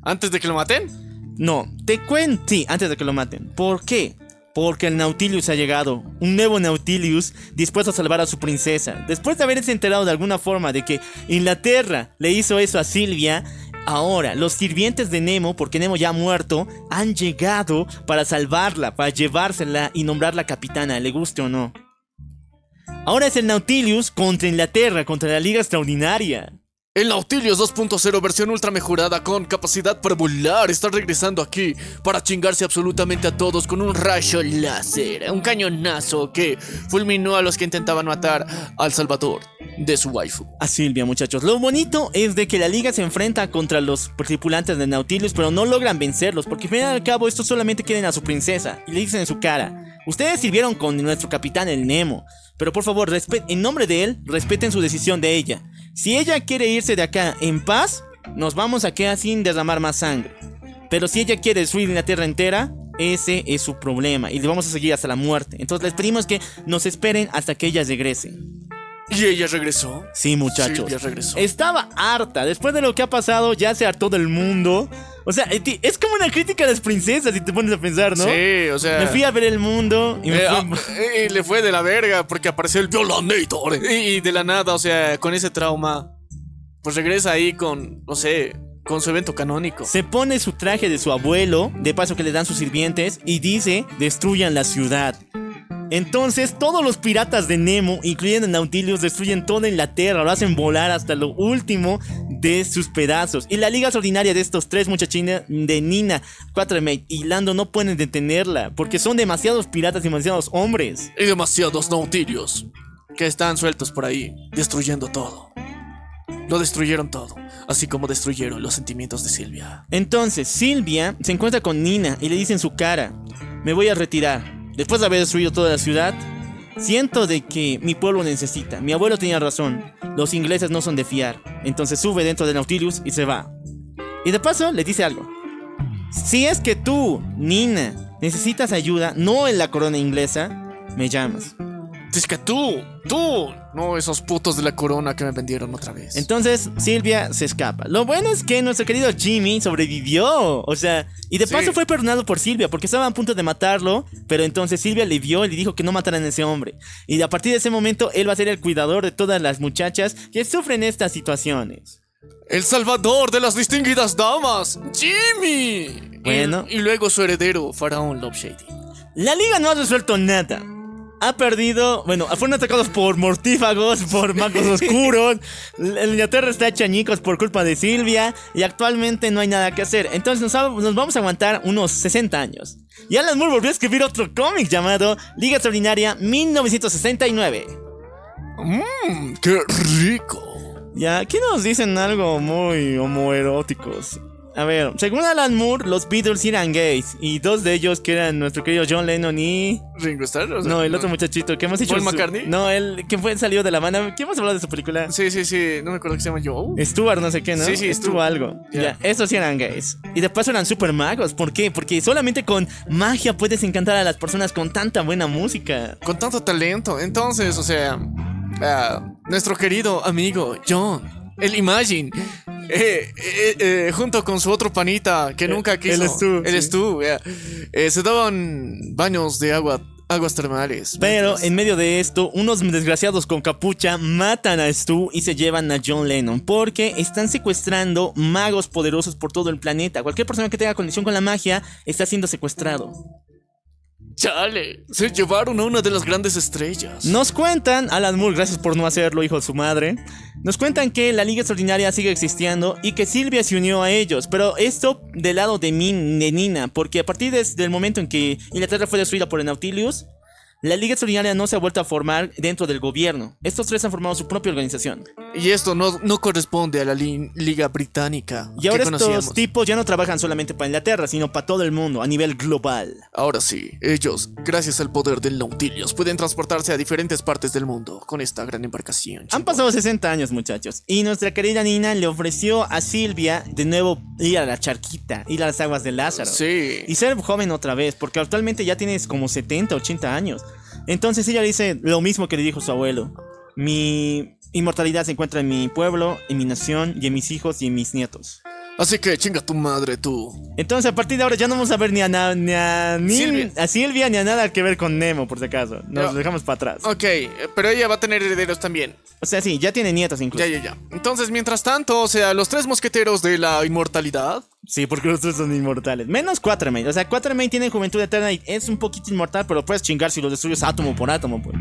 Antes de que lo maten,
No, te cuento, sí, antes de que lo maten. ¿Por qué? Porque el Nautilus ha llegado, un nuevo Nautilus dispuesto a salvar a su princesa. Después de haberse enterado de alguna forma de que Inglaterra le hizo eso a Silvia, ahora los sirvientes de Nemo, porque Nemo ya ha muerto, han llegado para salvarla, para llevársela y nombrarla capitana, le guste o no. Ahora es el Nautilus contra Inglaterra, contra la Liga Extraordinaria.
El Nautilus 2.0 versión ultra mejorada con capacidad para volar está regresando aquí para chingarse absolutamente a todos con un rayo láser, un cañonazo que fulminó a los que intentaban matar al Salvador. de su waifu.
a Silvia, muchachos. Lo bonito es de que la liga se enfrenta contra los tripulantes de Nautilus, pero no logran vencerlos, porque al fin y al cabo estos solamente quieren a su princesa y le dicen en su cara: Ustedes sirvieron con nuestro capitán el Nemo, pero por favor, en nombre de él, respeten su decisión de ella. Si ella quiere irse de acá en paz, nos vamos a quedar sin derramar más sangre. Pero si ella quiere destruir la tierra entera, ese es su problema y le vamos a seguir hasta la muerte. Entonces les pedimos que nos esperen hasta que ella regrese.
¿Y ella regresó?
Sí, muchachos.
Regresó.
Estaba harta. Después de lo que ha pasado, ya se hartó del mundo. O sea, es como una crítica a las princesas si te pones a pensar, ¿no?
Sí, o sea.
Me fui a ver el mundo y me
Eh,
fue-
ah, y le fue de la verga porque apareció el Violanator. Y, y de la nada, o sea, con ese trauma, pues regresa ahí con, no sé, con su evento canónico.
Se pone su traje de su abuelo, de paso que le dan sus sirvientes, y dice, destruyan la ciudad. Entonces todos los piratas de Nemo, incluyendo Nautilus, destruyen toda Inglaterra, lo hacen volar hasta lo último de sus pedazos. Y la liga extraordinaria de estos tres muchachines, de Nina, Quatermaid y Lando, no pueden detenerla, porque son demasiados piratas y demasiados hombres.
Y demasiados nautilios que están sueltos por ahí, destruyendo todo. Lo destruyeron todo, así como destruyeron los sentimientos de Silvia.
Entonces Silvia se encuentra con Nina y le dice en su cara, me voy a retirar. Después de haber destruido toda la ciudad, siento de que mi pueblo necesita. Mi abuelo tenía razón, los ingleses no son de fiar. Entonces sube dentro de Nautilus y se va. Y de paso le dice algo. Si es que tú, Nina, necesitas ayuda, no en la corona inglesa, me llamas.
Es que tú, tú, no esos putos de la corona que me vendieron otra vez.
Entonces Silvia se escapa. Lo bueno es que nuestro querido Jimmy sobrevivió. O sea, y de
Sí.
paso fue perdonado por Silvia porque estaba a punto de matarlo. Pero entonces Silvia le vio y le dijo que no mataran a ese hombre. Y a partir de ese momento él va a ser el cuidador de todas las muchachas que sufren estas situaciones.
El salvador de las distinguidas damas, Jimmy.
Bueno.
Y, y luego su heredero, Faraón Love Shady.
La liga no ha resuelto nada. Ha perdido, bueno, fueron atacados por mortífagos, por magos oscuros. La Inglaterra está hecha añicos por culpa de Silvia y actualmente no hay nada que hacer. Entonces nos vamos a aguantar unos 60 años. Y Alan Moore volvió a escribir otro cómic llamado Liga Extraordinaria 1969.
Mmm, qué rico.
Ya, aquí nos dicen algo muy homoeróticos. A ver, según Alan Moore, los Beatles eran gays. Y dos de ellos, que eran nuestro querido John Lennon y
Ringo Starr. o sea,
No, el otro muchachito que hemos dicho.
¿Paul
su-
McCartney?
No, el que fue salió de la banda. ¿Qué hemos hablado de su película?
Sí, sí, sí. No me acuerdo que se llama Joe.
Stuart, no sé qué, ¿no?
Sí, sí,
estuvo
Stu.
algo.
Ya.
Esos sí eran gays. Y de paso eran super magos. ¿Por qué? Porque solamente con magia puedes encantar a las personas con tanta buena música.
Con tanto talento. Entonces, o sea, ah, nuestro querido amigo John, el Imagine, eh, eh, eh, junto con su otro panita que nunca quiso.
el Stu,
El
sí.
Stu, ya, eh, se daban baños de agua, aguas termales.
Pero
mientras-
en medio de esto, unos desgraciados con capucha matan a Stu y se llevan a John Lennon porque están secuestrando magos poderosos por todo el planeta. Cualquier persona que tenga conexión con la magia está siendo secuestrado.
Chale, se llevaron a una de las grandes estrellas.
Nos cuentan, Alan Moore, gracias por no hacerlo, hijo de su madre. Nos cuentan que la Liga Extraordinaria sigue existiendo y que Silvia se unió a ellos. Pero esto del lado de, Min, de Nina, porque a partir del momento en que Inglaterra fue destruida por el Nautilus, la Liga Extraordinaria no se ha vuelto a formar dentro del gobierno. Estos tres han formado su propia organización.
Y esto no, no corresponde a la li- Liga Británica.
Y ahora estos
conocíamos.
tipos ya no trabajan solamente para Inglaterra, sino para todo el mundo, a nivel global.
Ahora sí, ellos, gracias al poder del Nautilus, pueden transportarse a diferentes partes del mundo con esta gran embarcación.
Han pasado 60 años, muchachos. Y nuestra querida Nina le ofreció a Silvia de nuevo ir a la charquita, ir a las aguas de Lázaro.
Sí.
Y ser joven otra vez, porque actualmente ya tienes como 70, 80 años. Entonces ella dice lo mismo que le dijo su abuelo. Mi inmortalidad se encuentra en mi pueblo, en mi nación, y en mis hijos y en mis nietos.
Así que chinga tu madre tú.
Entonces a partir de ahora ya no vamos a ver ni a, na- ni a, ni-
Silvia.
a Silvia ni a nada que ver con Nemo, por si acaso. Nos
No.
dejamos para atrás.
Ok, eh, pero ella va a tener herederos también.
O sea, sí, ya tiene nietos incluso.
Ya, ya, ya. Entonces, mientras tanto, o sea, los tres mosqueteros de la inmortalidad.
Sí, porque los tres son inmortales. Menos Quatermain. O sea, Quatermain tiene juventud eterna y es un poquito inmortal, pero puedes chingar si lo destruyes átomo por átomo, pues.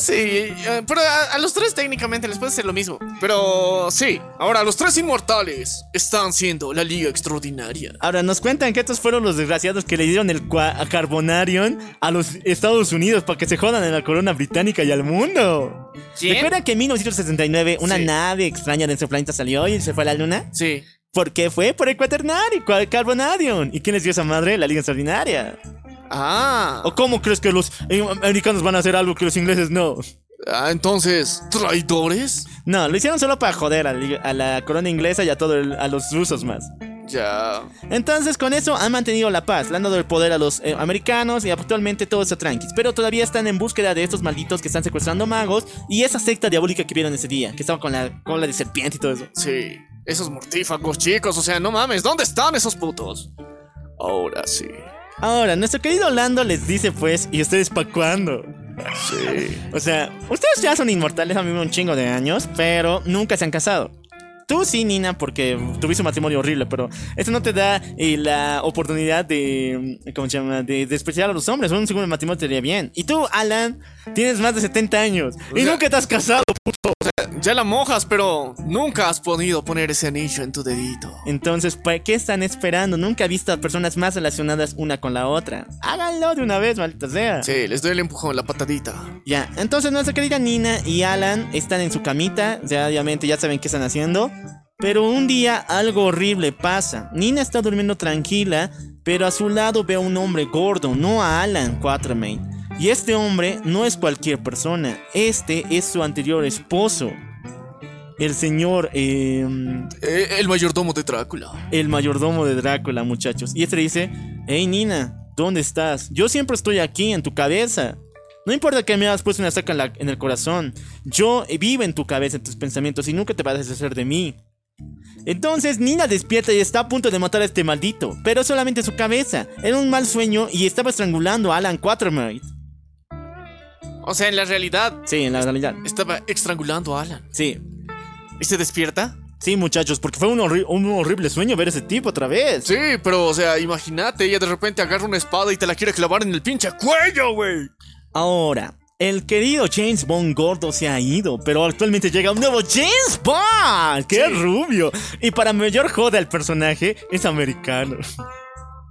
Sí, eh, pero a, a los tres técnicamente les puede hacer lo mismo. Pero sí, ahora los tres inmortales están siendo la Liga Extraordinaria.
Ahora nos cuentan que estos fueron los desgraciados que le dieron el a Carbonarium a los Estados Unidos para que se jodan en la corona británica y al mundo.
¿Quién?
¿Recuerdan que en 1969 una
Sí.
nave extraña de ese planeta salió y se fue a la luna?
Sí.
¿Por qué fue? Por el cuaternario, cua- Carbonarium. ¿Y quién les dio esa madre? La Liga Extraordinaria.
Ah,
¿O cómo crees que los eh, americanos van a hacer algo que los ingleses no?
ah, entonces, ¿traidores?
No, lo hicieron solo para joder a a la corona inglesa y a, todo el- a los rusos más.
Ya.
Entonces, con eso han mantenido la paz, le han dado el poder a los eh, americanos y actualmente todo está tranquilo. Pero todavía están en búsqueda de estos malditos que están secuestrando magos y esa secta diabólica que vieron ese día, que estaba con la cola de serpiente y todo eso.
Sí, esos mortífagos chicos, o sea, no mames, ¿dónde están esos putos? Ahora sí.
Ahora, nuestro querido Lando les dice pues, ¿y ustedes pa' cuándo?
Sí.
O sea, ustedes ya son inmortales a mí un chingo de años, pero nunca se han casado. Tú sí, Nina, porque tuviste un matrimonio horrible, pero eso no te da eh, la oportunidad de, ¿cómo se llama? De despreciar a los hombres. Un segundo matrimonio te iría bien. Y tú, Alan, tienes más de 70 años y
sea-
nunca te has casado.
Ya la mojas, pero nunca has podido poner ese anillo en tu dedito.
Entonces, ¿para qué están esperando? Nunca he visto a personas más relacionadas una con la otra. Háganlo de una vez, maldita sea.
Sí, les doy el empujón, la patadita.
Ya, entonces nuestra querida Nina y Alan están en su camita, ya obviamente ya saben qué están haciendo. Pero un día algo horrible pasa. Nina está durmiendo tranquila, pero a su lado ve a un hombre gordo, no a Alan Quatermain. Y este hombre no es cualquier persona, este es su anterior esposo. El señor, eh,
Eh, el mayordomo de Drácula.
el mayordomo de Drácula, muchachos. Y este dice, hey Nina, ¿dónde estás? Yo siempre estoy aquí, en tu cabeza. No importa que me hayas puesto una estaca en, la- en el corazón. Yo vivo en tu cabeza, en tus pensamientos, y nunca te vas a deshacer de mí. Entonces Nina despierta y está a punto de matar a este maldito, pero solamente su cabeza. Era un mal sueño y estaba estrangulando a Alan Quatermain.
O sea, en la realidad,
Sí, en la realidad.
estaba estrangulando a Alan.
Sí.
¿Y se despierta?
Sí, muchachos, porque fue un, horri- un horrible sueño ver ese tipo otra vez.
Sí, pero, o sea, imagínate, ella de repente agarra una espada y te la quiere clavar en el pinche cuello, güey.
Ahora, el querido James Bond gordo se ha ido, pero actualmente llega un nuevo James Bond. ¡Qué rubio! Y para mayor joda el personaje, es americano.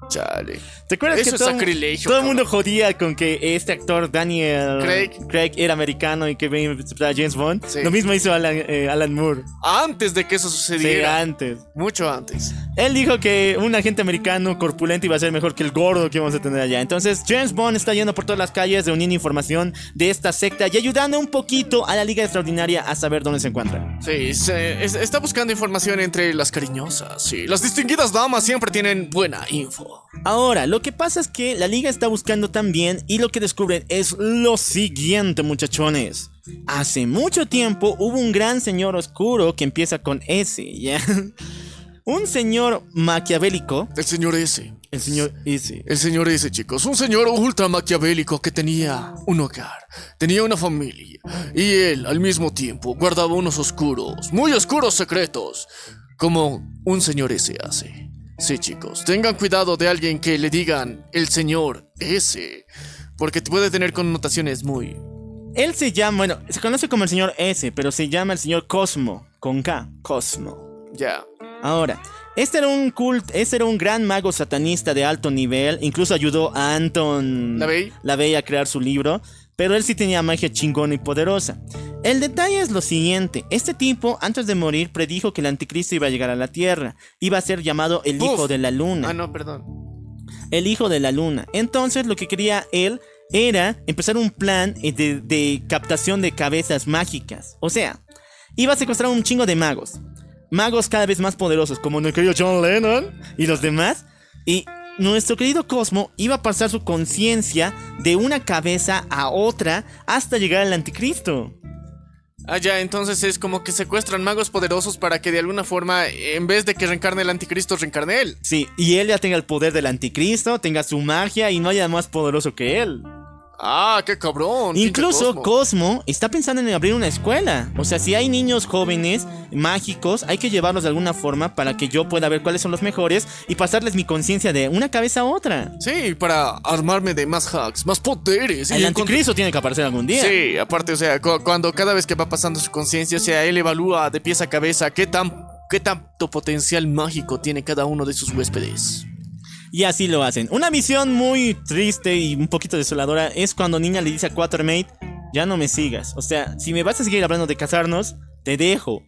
Chale.
¿Te acuerdas
Eso
que
es
todo,
sacrilegio,
todo el mundo jodía con que este actor Daniel
Craig.
era americano y que venía a interpretar a James Bond?
Sí.
Lo mismo hizo Alan, eh, Alan Moore.
Antes de que eso
Sí,
sucediera.
antes.
Mucho antes.
Él dijo que un agente americano corpulento iba a ser mejor que el gordo que vamos a tener allá. Entonces, James Bond está yendo por todas las calles reuniendo información de esta secta y ayudando un poquito a la Liga Extraordinaria a saber dónde se encuentran.
Sí, se- es- está buscando información entre las cariñosas. Sí, las distinguidas damas siempre tienen buena info.
Ahora, lo que pasa es que la Liga está buscando también y lo que descubren es lo siguiente, muchachones. Hace mucho tiempo hubo un gran señor oscuro que empieza con S, ¿ya? Un señor maquiavélico,
El señor ese.
el señor S.
El señor ese, chicos. Un señor ultra maquiavélico que tenía un hogar, tenía una familia. Y él, al mismo tiempo, guardaba unos oscuros, muy oscuros secretos. Como un señor ese hace. Sí, chicos. Tengan cuidado de alguien que le digan el señor ese. Porque puede tener connotaciones muy.
Él se llama, bueno, se conoce como el señor S, pero se llama el señor Cosmo, con K, Cosmo.
Ya.
Ahora, este era un cult, este era un gran mago satanista de alto nivel, incluso ayudó a Anton
LaVey.
LaVey a crear su libro, pero él sí tenía magia chingona y poderosa. El detalle es lo siguiente, este tipo antes de morir predijo que el anticristo iba a llegar a la Tierra, iba a ser llamado el hijo de la luna
Ah, no, perdón.
el hijo de la luna. Entonces lo que quería él era empezar un plan eh, de, de captación de cabezas mágicas. O sea, iba a secuestrar un chingo de magos. Magos cada vez más poderosos, como nuestro querido John Lennon y los demás. Y nuestro querido Cosmo iba a pasar su conciencia de una cabeza a otra hasta llegar al anticristo.
Ah, ya, entonces es como que secuestran magos poderosos para que de alguna forma, en vez de que reencarne el anticristo, reencarne él.
Sí, y él ya tenga el poder del anticristo, tenga su magia y no haya más poderoso que él.
Ah, qué cabrón.
Incluso
Cosmo.
Cosmo está pensando en abrir una escuela. O sea, si hay niños jóvenes mágicos, hay que llevarlos de alguna forma para que yo pueda ver cuáles son los mejores y pasarles mi conciencia de una cabeza a otra.
Sí, para armarme de más hacks, más poderes.
El anticristo tiene que aparecer algún día.
Sí, aparte, o sea, cu- cuando cada vez que va pasando su conciencia, o sea, él evalúa de pies a cabeza qué tan qué tanto potencial mágico tiene cada uno de sus huéspedes.
Y así lo hacen. Una visión muy triste y un poquito desoladora es cuando Niña le dice a Quatermate, ya no me sigas. O sea, si me vas a seguir hablando de casarnos, te dejo.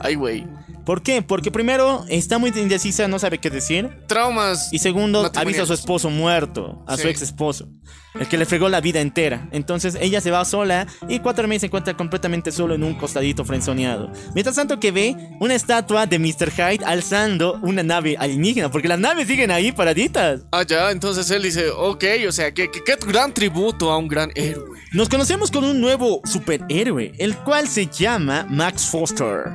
Ay, güey.
¿Por qué? Porque primero está muy indecisa, no sabe qué decir.
Traumas.
Y segundo, avisa a su esposo muerto, a su ex esposo, el que le fregó la vida entera. Entonces ella se va sola y Quatermain se encuentra completamente solo en un costadito frenzoneado. Mientras tanto que ve una estatua de Mr. Hyde alzando una nave alienígena, porque las naves siguen ahí paraditas.
Ah, ya, entonces él dice, ok, o sea, que, que- qué gran tributo a un gran héroe.
Nos conocemos con un nuevo superhéroe, el cual se llama Max Foster.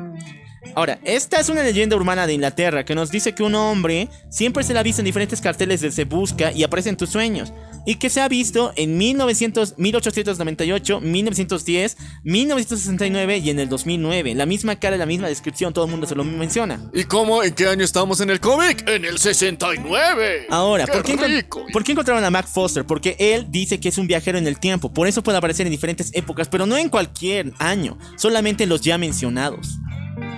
Ahora, esta es una leyenda urbana de Inglaterra que nos dice que un hombre siempre se la ha visto en diferentes carteles de Se Busca y aparece en tus sueños. Y que se ha visto en 1900, 1898, 1910, 1969 y en el 2009. La misma cara, la misma descripción, todo el mundo se lo menciona.
¿Y cómo? ¿En qué año estamos en el cómic? En el 69.
Ahora, ¿por qué,
rico!
¿por qué encontraron a Mac Foster? Porque él dice que es un viajero en el tiempo, por eso puede aparecer en diferentes épocas, pero no en cualquier año, solamente en los ya mencionados.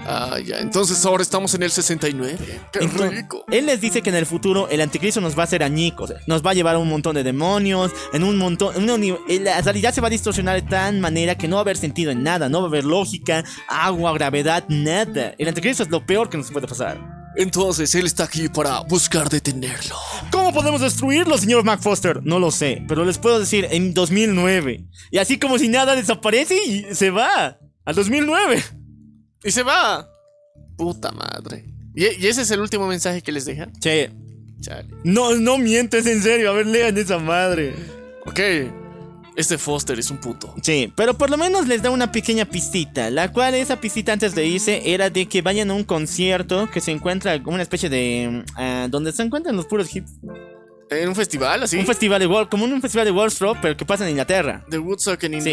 Ah, ya, entonces ahora estamos en el 69. Qué
Entonces,
rico.
Él les dice que en el futuro el anticristo nos va a hacer añicos, nos va a llevar a un montón de demonios, en un montón, en una en la realidad se va a distorsionar de tal manera que no va a haber sentido en nada, no va a haber lógica, agua, gravedad, nada. El anticristo es lo peor que nos puede pasar.
Entonces él está aquí para buscar detenerlo.
¿Cómo podemos destruirlo, señor Mac Foster? No lo sé, pero les puedo decir en 2009. Y así como si nada desaparece y se va. Al 2009.
Y se va. Puta madre. ¿Y, y ese es el último mensaje que les deja? Chale.
no, no mientes en serio. A ver, lean esa madre.
Ok. Este Foster es un puto.
Sí, pero por lo menos les da una pequeña pistita, la cual esa pistita antes de irse era de que vayan a un concierto que se encuentra como una especie de... ah, donde se encuentran los puros hits.
En un festival así.
Un festival de Wall, como un festival de Street, pero que pasa en Inglaterra.
de Woodstock en
Sí.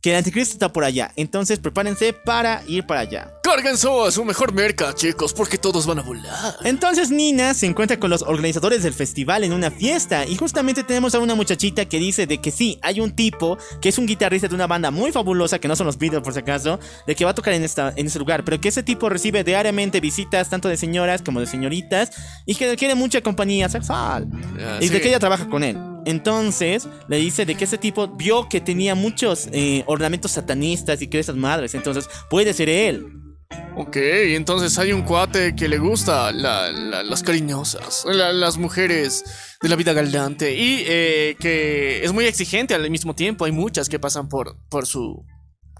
Que el anticristo está por allá, entonces prepárense para ir para allá.
Carguen a su mejor merca, chicos, porque todos van a volar.
Entonces Nina se encuentra con los organizadores del festival en una fiesta y justamente tenemos a una muchachita que dice de que sí, hay un tipo que es un guitarrista de una banda muy fabulosa, que no son los Beatles por si acaso, de que va a tocar en, esta, en ese lugar, pero que ese tipo recibe diariamente visitas tanto de señoras como de señoritas y que quiere mucha compañía sexual
Ah,
y de que ella trabaja con él. Entonces le dice de que ese tipo vio que tenía muchos eh, ornamentos satanistas y que esas madres, entonces puede ser él.
Ok, entonces hay un cuate que le gusta la- la- las cariñosas, la- las mujeres de la vida galante y eh, que es muy exigente al mismo tiempo. Hay muchas que pasan por, por su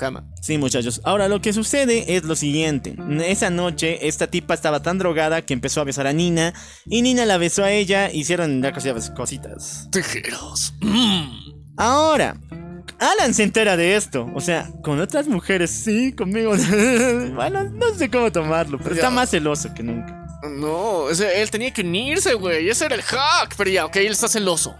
cama.
Sí, muchachos. Ahora lo que sucede es lo siguiente. Esa noche, esta tipa estaba tan drogada que empezó a besar a Nina. Y Nina la besó a ella. Hicieron ya cositas.
Tijeros.
Ahora, Alan se entera de esto. O sea, con otras mujeres, sí, conmigo. bueno, no sé cómo tomarlo, pero está más celoso que nunca.
No, ese- él tenía que unirse, güey. Ese era el hack. Pero ya, ok, él está celoso.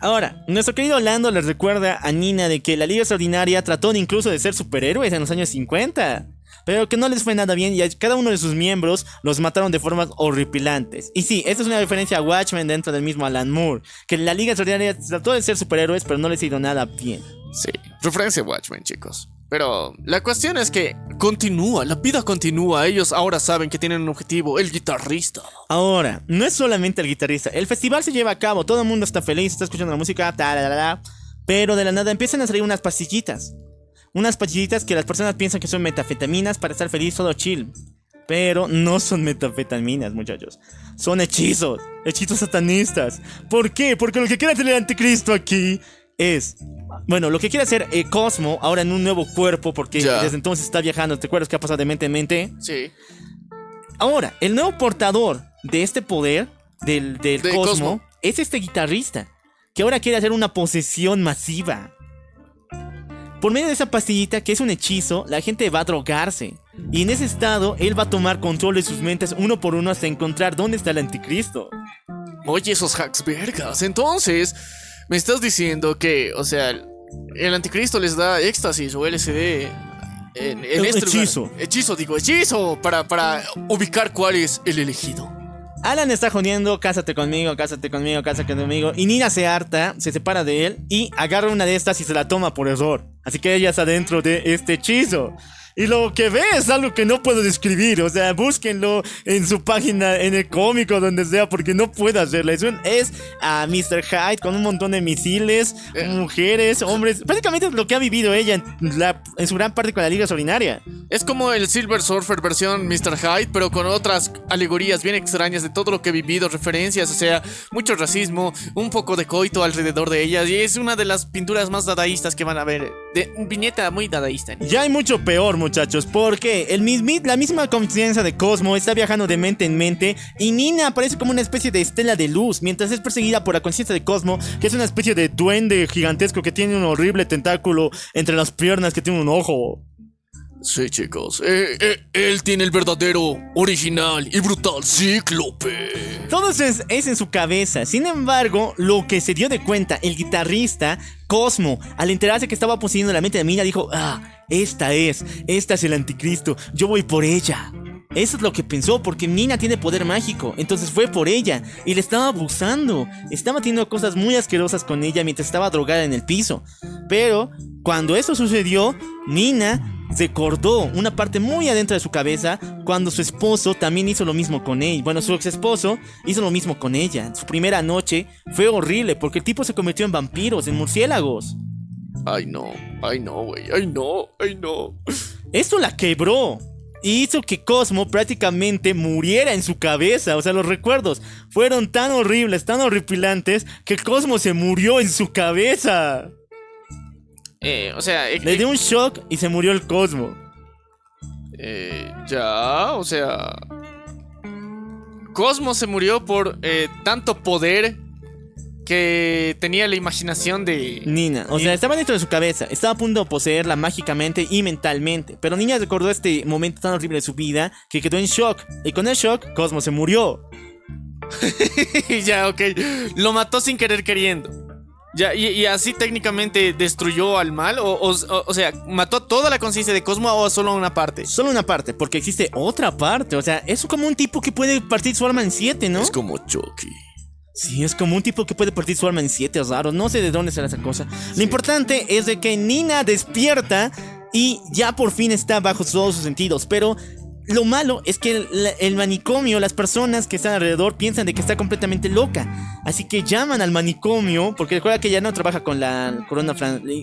Ahora, nuestro querido Lando les recuerda a Nina de que la Liga Extraordinaria trató incluso de ser superhéroes en los años 50, pero que no les fue nada bien y a cada uno de sus miembros los mataron de formas horripilantes. Y sí, esta es una referencia a Watchmen dentro del mismo Alan Moore, que la Liga Extraordinaria trató de ser superhéroes, pero no les ha ido nada bien.
Sí, referencia a Watchmen, chicos. Pero la cuestión es que continúa, la vida continúa. Ellos ahora saben que tienen un objetivo, el guitarrista.
Ahora, no es solamente el guitarrista, el festival se lleva a cabo, todo el mundo está feliz, está escuchando la música, ta, la, la, la, pero de la nada empiezan a salir unas pastillitas. Unas pastillitas que las personas piensan que son metafetaminas para estar feliz, todo chill. Pero no son metafetaminas, muchachos. Son hechizos, hechizos satanistas. ¿Por qué? Porque lo que quiere hacer el anticristo aquí es... Bueno, lo que quiere hacer eh, Cosmo ahora en un nuevo cuerpo, porque
Ya.
desde entonces está viajando, ¿te acuerdas que ha pasado de mente en mente?
Sí.
Ahora, el nuevo portador de este poder del, del
De
Cosmo,
Cosmo.
es este guitarrista, que ahora quiere hacer una posesión masiva. Por medio de esa pastillita, que es un hechizo, la gente va a drogarse. Y en ese estado, él va a tomar control de sus mentes uno por uno hasta encontrar dónde está el anticristo.
Oye, esos hacks vergas. Entonces, Me estás diciendo que, o sea, el anticristo les da éxtasis o LSD en, en este lugar.
hechizo.
Hechizo, digo, hechizo para, para ubicar cuál es el elegido.
Alan está jodiendo, cásate conmigo, cásate conmigo, cásate conmigo. Y Nina se harta, se separa de él y agarra una de estas y se la toma por error. Así que ella está dentro de este hechizo. Y lo que ve es algo que no puedo describir. O sea, búsquenlo en su página, en el cómico, donde sea, porque no puedo hacerla. Es, un- es a Mr. Hyde con un montón de misiles, mujeres, hombres. Prácticamente es lo que ha vivido ella en, la- en su gran parte con la Liga Solinaria.
Es como el Silver Surfer versión Mr. Hyde, pero con otras alegorías bien extrañas de todo lo que he vivido, referencias, o sea, mucho racismo, un poco de coito alrededor de ellas. Y es una de las pinturas más dadaístas que van a ver. De un viñeta muy dadaísta.
Ya hay mucho peor, muchachos, porque el mismi- la misma conciencia de Cosmo está viajando de mente en mente y Nina aparece como una especie de estela de luz mientras es perseguida por la conciencia de Cosmo, que es una especie de duende gigantesco que tiene un horrible tentáculo entre las piernas que tiene un ojo.
Sí, chicos. eh, eh, él tiene el verdadero, original y brutal cíclope.
Todo eso es, en su cabeza. Sin embargo, lo que se dio de cuenta el guitarrista Cosmo, al enterarse que estaba poseyendo la mente de Nina, dijo, ah, esta es, esta es el anticristo, yo voy por ella. Eso es lo que pensó, porque Nina tiene poder mágico, entonces fue por ella y le estaba abusando. Estaba haciendo cosas muy asquerosas con ella mientras estaba drogada en el piso. Pero cuando eso sucedió, Nina recordó una parte muy adentro de su cabeza cuando su esposo también hizo lo mismo con él. Bueno, su ex esposo hizo lo mismo con ella. Su primera noche fue horrible porque el tipo se convirtió en vampiros, en murciélagos.
Ay, no. Ay, no, güey. Ay, no. Ay, no.
Esto la quebró. Y hizo que Cosmo prácticamente muriera en su cabeza. O sea, los recuerdos fueron tan horribles, tan horripilantes, que Cosmo se murió en su cabeza.
Eh, o sea, eh,
Le dio un shock y se murió el Cosmo.
eh, ya, o sea. Cosmo se murió por eh, tanto poder que tenía la imaginación de.
Nina, o sea, estaba dentro de su cabeza, estaba a punto de poseerla mágicamente y mentalmente. Pero Niña recordó este momento tan horrible de su vida que quedó en shock. Y con el shock, Cosmo se murió.
ya, ok. Lo mató sin querer queriendo. Ya, y, y así técnicamente destruyó al mal. O, o, sea, mató toda la conciencia de Cosmo o solo una parte.
Solo una parte, porque existe otra parte. O sea, es como un tipo que puede partir su alma en siete, ¿no?
Es como Chucky.
Sí, es como un tipo que puede partir su alma en siete, es raro. No sé de dónde será esa cosa. Lo importante es de que Nina despierta y ya por fin está bajo todos sus sentidos. Pero lo malo es que el, el manicomio, las personas que están alrededor piensan de que está completamente loca. Así que llaman al manicomio, porque recuerda que ya no trabaja con la corona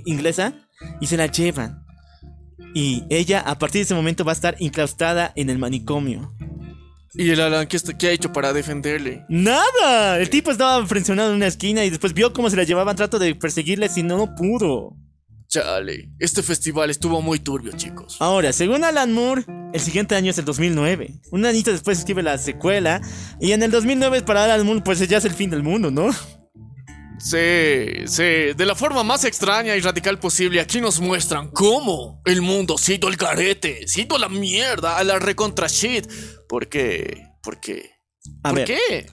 inglesa, y se la llevan. Y ella a partir de ese momento va a estar incrustada en el manicomio.
¿Y el Alan qué, está- qué ha hecho para defenderle?
¡Nada! El tipo estaba frencionado en una esquina y después vio cómo se la llevaban. Trato de perseguirle si no, no pudo.
Chale. Este festival estuvo muy turbio, chicos.
Ahora, según Alan Moore, el siguiente año es el 2009. Un añito después escribe la secuela. Y en el 2009 para Alan Moore, pues ya es el fin del mundo, ¿no?
Sí, sí, de la forma más extraña y radical posible, aquí nos muestran cómo el mundo se ha ido a la mierda, a la recontra shit. ¿Por qué? ¿Por qué?
A
¿Por
ver.
qué?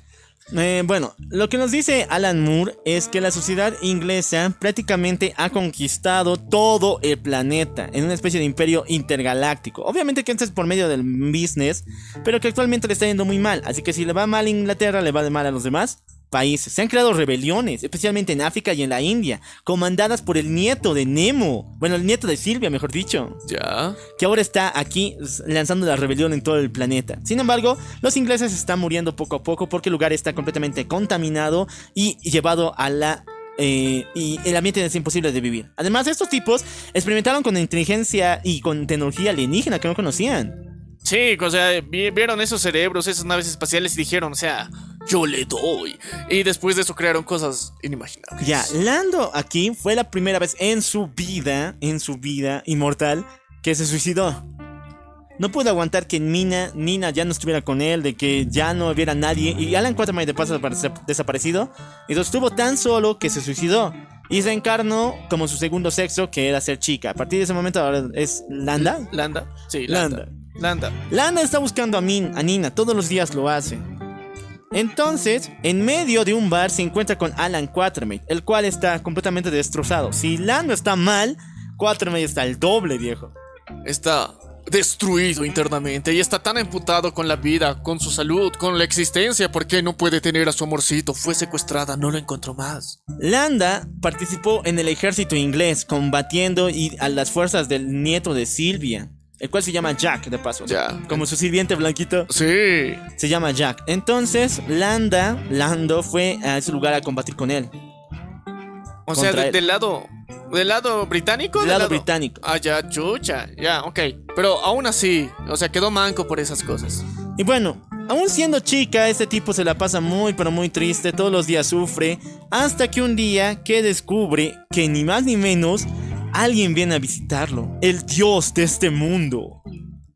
Eh, bueno, lo que nos dice Alan Moore es que la sociedad inglesa prácticamente ha conquistado todo el planeta en una especie de imperio intergaláctico. Obviamente que esto es por medio del business, pero que actualmente le está yendo muy mal. Así que si le va mal a Inglaterra, le va de mal a los demás países. Se han creado rebeliones, especialmente en África y en la India, comandadas por el nieto de Nemo. Bueno, el nieto de Silvia, mejor dicho
¿Ya?
que ahora está aquí lanzando la rebelión en todo el planeta. Sin embargo, los ingleses están muriendo poco a poco porque el lugar está completamente contaminado y llevado a la... eh, y el ambiente es imposible de vivir. Además, estos tipos experimentaron con inteligencia y con tecnología alienígena que no conocían.
Sí, o sea, vi- vieron esos cerebros, esas naves espaciales y dijeron, o sea, yo le doy. Y después de eso crearon cosas inimaginables.
Ya, Lando aquí fue la primera vez en su vida, en su vida inmortal, que se suicidó. No pudo aguantar que Nina, Nina ya no estuviera con él, de que ya no hubiera nadie. Y Alan Quatermain de paso desaparecido. Y estuvo tan solo que se suicidó. Y se encarnó como su segundo sexo, que era ser chica. A partir de ese momento ahora es Landa.
¿Landa? Sí, Landa. Landa.
Landa está buscando a, Min, a Nina, todos los días lo hace. Entonces, en medio de un bar se encuentra con Alan Quatermain, el cual está completamente destrozado. Si Lando está mal, Quatermain está el doble, viejo.
Está destruido internamente y está tan emputado con la vida, con su salud, con la existencia, porque no puede tener a su amorcito. Fue secuestrada, no lo encontró más.
Landa participó en el ejército inglés combatiendo y a las fuerzas del nieto de Silvia, el cual se llama Jack, de paso.
Ya.
Como su sirviente blanquito.
Sí.
Se llama Jack. Entonces, Landa, Lando fue a ese lugar a combatir con él.
O sea, de- del lado. ¿Del lado británico?
Del lado británico.
Ah, ya, chucha. Ya, ok. Pero aún así, o sea, quedó manco por esas cosas.
Y bueno, aún siendo chica, este tipo se la pasa muy pero muy triste, todos los días sufre, hasta que un día que descubre que ni más ni menos alguien viene a visitarlo, el dios de este mundo.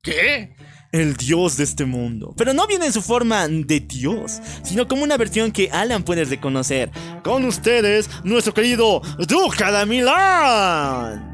¿Qué?
El dios de este mundo. Pero no viene en su forma de dios, sino como una versión que Alan puede reconocer. Con ustedes, nuestro querido Duca de Milán.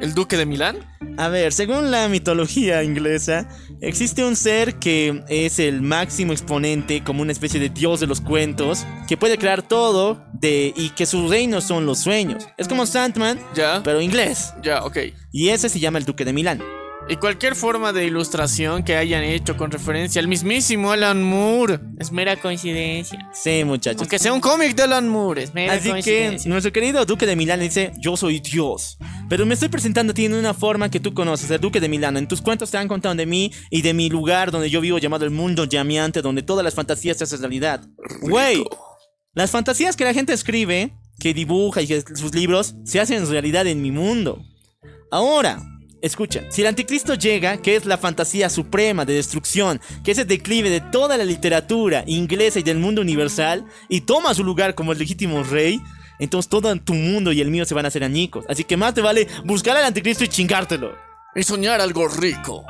¿El duque de Milán?
A ver, según la mitología inglesa, existe un ser que es el máximo exponente, como una especie de dios de los cuentos, que puede crear todo de, y que sus reinos son los sueños. Es como Sandman,
Ya.
pero inglés.
Ya, ok.
Y ese se llama el Duque de Milán.
Y cualquier forma de ilustración que hayan hecho con referencia al mismísimo Alan Moore es mera coincidencia.
Sí, muchachos.
Aunque sea un cómic de Alan Moore, es mera
Así que
coincidencia.
nuestro querido Duque de Milán dice, yo soy Dios. Pero me estoy presentando a ti en una forma que tú conoces, el Duque de Milán. En tus cuentos te han contado de mí y de mi lugar donde yo vivo llamado el mundo llameante, donde todas las fantasías se hacen realidad. Güey, las fantasías que la gente escribe, que dibuja y que sus libros, se hacen realidad en mi mundo. Ahora, escucha, si el anticristo llega, que es la fantasía suprema de destrucción, que es el declive de toda la literatura inglesa y del mundo universal, y toma su lugar como el legítimo rey, entonces todo tu mundo y el mío se van a hacer añicos. Así que más te vale buscar al anticristo y chingártelo.
Y soñar algo rico.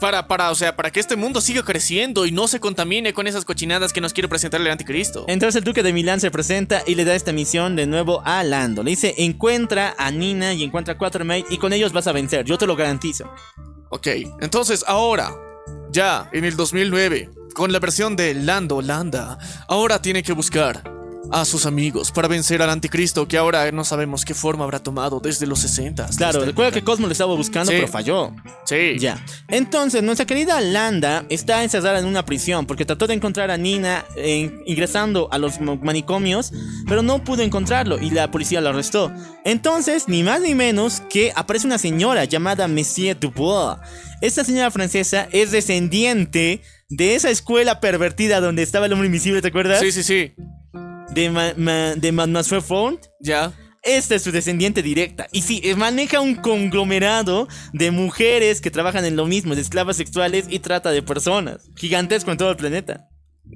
Para, para, o sea, para que este mundo siga creciendo y no se contamine con esas cochinadas que nos quiere presentar el anticristo.
Entonces el duque de Milán se presenta y le da esta misión de nuevo a Lando. Le dice, encuentra a Nina y encuentra a Quatermain y con ellos vas a vencer, yo te lo garantizo.
Ok, entonces ahora, ya en el 2009, con la versión de Lando Landa, ahora tiene que buscar a sus amigos para vencer al anticristo que ahora no sabemos qué forma habrá tomado desde los 60.
Claro, recuerda que Cosmo lo estaba buscando,
Sí.
pero falló.
Sí.
Ya. Entonces, nuestra querida Landa está encerrada en una prisión porque trató de encontrar a Nina eh, ingresando a los ma- manicomios, pero no pudo encontrarlo y la policía lo arrestó. Entonces, ni más ni menos que aparece una señora llamada Monsieur Dubois. Esta señora francesa es descendiente de esa escuela pervertida donde estaba el hombre invisible, ¿te acuerdas?
Sí, sí, sí.
De, ma ma- de Mademoiselle Font.
Ya.
Esta es su descendiente directa. Y sí, eh, maneja un conglomerado de mujeres que trabajan en lo mismo, de esclavas sexuales y trata de personas. Gigantesco en todo el planeta.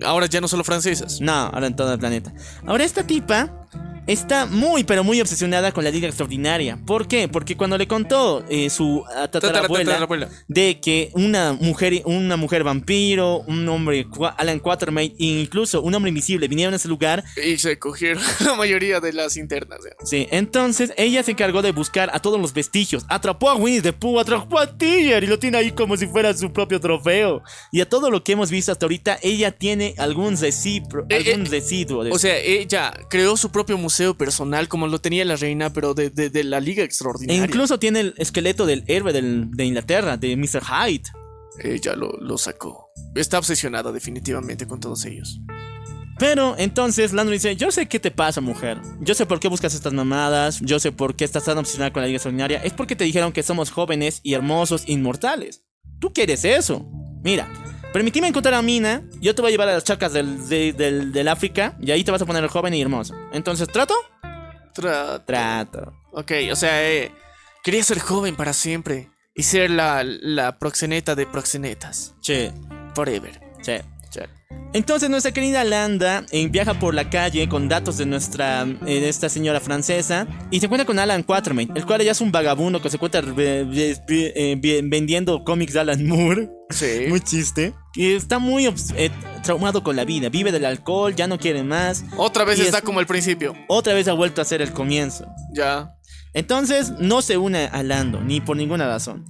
Ahora ya no solo francesas.
No, ahora en todo el planeta. Ahora esta tipa está muy, pero muy obsesionada con la Liga Extraordinaria. ¿Por qué? Porque cuando le contó eh, su tatarabuela
Tatarabuela.
de que una mujer, una mujer vampiro, un hombre, Alan Quatermain, e incluso un hombre invisible vinieron a ese lugar,
Y se cogieron la mayoría de las internas.
Sí, entonces ella se encargó de buscar a todos los vestigios. Atrapó a Winnie the Pooh, atrapó a Tiger y lo tiene ahí como si fuera su propio trofeo. Y a todo lo que hemos visto hasta ahorita, ella tiene algún, recipro-
Eh,
algún
eh,
residuo de
O sea, ella creó su propio museo personal como lo tenía la reina, pero de, de- de la Liga
E
Extraordinaria.
incluso tiene el esqueleto del héroe del- de Inglaterra, de Mr. Hyde.
Ella lo, lo sacó. Está obsesionada definitivamente con todos ellos.
Pero entonces Lando dice, yo sé qué te pasa, mujer. Yo sé por qué buscas estas mamadas. Yo sé por qué estás tan obsesionada con la Liga Extraordinaria. Es porque te dijeron que somos jóvenes y hermosos, inmortales. ¿Tú quieres eso? Mira, permitime encontrar a Mina. Yo te voy a llevar a las chacas del, de- del, del África. Y ahí te vas a poner joven y hermoso. Entonces, ¿trato?
Tra-
Trato.
ok, o sea, eh, quería ser joven para siempre y ser la, la proxeneta de proxenetas.
Che,
Forever.
che. Entonces nuestra querida Landa eh, viaja por la calle con datos de nuestra eh, de esta señora francesa y se encuentra con Alan Quatermain, el cual ya es un vagabundo que se encuentra eh, vendiendo cómics de Alan Moore,
Sí.
muy chiste, y está muy traumado con la vida, vive del alcohol, ya no quiere más,
Otra vez está
es-
como el principio.
otra vez ha vuelto a ser el comienzo.
Ya.
Entonces no se une a Lando, ni por ninguna razón.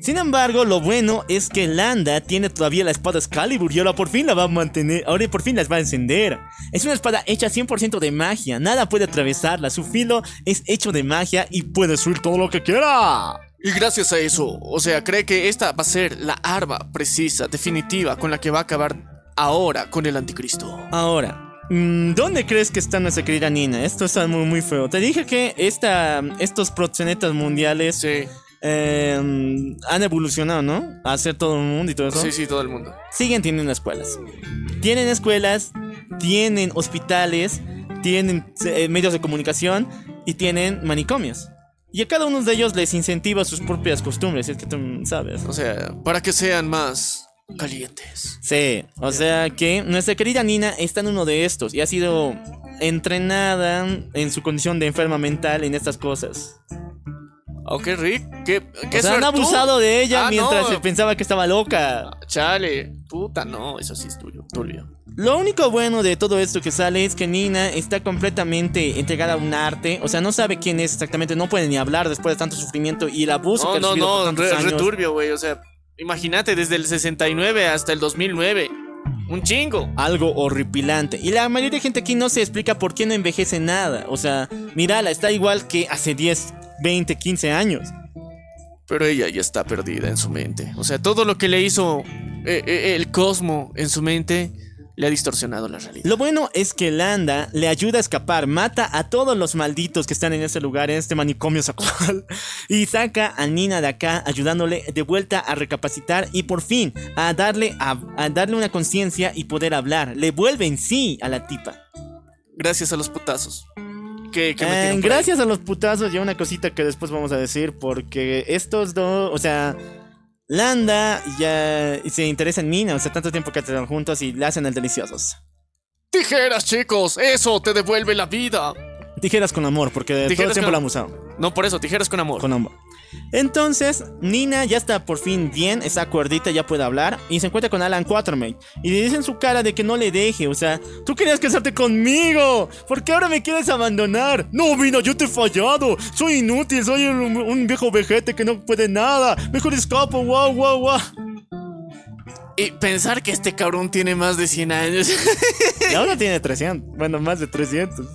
Sin embargo, lo bueno es que Landa tiene todavía la espada Excalibur y ahora por fin la va a mantener, ahora por fin las va a encender. Es una espada hecha 100% de magia, nada puede atravesarla, su filo es hecho de magia y puede destruir todo lo que quiera.
Y gracias a eso, o sea, cree que esta va a ser la arma precisa, definitiva, con la que va a acabar ahora con el anticristo.
Ahora, mm, ¿dónde crees que está nuestra querida Nina? Esto está muy, muy feo. Te dije que esta, estos proxenetas mundiales
Sí,
eh, han evolucionado, ¿no? A hacer todo el mundo y todo eso.
sí, sí, todo el mundo.
siguen teniendo escuelas. Tienen escuelas, tienen hospitales, tienen eh, medios de comunicación y tienen manicomios. Y a cada uno de ellos les incentiva sus propias costumbres, es que tú sabes.
O sea, para que sean más calientes.
Sí, o sea que nuestra querida Nina está en uno de estos y ha sido entrenada en su condición de enferma mental en estas cosas.
Ok, Rick, qué, qué
O sea, han abusado de ella
Ah,
mientras
no.
se pensaba que estaba loca.
Chale, puta, no, eso sí es tuyo, turbio.
Lo único bueno de todo esto que sale es que Nina está completamente entregada a un arte. O sea, no sabe quién es exactamente, no puede ni hablar después de tanto sufrimiento y el abuso
No,
que
no,
por
no,
tantos
re,
años.
returbio, güey, o sea, imagínate desde el 69 hasta el 2009. Un chingo.
Algo horripilante. Y la mayoría de gente aquí no se explica por qué no envejece nada. O sea, mírala, está igual que hace 10, 20, 15 años.
Pero ella ya está perdida en su mente. O sea, todo lo que le hizo eh, eh, el cosmo en su mente le ha distorsionado la realidad.
Lo bueno es que Landa le ayuda a escapar, mata a todos los malditos que están en este lugar, en este manicomio sexual, y saca a Nina de acá, ayudándole de vuelta a recapacitar y por fin a darle, a, a darle una conciencia y poder hablar. Le vuelve en sí a la tipa.
Gracias a los putazos. Que, que
Eh,
ahí.
gracias a los putazos, ya una cosita que después vamos a decir, porque estos dos, o sea, Landa ya se interesa en Nina, o sea, tanto tiempo que están juntos y le hacen el deliciosos.
Tijeras, chicos, eso te devuelve la vida.
Tijeras con amor, porque todo el
Tijeras
tiempo
con-
la han usado.
No, por eso, tijeras con amor.
Con amor. Entonces, Nina ya está por fin bien, está cuerdita, ya puede hablar. Y se encuentra con Alan Quatermain. Y le dice en su cara de que no le deje. O sea, tú querías casarte conmigo. ¿Por qué ahora me quieres abandonar? No, Mina, yo te he fallado. Soy inútil, soy un, un viejo vejete que no puede nada. Mejor escapo, guau, guau, guau.
Y pensar que este cabrón tiene más de 100 años.
Y ahora tiene 300. Bueno, más de 300.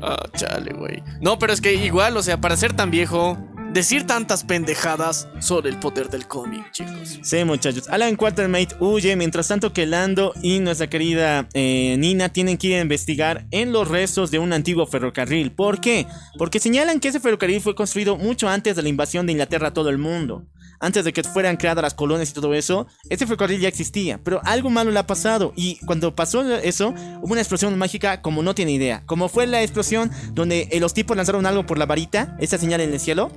Ah, chale, güey. No, pero es que igual, o sea, para ser tan viejo, decir tantas pendejadas sobre el poder del cómic, chicos.
Sí, muchachos. Alan Quatermain huye, mientras tanto que Lando y nuestra querida eh, Nina tienen que ir a investigar en los restos de un antiguo ferrocarril. ¿Por qué? Porque señalan que ese ferrocarril fue construido mucho antes de la invasión de Inglaterra a todo el mundo. Antes de que fueran creadas las colonias y todo eso, ese ferrocarril ya existía, pero algo malo le ha pasado. Y cuando pasó eso, hubo una explosión mágica como no tiene idea. Como fue la explosión donde eh, los tipos lanzaron algo por la varita, esa señal en el cielo.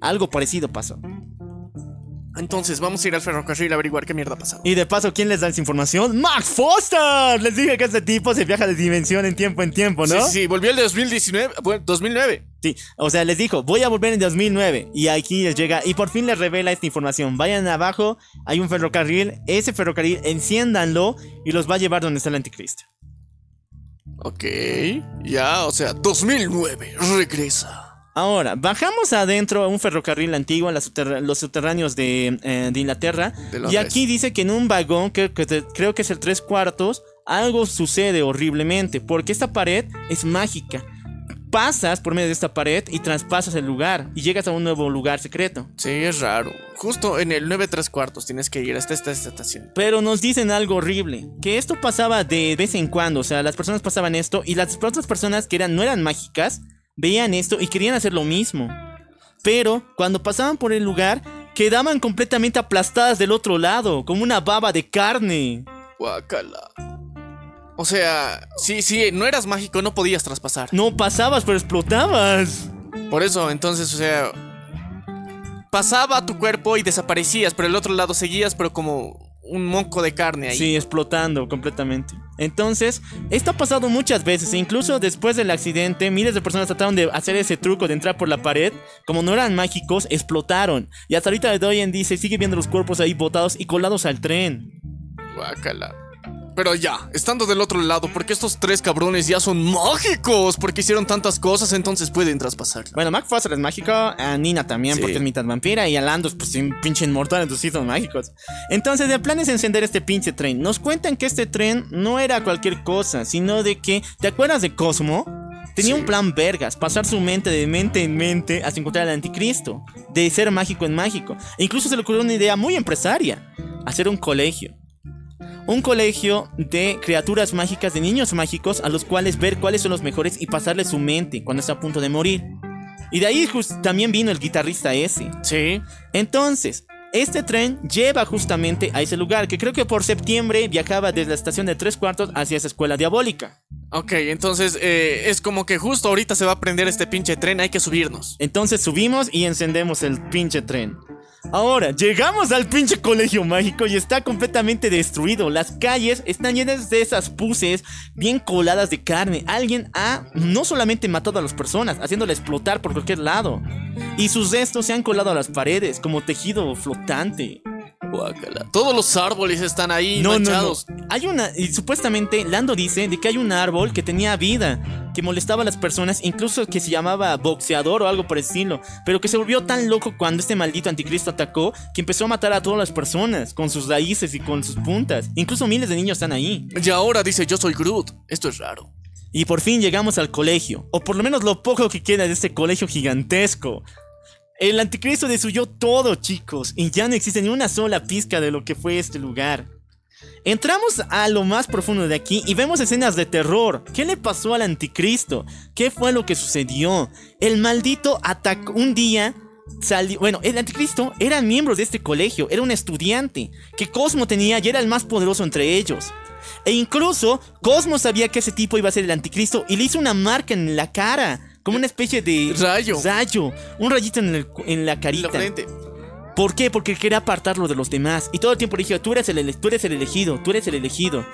Algo parecido pasó.
Entonces, vamos a ir al ferrocarril a averiguar qué mierda ha pasado.
Y de paso, ¿quién les da esa información? ¡Max Foster! Les dije que este tipo se viaja de dimensión en tiempo en tiempo, ¿no?
Sí, sí, volvió el de 2019, bueno, 2009.
Sí, o sea, les dijo, voy a volver en 2009. Y aquí les llega, y por fin les revela esta información. Vayan abajo, hay un ferrocarril, ese ferrocarril, enciéndanlo y los va a llevar donde está el anticristo.
Ok, ya, o sea, 2009, regresa.
Ahora, bajamos adentro a un ferrocarril antiguo, subterra- los subterráneos de, eh, de Inglaterra.
De
y aquí dice que en un vagón, que, creo que es el tres cuartos, algo sucede horriblemente. Porque esta pared es mágica. Pasas por medio de esta pared y traspasas el lugar. Y llegas a un nuevo lugar secreto.
Sí, es raro. Justo en el 9 3 cuartos tienes que ir hasta esta, esta estación.
Pero nos dicen algo horrible. Que esto pasaba de vez en cuando. O sea, las personas pasaban esto. Y las otras personas que eran, no eran mágicas, veían esto y querían hacer lo mismo. Pero cuando pasaban por el lugar, quedaban completamente aplastadas del otro lado. Como una baba de carne.
Guacala. O sea, sí, sí, no eras mágico, no podías traspasar.
No pasabas, pero explotabas.
Por eso, entonces, o sea, pasaba tu cuerpo y desaparecías, pero el otro lado seguías, pero como un monco de carne ahí.
Sí, explotando completamente. Entonces, esto ha pasado muchas veces. E incluso después del accidente, miles de personas trataron de hacer ese truco de entrar por la pared. Como no eran mágicos, explotaron. Y hasta ahorita de hoy en día se sigue viendo los cuerpos ahí botados y colados al tren.
Guácala.
Pero ya, estando del otro lado, porque estos tres cabrones ya son mágicos, porque hicieron tantas cosas, entonces pueden traspasarla.
Bueno, Mac Foster es mágico, a Nina también
Sí.
porque es mitad vampira y a Landus pues un pinche inmortal, entonces sí son mágicos. Entonces el plan es encender este pinche tren. Nos cuentan que este tren no era cualquier cosa, sino de que, ¿te acuerdas de Cosmo? Tenía
Sí.
un plan vergas, pasar su mente de mente en mente hasta encontrar al anticristo, de ser mágico en mágico. E incluso se le ocurrió una idea muy empresaria, hacer un colegio. Un colegio de criaturas mágicas, de niños mágicos, a los cuales ver cuáles son los mejores y pasarles su mente cuando está a punto de morir. Y de ahí just- también vino el guitarrista ese.
Sí.
Entonces, este tren lleva justamente a ese lugar, que creo que por septiembre viajaba desde la estación de Tres Cuartos hacia esa escuela diabólica.
Ok, entonces eh, es como que justo ahorita se va a prender este pinche tren, hay que subirnos.
Entonces subimos y encendemos el pinche tren. Ahora, llegamos al pinche colegio mágico y está completamente destruido. Las calles están llenas de esas puces bien coladas de carne. Alguien ha no solamente matado a las personas, haciéndola explotar por cualquier lado. Y sus restos se han colado a las paredes como tejido flotante.
Guácala. Todos los árboles están ahí
No, no, no. Hay una, y supuestamente Lando dice de que hay un árbol que tenía vida, que molestaba a las personas, incluso que se llamaba boxeador o algo por el estilo, pero que se volvió tan loco cuando este maldito anticristo atacó que empezó a matar a todas las personas con sus raíces y con sus puntas. Incluso miles de niños están ahí.
Y ahora dice yo soy Groot. Esto es raro.
Y por fin llegamos al colegio, o por lo menos lo poco que queda de este colegio gigantesco. El anticristo destruyó todo, chicos, y ya no existe ni una sola pizca de lo que fue este lugar. Entramos a lo más profundo de aquí y vemos escenas de terror. ¿Qué le pasó al anticristo? ¿Qué fue lo que sucedió? El maldito atacó un día. Salió, bueno, el anticristo era miembro de este colegio, era un estudiante que Cosmo tenía y era el más poderoso entre ellos. E incluso Cosmo sabía que ese tipo iba a ser el anticristo y le hizo una marca en la cara, como una especie de
Rayo.
rayo, un rayito en, el- en la
En
carita.
la frente.
¿Por qué? Porque quería apartarlo de los demás. Y todo el tiempo le dije, tú eres el, tú eres el elegido, tú eres el elegido.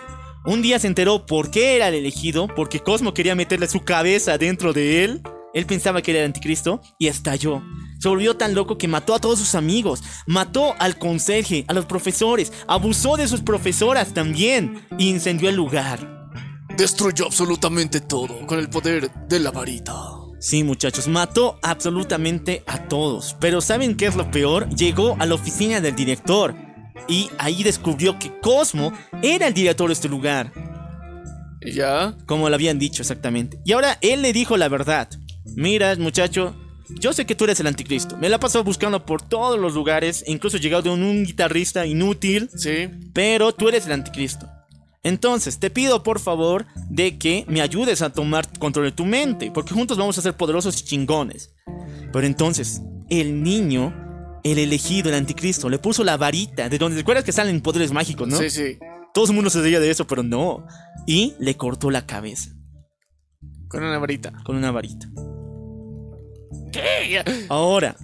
Un día se enteró por qué era el elegido, porque Cosmo quería meterle su cabeza dentro de él. Él pensaba que era el anticristo y estalló. Se volvió tan loco que mató a todos sus amigos, mató al conserje, a los profesores, abusó de sus profesoras también y incendió el lugar.
Destruyó absolutamente todo con el poder de la varita.
Sí, muchachos, mató absolutamente a todos. Pero ¿saben qué es lo peor? Llegó a la oficina del director y ahí descubrió que Cosmo era el director de este lugar,
¿Y ya?
como le habían dicho exactamente. Y ahora él le dijo la verdad. Mira, muchacho, yo sé que tú eres el anticristo. Me la he pasado buscando por todos los lugares, incluso he llegado de un, un guitarrista inútil,
Sí.
pero tú eres el anticristo. Entonces, te pido por favor de que me ayudes a tomar control de tu mente, porque juntos vamos a ser poderosos y chingones. Pero entonces, el niño, el elegido, el anticristo, le puso la varita, de donde recuerdas que salen poderes mágicos, ¿no?
Sí, sí.
Todo el mundo se reía de eso, pero no. Y le cortó la cabeza
Con una varita.
con una varita. Ahora,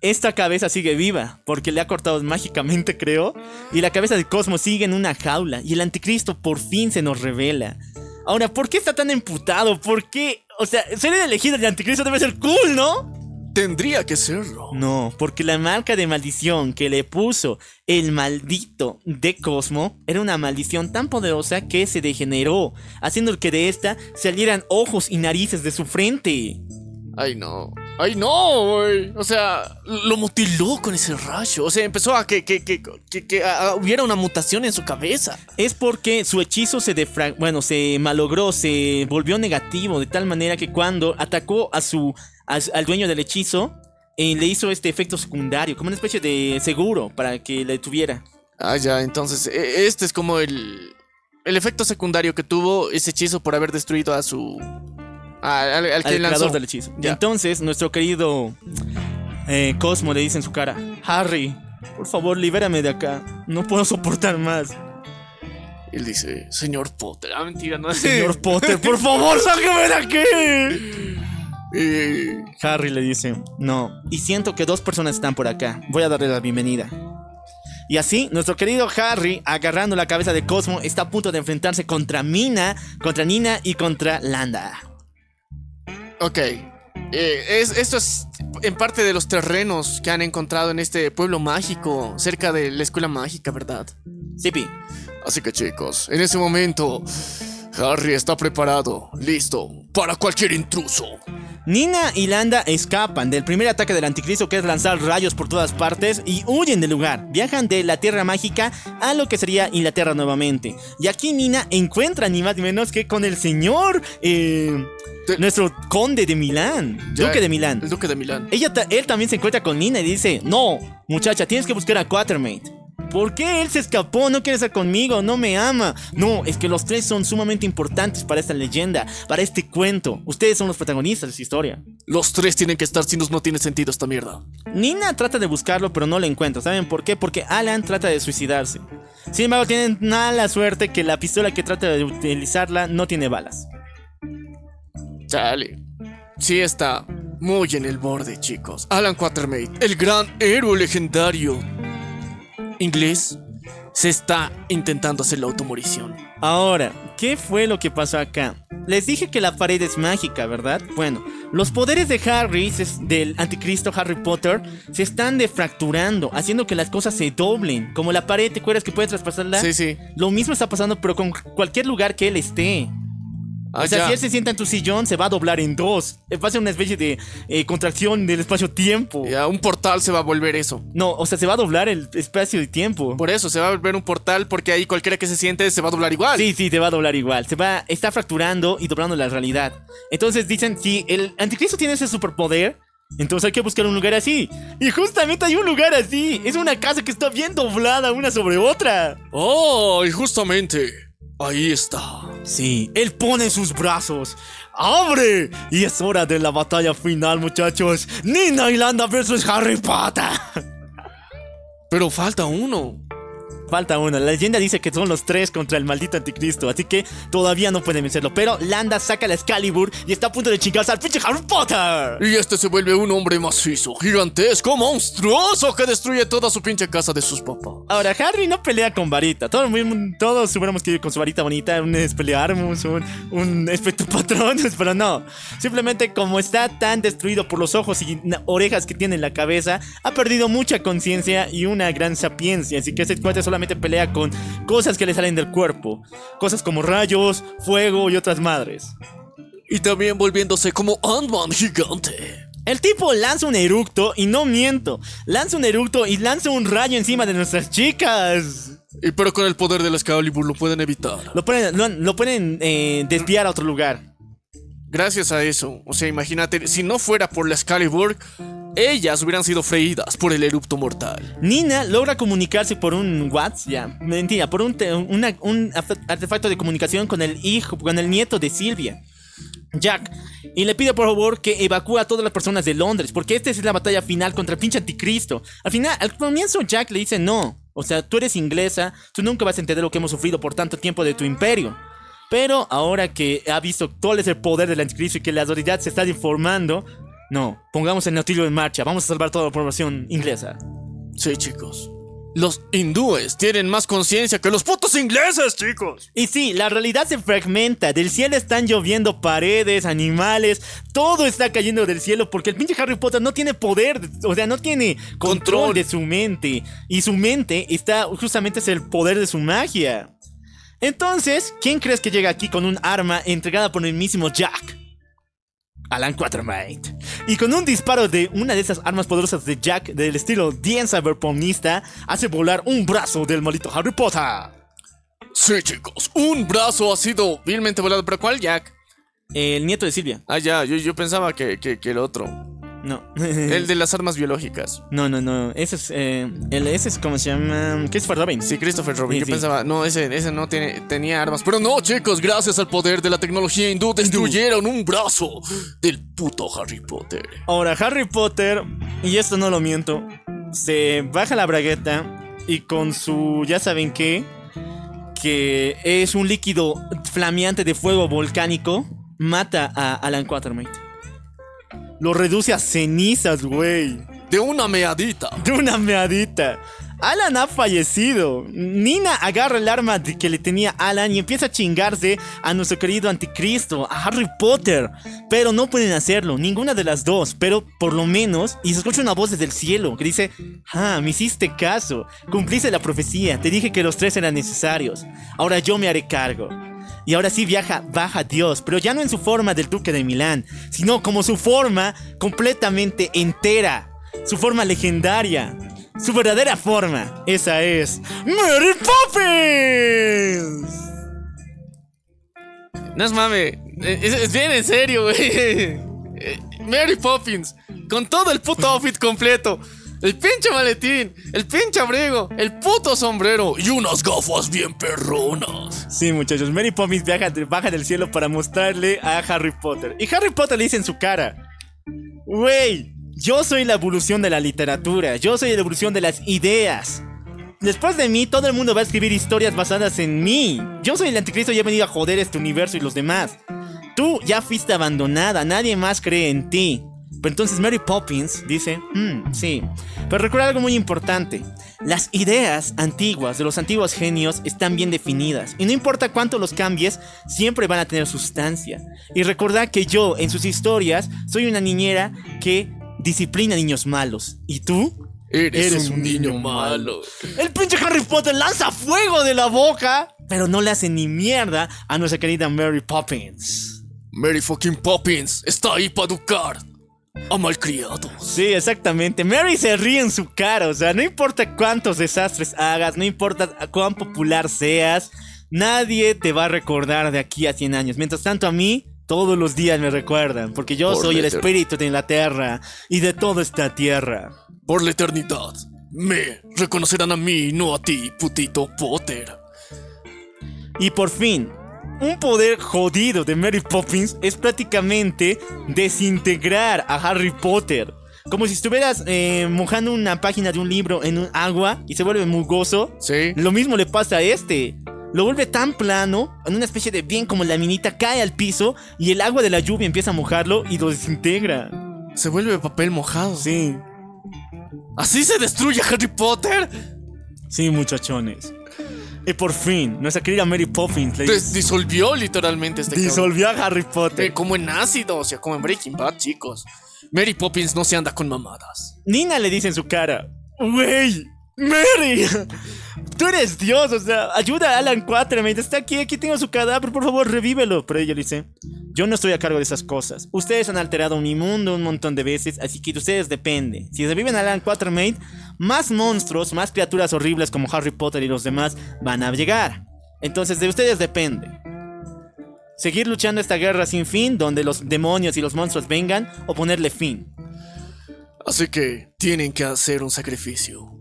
esta cabeza sigue viva, porque le ha cortado mágicamente, creo. Y la cabeza de Cosmo sigue en una jaula. Y el anticristo por fin se nos revela. Ahora, ¿por qué está tan emputado? ¿Por qué? O sea, ser el elegido del anticristo debe ser cool, ¿no?
Tendría que serlo.
No, porque la marca de maldición que le puso el maldito de Cosmo era una maldición tan poderosa que se degeneró, haciendo que de esta salieran ojos y narices de su frente.
Ay, no. Ay, no, güey. O sea, lo mutiló con ese rayo. O sea, empezó a que, que, que, que, hubiera una mutación en su cabeza.
Es porque su hechizo se defra bueno, se malogró, se volvió negativo de tal manera que cuando atacó a su a- al dueño del hechizo eh, le hizo este efecto secundario, como una especie de seguro para que le tuviera.
Ah, ya, entonces, e- este es como el, el efecto secundario que tuvo ese hechizo por haber destruido a su. Al, al
al
que lanzó.
creador del hechizo.
Ya.
Entonces, nuestro querido eh, Cosmo le dice en su cara: Harry, por favor, libérame de acá. No puedo soportar más.
Él dice, señor Potter. Ah, mentira, no
Señor Potter, por favor, sáqueme de aquí.
Eh,
Harry le dice: No. Y siento que dos personas están por acá. Voy a darle la bienvenida. Y así, nuestro querido Harry, agarrando la cabeza de Cosmo, está a punto de enfrentarse contra Mina, contra Nina y contra Landa.
Ok. Eh, es, esto es en parte de los terrenos que han encontrado en este pueblo mágico, cerca de la escuela mágica, ¿verdad?
Sipi,
Así que chicos, en ese momento, Harry está preparado, listo, para cualquier intruso.
Nina y Landa escapan del primer ataque del anticristo que es lanzar rayos por todas partes y huyen del lugar. Viajan de la Tierra Mágica a lo que sería Inglaterra nuevamente. Y aquí Nina encuentra ni más ni menos que con el señor, eh,
De-
nuestro conde de Milán,
Ya,
duque de Milán.
El duque de Milán.
Ella ta- él también se encuentra con Nina y dice, no, muchacha, tienes que buscar a Quatermate. ¿Por qué él se escapó? No quiere estar conmigo, no me ama. No, es que los tres son sumamente importantes para esta leyenda, para este cuento. Ustedes son los protagonistas de esta historia.
Los tres tienen que estar, si no, no tiene sentido esta mierda.
Nina trata de buscarlo, pero no lo encuentra. ¿Saben por qué? Porque Alan trata de suicidarse. Sin embargo, tienen mala suerte que la pistola que trata de utilizarla no tiene balas.
Chale. Sí está muy en el borde, chicos. Alan Quatermain, el gran héroe legendario inglés, se está intentando hacer la automorición.
Ahora, ¿qué fue lo que pasó acá? Les dije que la pared es mágica, ¿verdad? Bueno, los poderes de Harry, del anticristo Harry Potter, se están defracturando, haciendo que las cosas se doblen. Como la pared, ¿te acuerdas que puede traspasarla?
Sí, sí.
Lo mismo está pasando, pero con cualquier lugar que él esté.
Ah,
o sea,
ya.
si él se sienta en tu sillón, se va a doblar en dos. Eh, Va a ser una especie de eh, contracción del espacio-tiempo.
Ya, un portal se va a volver eso.
No, o sea, se va a doblar el espacio y tiempo.
Por eso se va a volver un portal porque ahí cualquiera que se siente se va a doblar igual.
Sí, sí, te va a doblar igual. Se va, está fracturando y doblando la realidad. Entonces dicen, si el anticristo tiene ese superpoder, entonces hay que buscar un lugar así. Y justamente hay un lugar así. Es una casa que está bien doblada una sobre otra.
Oh, y justamente ahí está.
Sí, él pone sus brazos. ¡Abre! Y es hora de la batalla final, muchachos. Nina y Landa versus Harry Potter.
Pero falta uno.
Falta uno. La leyenda dice que son los tres contra el maldito anticristo. Así que todavía no pueden vencerlo. Pero Landa saca la Excalibur y está a punto de chingarse al pinche Harry Potter.
Y este se vuelve un hombre macizo, gigantesco, monstruoso que destruye toda su pinche casa de sus papás.
Ahora, Harry no pelea con varita. Todos, todos hubiéramos querido con su varita bonita, un Expelliarmus, un, un Espectro Patronus, pero no. Simplemente como está tan destruido por los ojos y orejas que tiene en la cabeza, ha perdido mucha conciencia y una gran sapiencia. Así que este cuate solamente pelea con cosas que le salen del cuerpo. Cosas como rayos, fuego y otras madres.
Y también volviéndose como Ant-Man gigante.
El tipo lanza un eructo y no miento. Lanza un eructo y lanza un rayo encima de nuestras chicas.
Y pero con el poder del Excalibur lo pueden evitar.
Lo pueden, lo, lo pueden eh, desviar a otro lugar.
Gracias a eso, o sea, imagínate, si no fuera por la Excalibur, ellas hubieran sido freídas por el erupto mortal.
Nina logra comunicarse por un WhatsApp, ya, mentira, por un, un artefacto de comunicación con el hijo, con el nieto de Silvia, Jack, y le pide por favor que evacúe a todas las personas de Londres, porque esta es la batalla final contra el pinche anticristo. Al final, al comienzo Jack le dice no, o sea, tú eres inglesa, tú nunca vas a entender lo que hemos sufrido por tanto tiempo de tu imperio. Pero ahora que ha visto cuál es el poder del anticristo y que la autoridad se está informando, no, pongamos el nautilio en marcha, vamos a salvar toda la población inglesa.
Sí, chicos. Los hindúes tienen más conciencia que los putos ingleses, chicos.
Y sí, la realidad se fragmenta. Del cielo están lloviendo paredes, animales. Todo está cayendo del cielo porque el pinche Harry Potter no tiene poder. O sea, no tiene control,
Control.
de su mente. Y su mente está justamente es el poder de su magia. Entonces, ¿quién crees que llega aquí con un arma entregada por el mismísimo Jack? Alan Quatermain. Y con un disparo de una de esas armas poderosas de Jack, del estilo bien cyberpunista, hace volar un brazo del maldito Harry Potter.
Sí, chicos. Un brazo ha sido vilmente volado. ¿Pero cuál, Jack?
El nieto de Silvia.
Ah, ya, yo, yo pensaba que, que- que el otro.
No.
El de las armas biológicas.
No, no, no. Ese es. Eh, el, ese es como se llama. Christopher Robin.
Sí, Christopher Robin.
Sí,
yo
sí.
pensaba, no, ese, ese no tiene, tenía armas. Pero no, chicos, gracias al poder de la tecnología hindú, destruyeron un brazo del puto Harry Potter.
Ahora, Harry Potter, y esto no lo miento, se baja la bragueta y con su. Ya saben qué. Que es un líquido flameante de fuego volcánico. Mata a Alan Quatermain. Lo reduce a cenizas, güey.
De una meadita.
De una meadita. Alan ha fallecido. Nina agarra el arma de- que le tenía Alan y empieza a chingarse a nuestro querido anticristo, a Harry Potter. Pero no pueden hacerlo, ninguna de las dos. Pero por lo menos, y se escucha una voz desde el cielo que dice: Ah, me hiciste caso, cumpliste la profecía, te dije que los tres eran necesarios. Ahora yo me haré cargo. Y ahora sí viaja, baja Dios, pero ya no en su forma del duque de Milán, sino como su forma completamente entera, su forma legendaria, su verdadera forma. Esa es Mary Poppins.
No es mame. Es, bien en serio, güey. Mary Poppins. Con todo el puto outfit completo. El pinche maletín. El pinche abrigo. El puto sombrero.
Y unas gafas bien perronas.
Sí, muchachos, Mary Poppins viaja, baja del cielo para mostrarle a Harry Potter. Y Harry Potter le dice en su cara: Wey, yo soy la evolución de la literatura, yo soy la evolución de las ideas. Después de mí, todo el mundo va a escribir historias basadas en mí. Yo soy el anticristo y he venido a joder este universo y los demás. Tú ya fuiste abandonada, nadie más cree en ti. Pero entonces Mary Poppins dice, "Hmm, sí, pero recuerda algo muy importante. Las ideas antiguas de los antiguos genios están bien definidas. Y no importa cuánto los cambies, siempre van a tener sustancia. Y recordad que yo, en sus historias, soy una niñera que disciplina a niños malos. ¿Y tú?
Eres, un niño malo.
El pinche Harry Potter lanza fuego de la boca, pero no le hace ni mierda a nuestra querida Mary Poppins.
Mary fucking Poppins está ahí para educar a malcriados.
Sí, exactamente. Mary se ríe en su cara. O sea, no importa cuántos desastres hagas, no importa cuán popular seas, nadie te va a recordar de aquí a 100 años. Mientras tanto, a mí, todos los días me recuerdan. Porque yo
Por
soy el espíritu de Inglaterra y de toda esta tierra.
Por la eternidad. Me reconocerán a mí no a ti, putito Potter.
Y por fin, un poder jodido de Mary Poppins es prácticamente desintegrar a Harry Potter. Como si estuvieras eh, mojando una página de un libro en un agua y se vuelve mugoso.
Sí.
Lo mismo le pasa a este. Lo vuelve tan plano, en una especie de bien como laminita, cae al piso y el agua de la lluvia empieza a mojarlo y lo desintegra.
Se vuelve papel mojado.
Sí,
¿Así se destruye Harry Potter?
sí, muchachones. Y por fin, nuestra querida Mary Poppins le
Des- disolvió literalmente este
disolvió a Harry Potter.
Eh, como en ácido, o sea, como en Breaking Bad, chicos. Mary Poppins no se anda con mamadas.
Nina le dice en su cara, wey, Mary, tú eres Dios, o sea, ayuda a Alan Quatermain, está aquí, aquí tengo su cadáver, por favor, revívelo. Pero ella le dice, yo no estoy a cargo de esas cosas. Ustedes han alterado mi mundo un montón de veces, así que de ustedes depende. Si reviven a Alan Quatermain, más monstruos, más criaturas horribles como Harry Potter y los demás van a llegar. Entonces de ustedes depende. Seguir luchando esta guerra sin fin, donde los demonios y los monstruos vengan, o ponerle fin.
Así que tienen que hacer un sacrificio.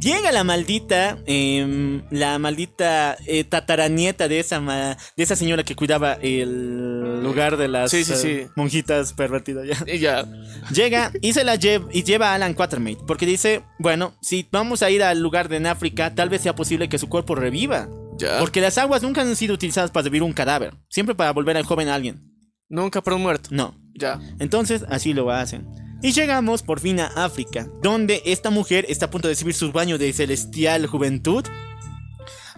Llega la maldita, em, la maldita eh, tataranieta de esa, ma- de esa señora que cuidaba el lugar de las
Sí, sí,
eh, monjitas pervertidas. ya.
Y ya.
Llega y se la lleva y lleva a Alan Quatermain porque dice, bueno, si vamos a ir al lugar de en África, tal vez sea posible que su cuerpo reviva.
Ya.
Porque las aguas nunca han sido utilizadas para revivir un cadáver, siempre para volver al joven a alguien.
Nunca para un muerto.
No,
Ya.
entonces así lo hacen. Y llegamos por fin a África, donde esta mujer está a punto de recibir su baño de celestial juventud.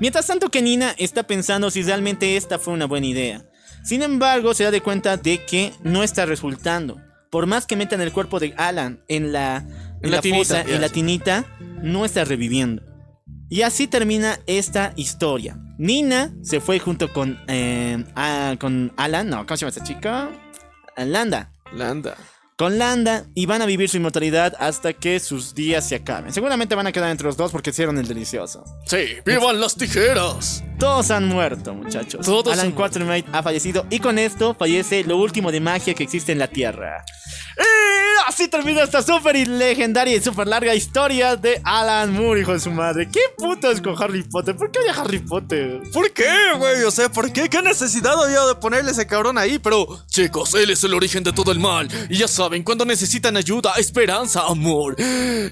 Mientras tanto que Nina está pensando si realmente esta fue una buena idea. Sin embargo, se da de cuenta de que no está resultando. Por más que metan el cuerpo de Alan en la, en
la
la
tinita,
fosa, en la tinita, no está reviviendo. Y así termina esta historia. Nina se fue junto con, eh, a- con Alan, no, ¿cómo se llama esta chica? Landa.
Landa.
Con Landa y van a vivir su inmortalidad hasta que sus días se acaben. Seguramente van a quedar entre los dos porque hicieron el delicioso.
Sí, vivan las tijeras.
Todos han muerto, muchachos.
Todos
Alan. Quatermain ha fallecido y con esto fallece lo último de magia que existe en la Tierra. Y así termina esta súper y legendaria y súper larga historia de Alan Moore, hijo de su madre. ¿Qué puto es con Harry Potter? ¿Por qué a Harry Potter?
¿Por qué, güey? O sea, ¿por qué? ¿Qué necesidad había de ponerle ese cabrón ahí? Pero,
Chicos, él es el origen de todo el mal. Y ya saben, cuando necesitan ayuda, esperanza, amor.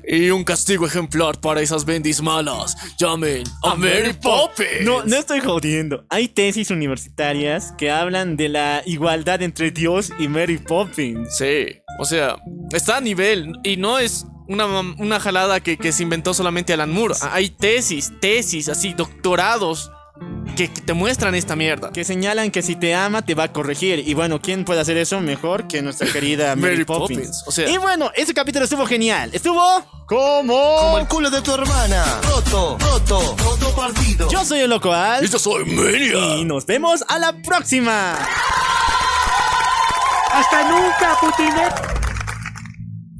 Y un castigo ejemplar para esas bendis malas. Llamen a, Mary Poppins.
No, no estoy jodiendo. Hay tesis universitarias que hablan de la igualdad entre Dios y Mary Poppins.
sí. O sea, está a nivel. Y no es una, una jalada que, que se inventó solamente Alan Moore. Hay tesis, tesis, así, doctorados que, que te muestran esta mierda.
Que señalan que si te ama te va a corregir. Y bueno, ¿quién puede hacer eso mejor que nuestra querida Mary,
Mary
Poppins?
Poppins, o sea-
y bueno, ese capítulo estuvo genial. Estuvo como...
Como el culo de tu hermana. Roto, roto, roto partido.
Yo soy el loco Al.
Y yo soy Menia.
Y nos vemos a la próxima.
Hasta nunca, putines.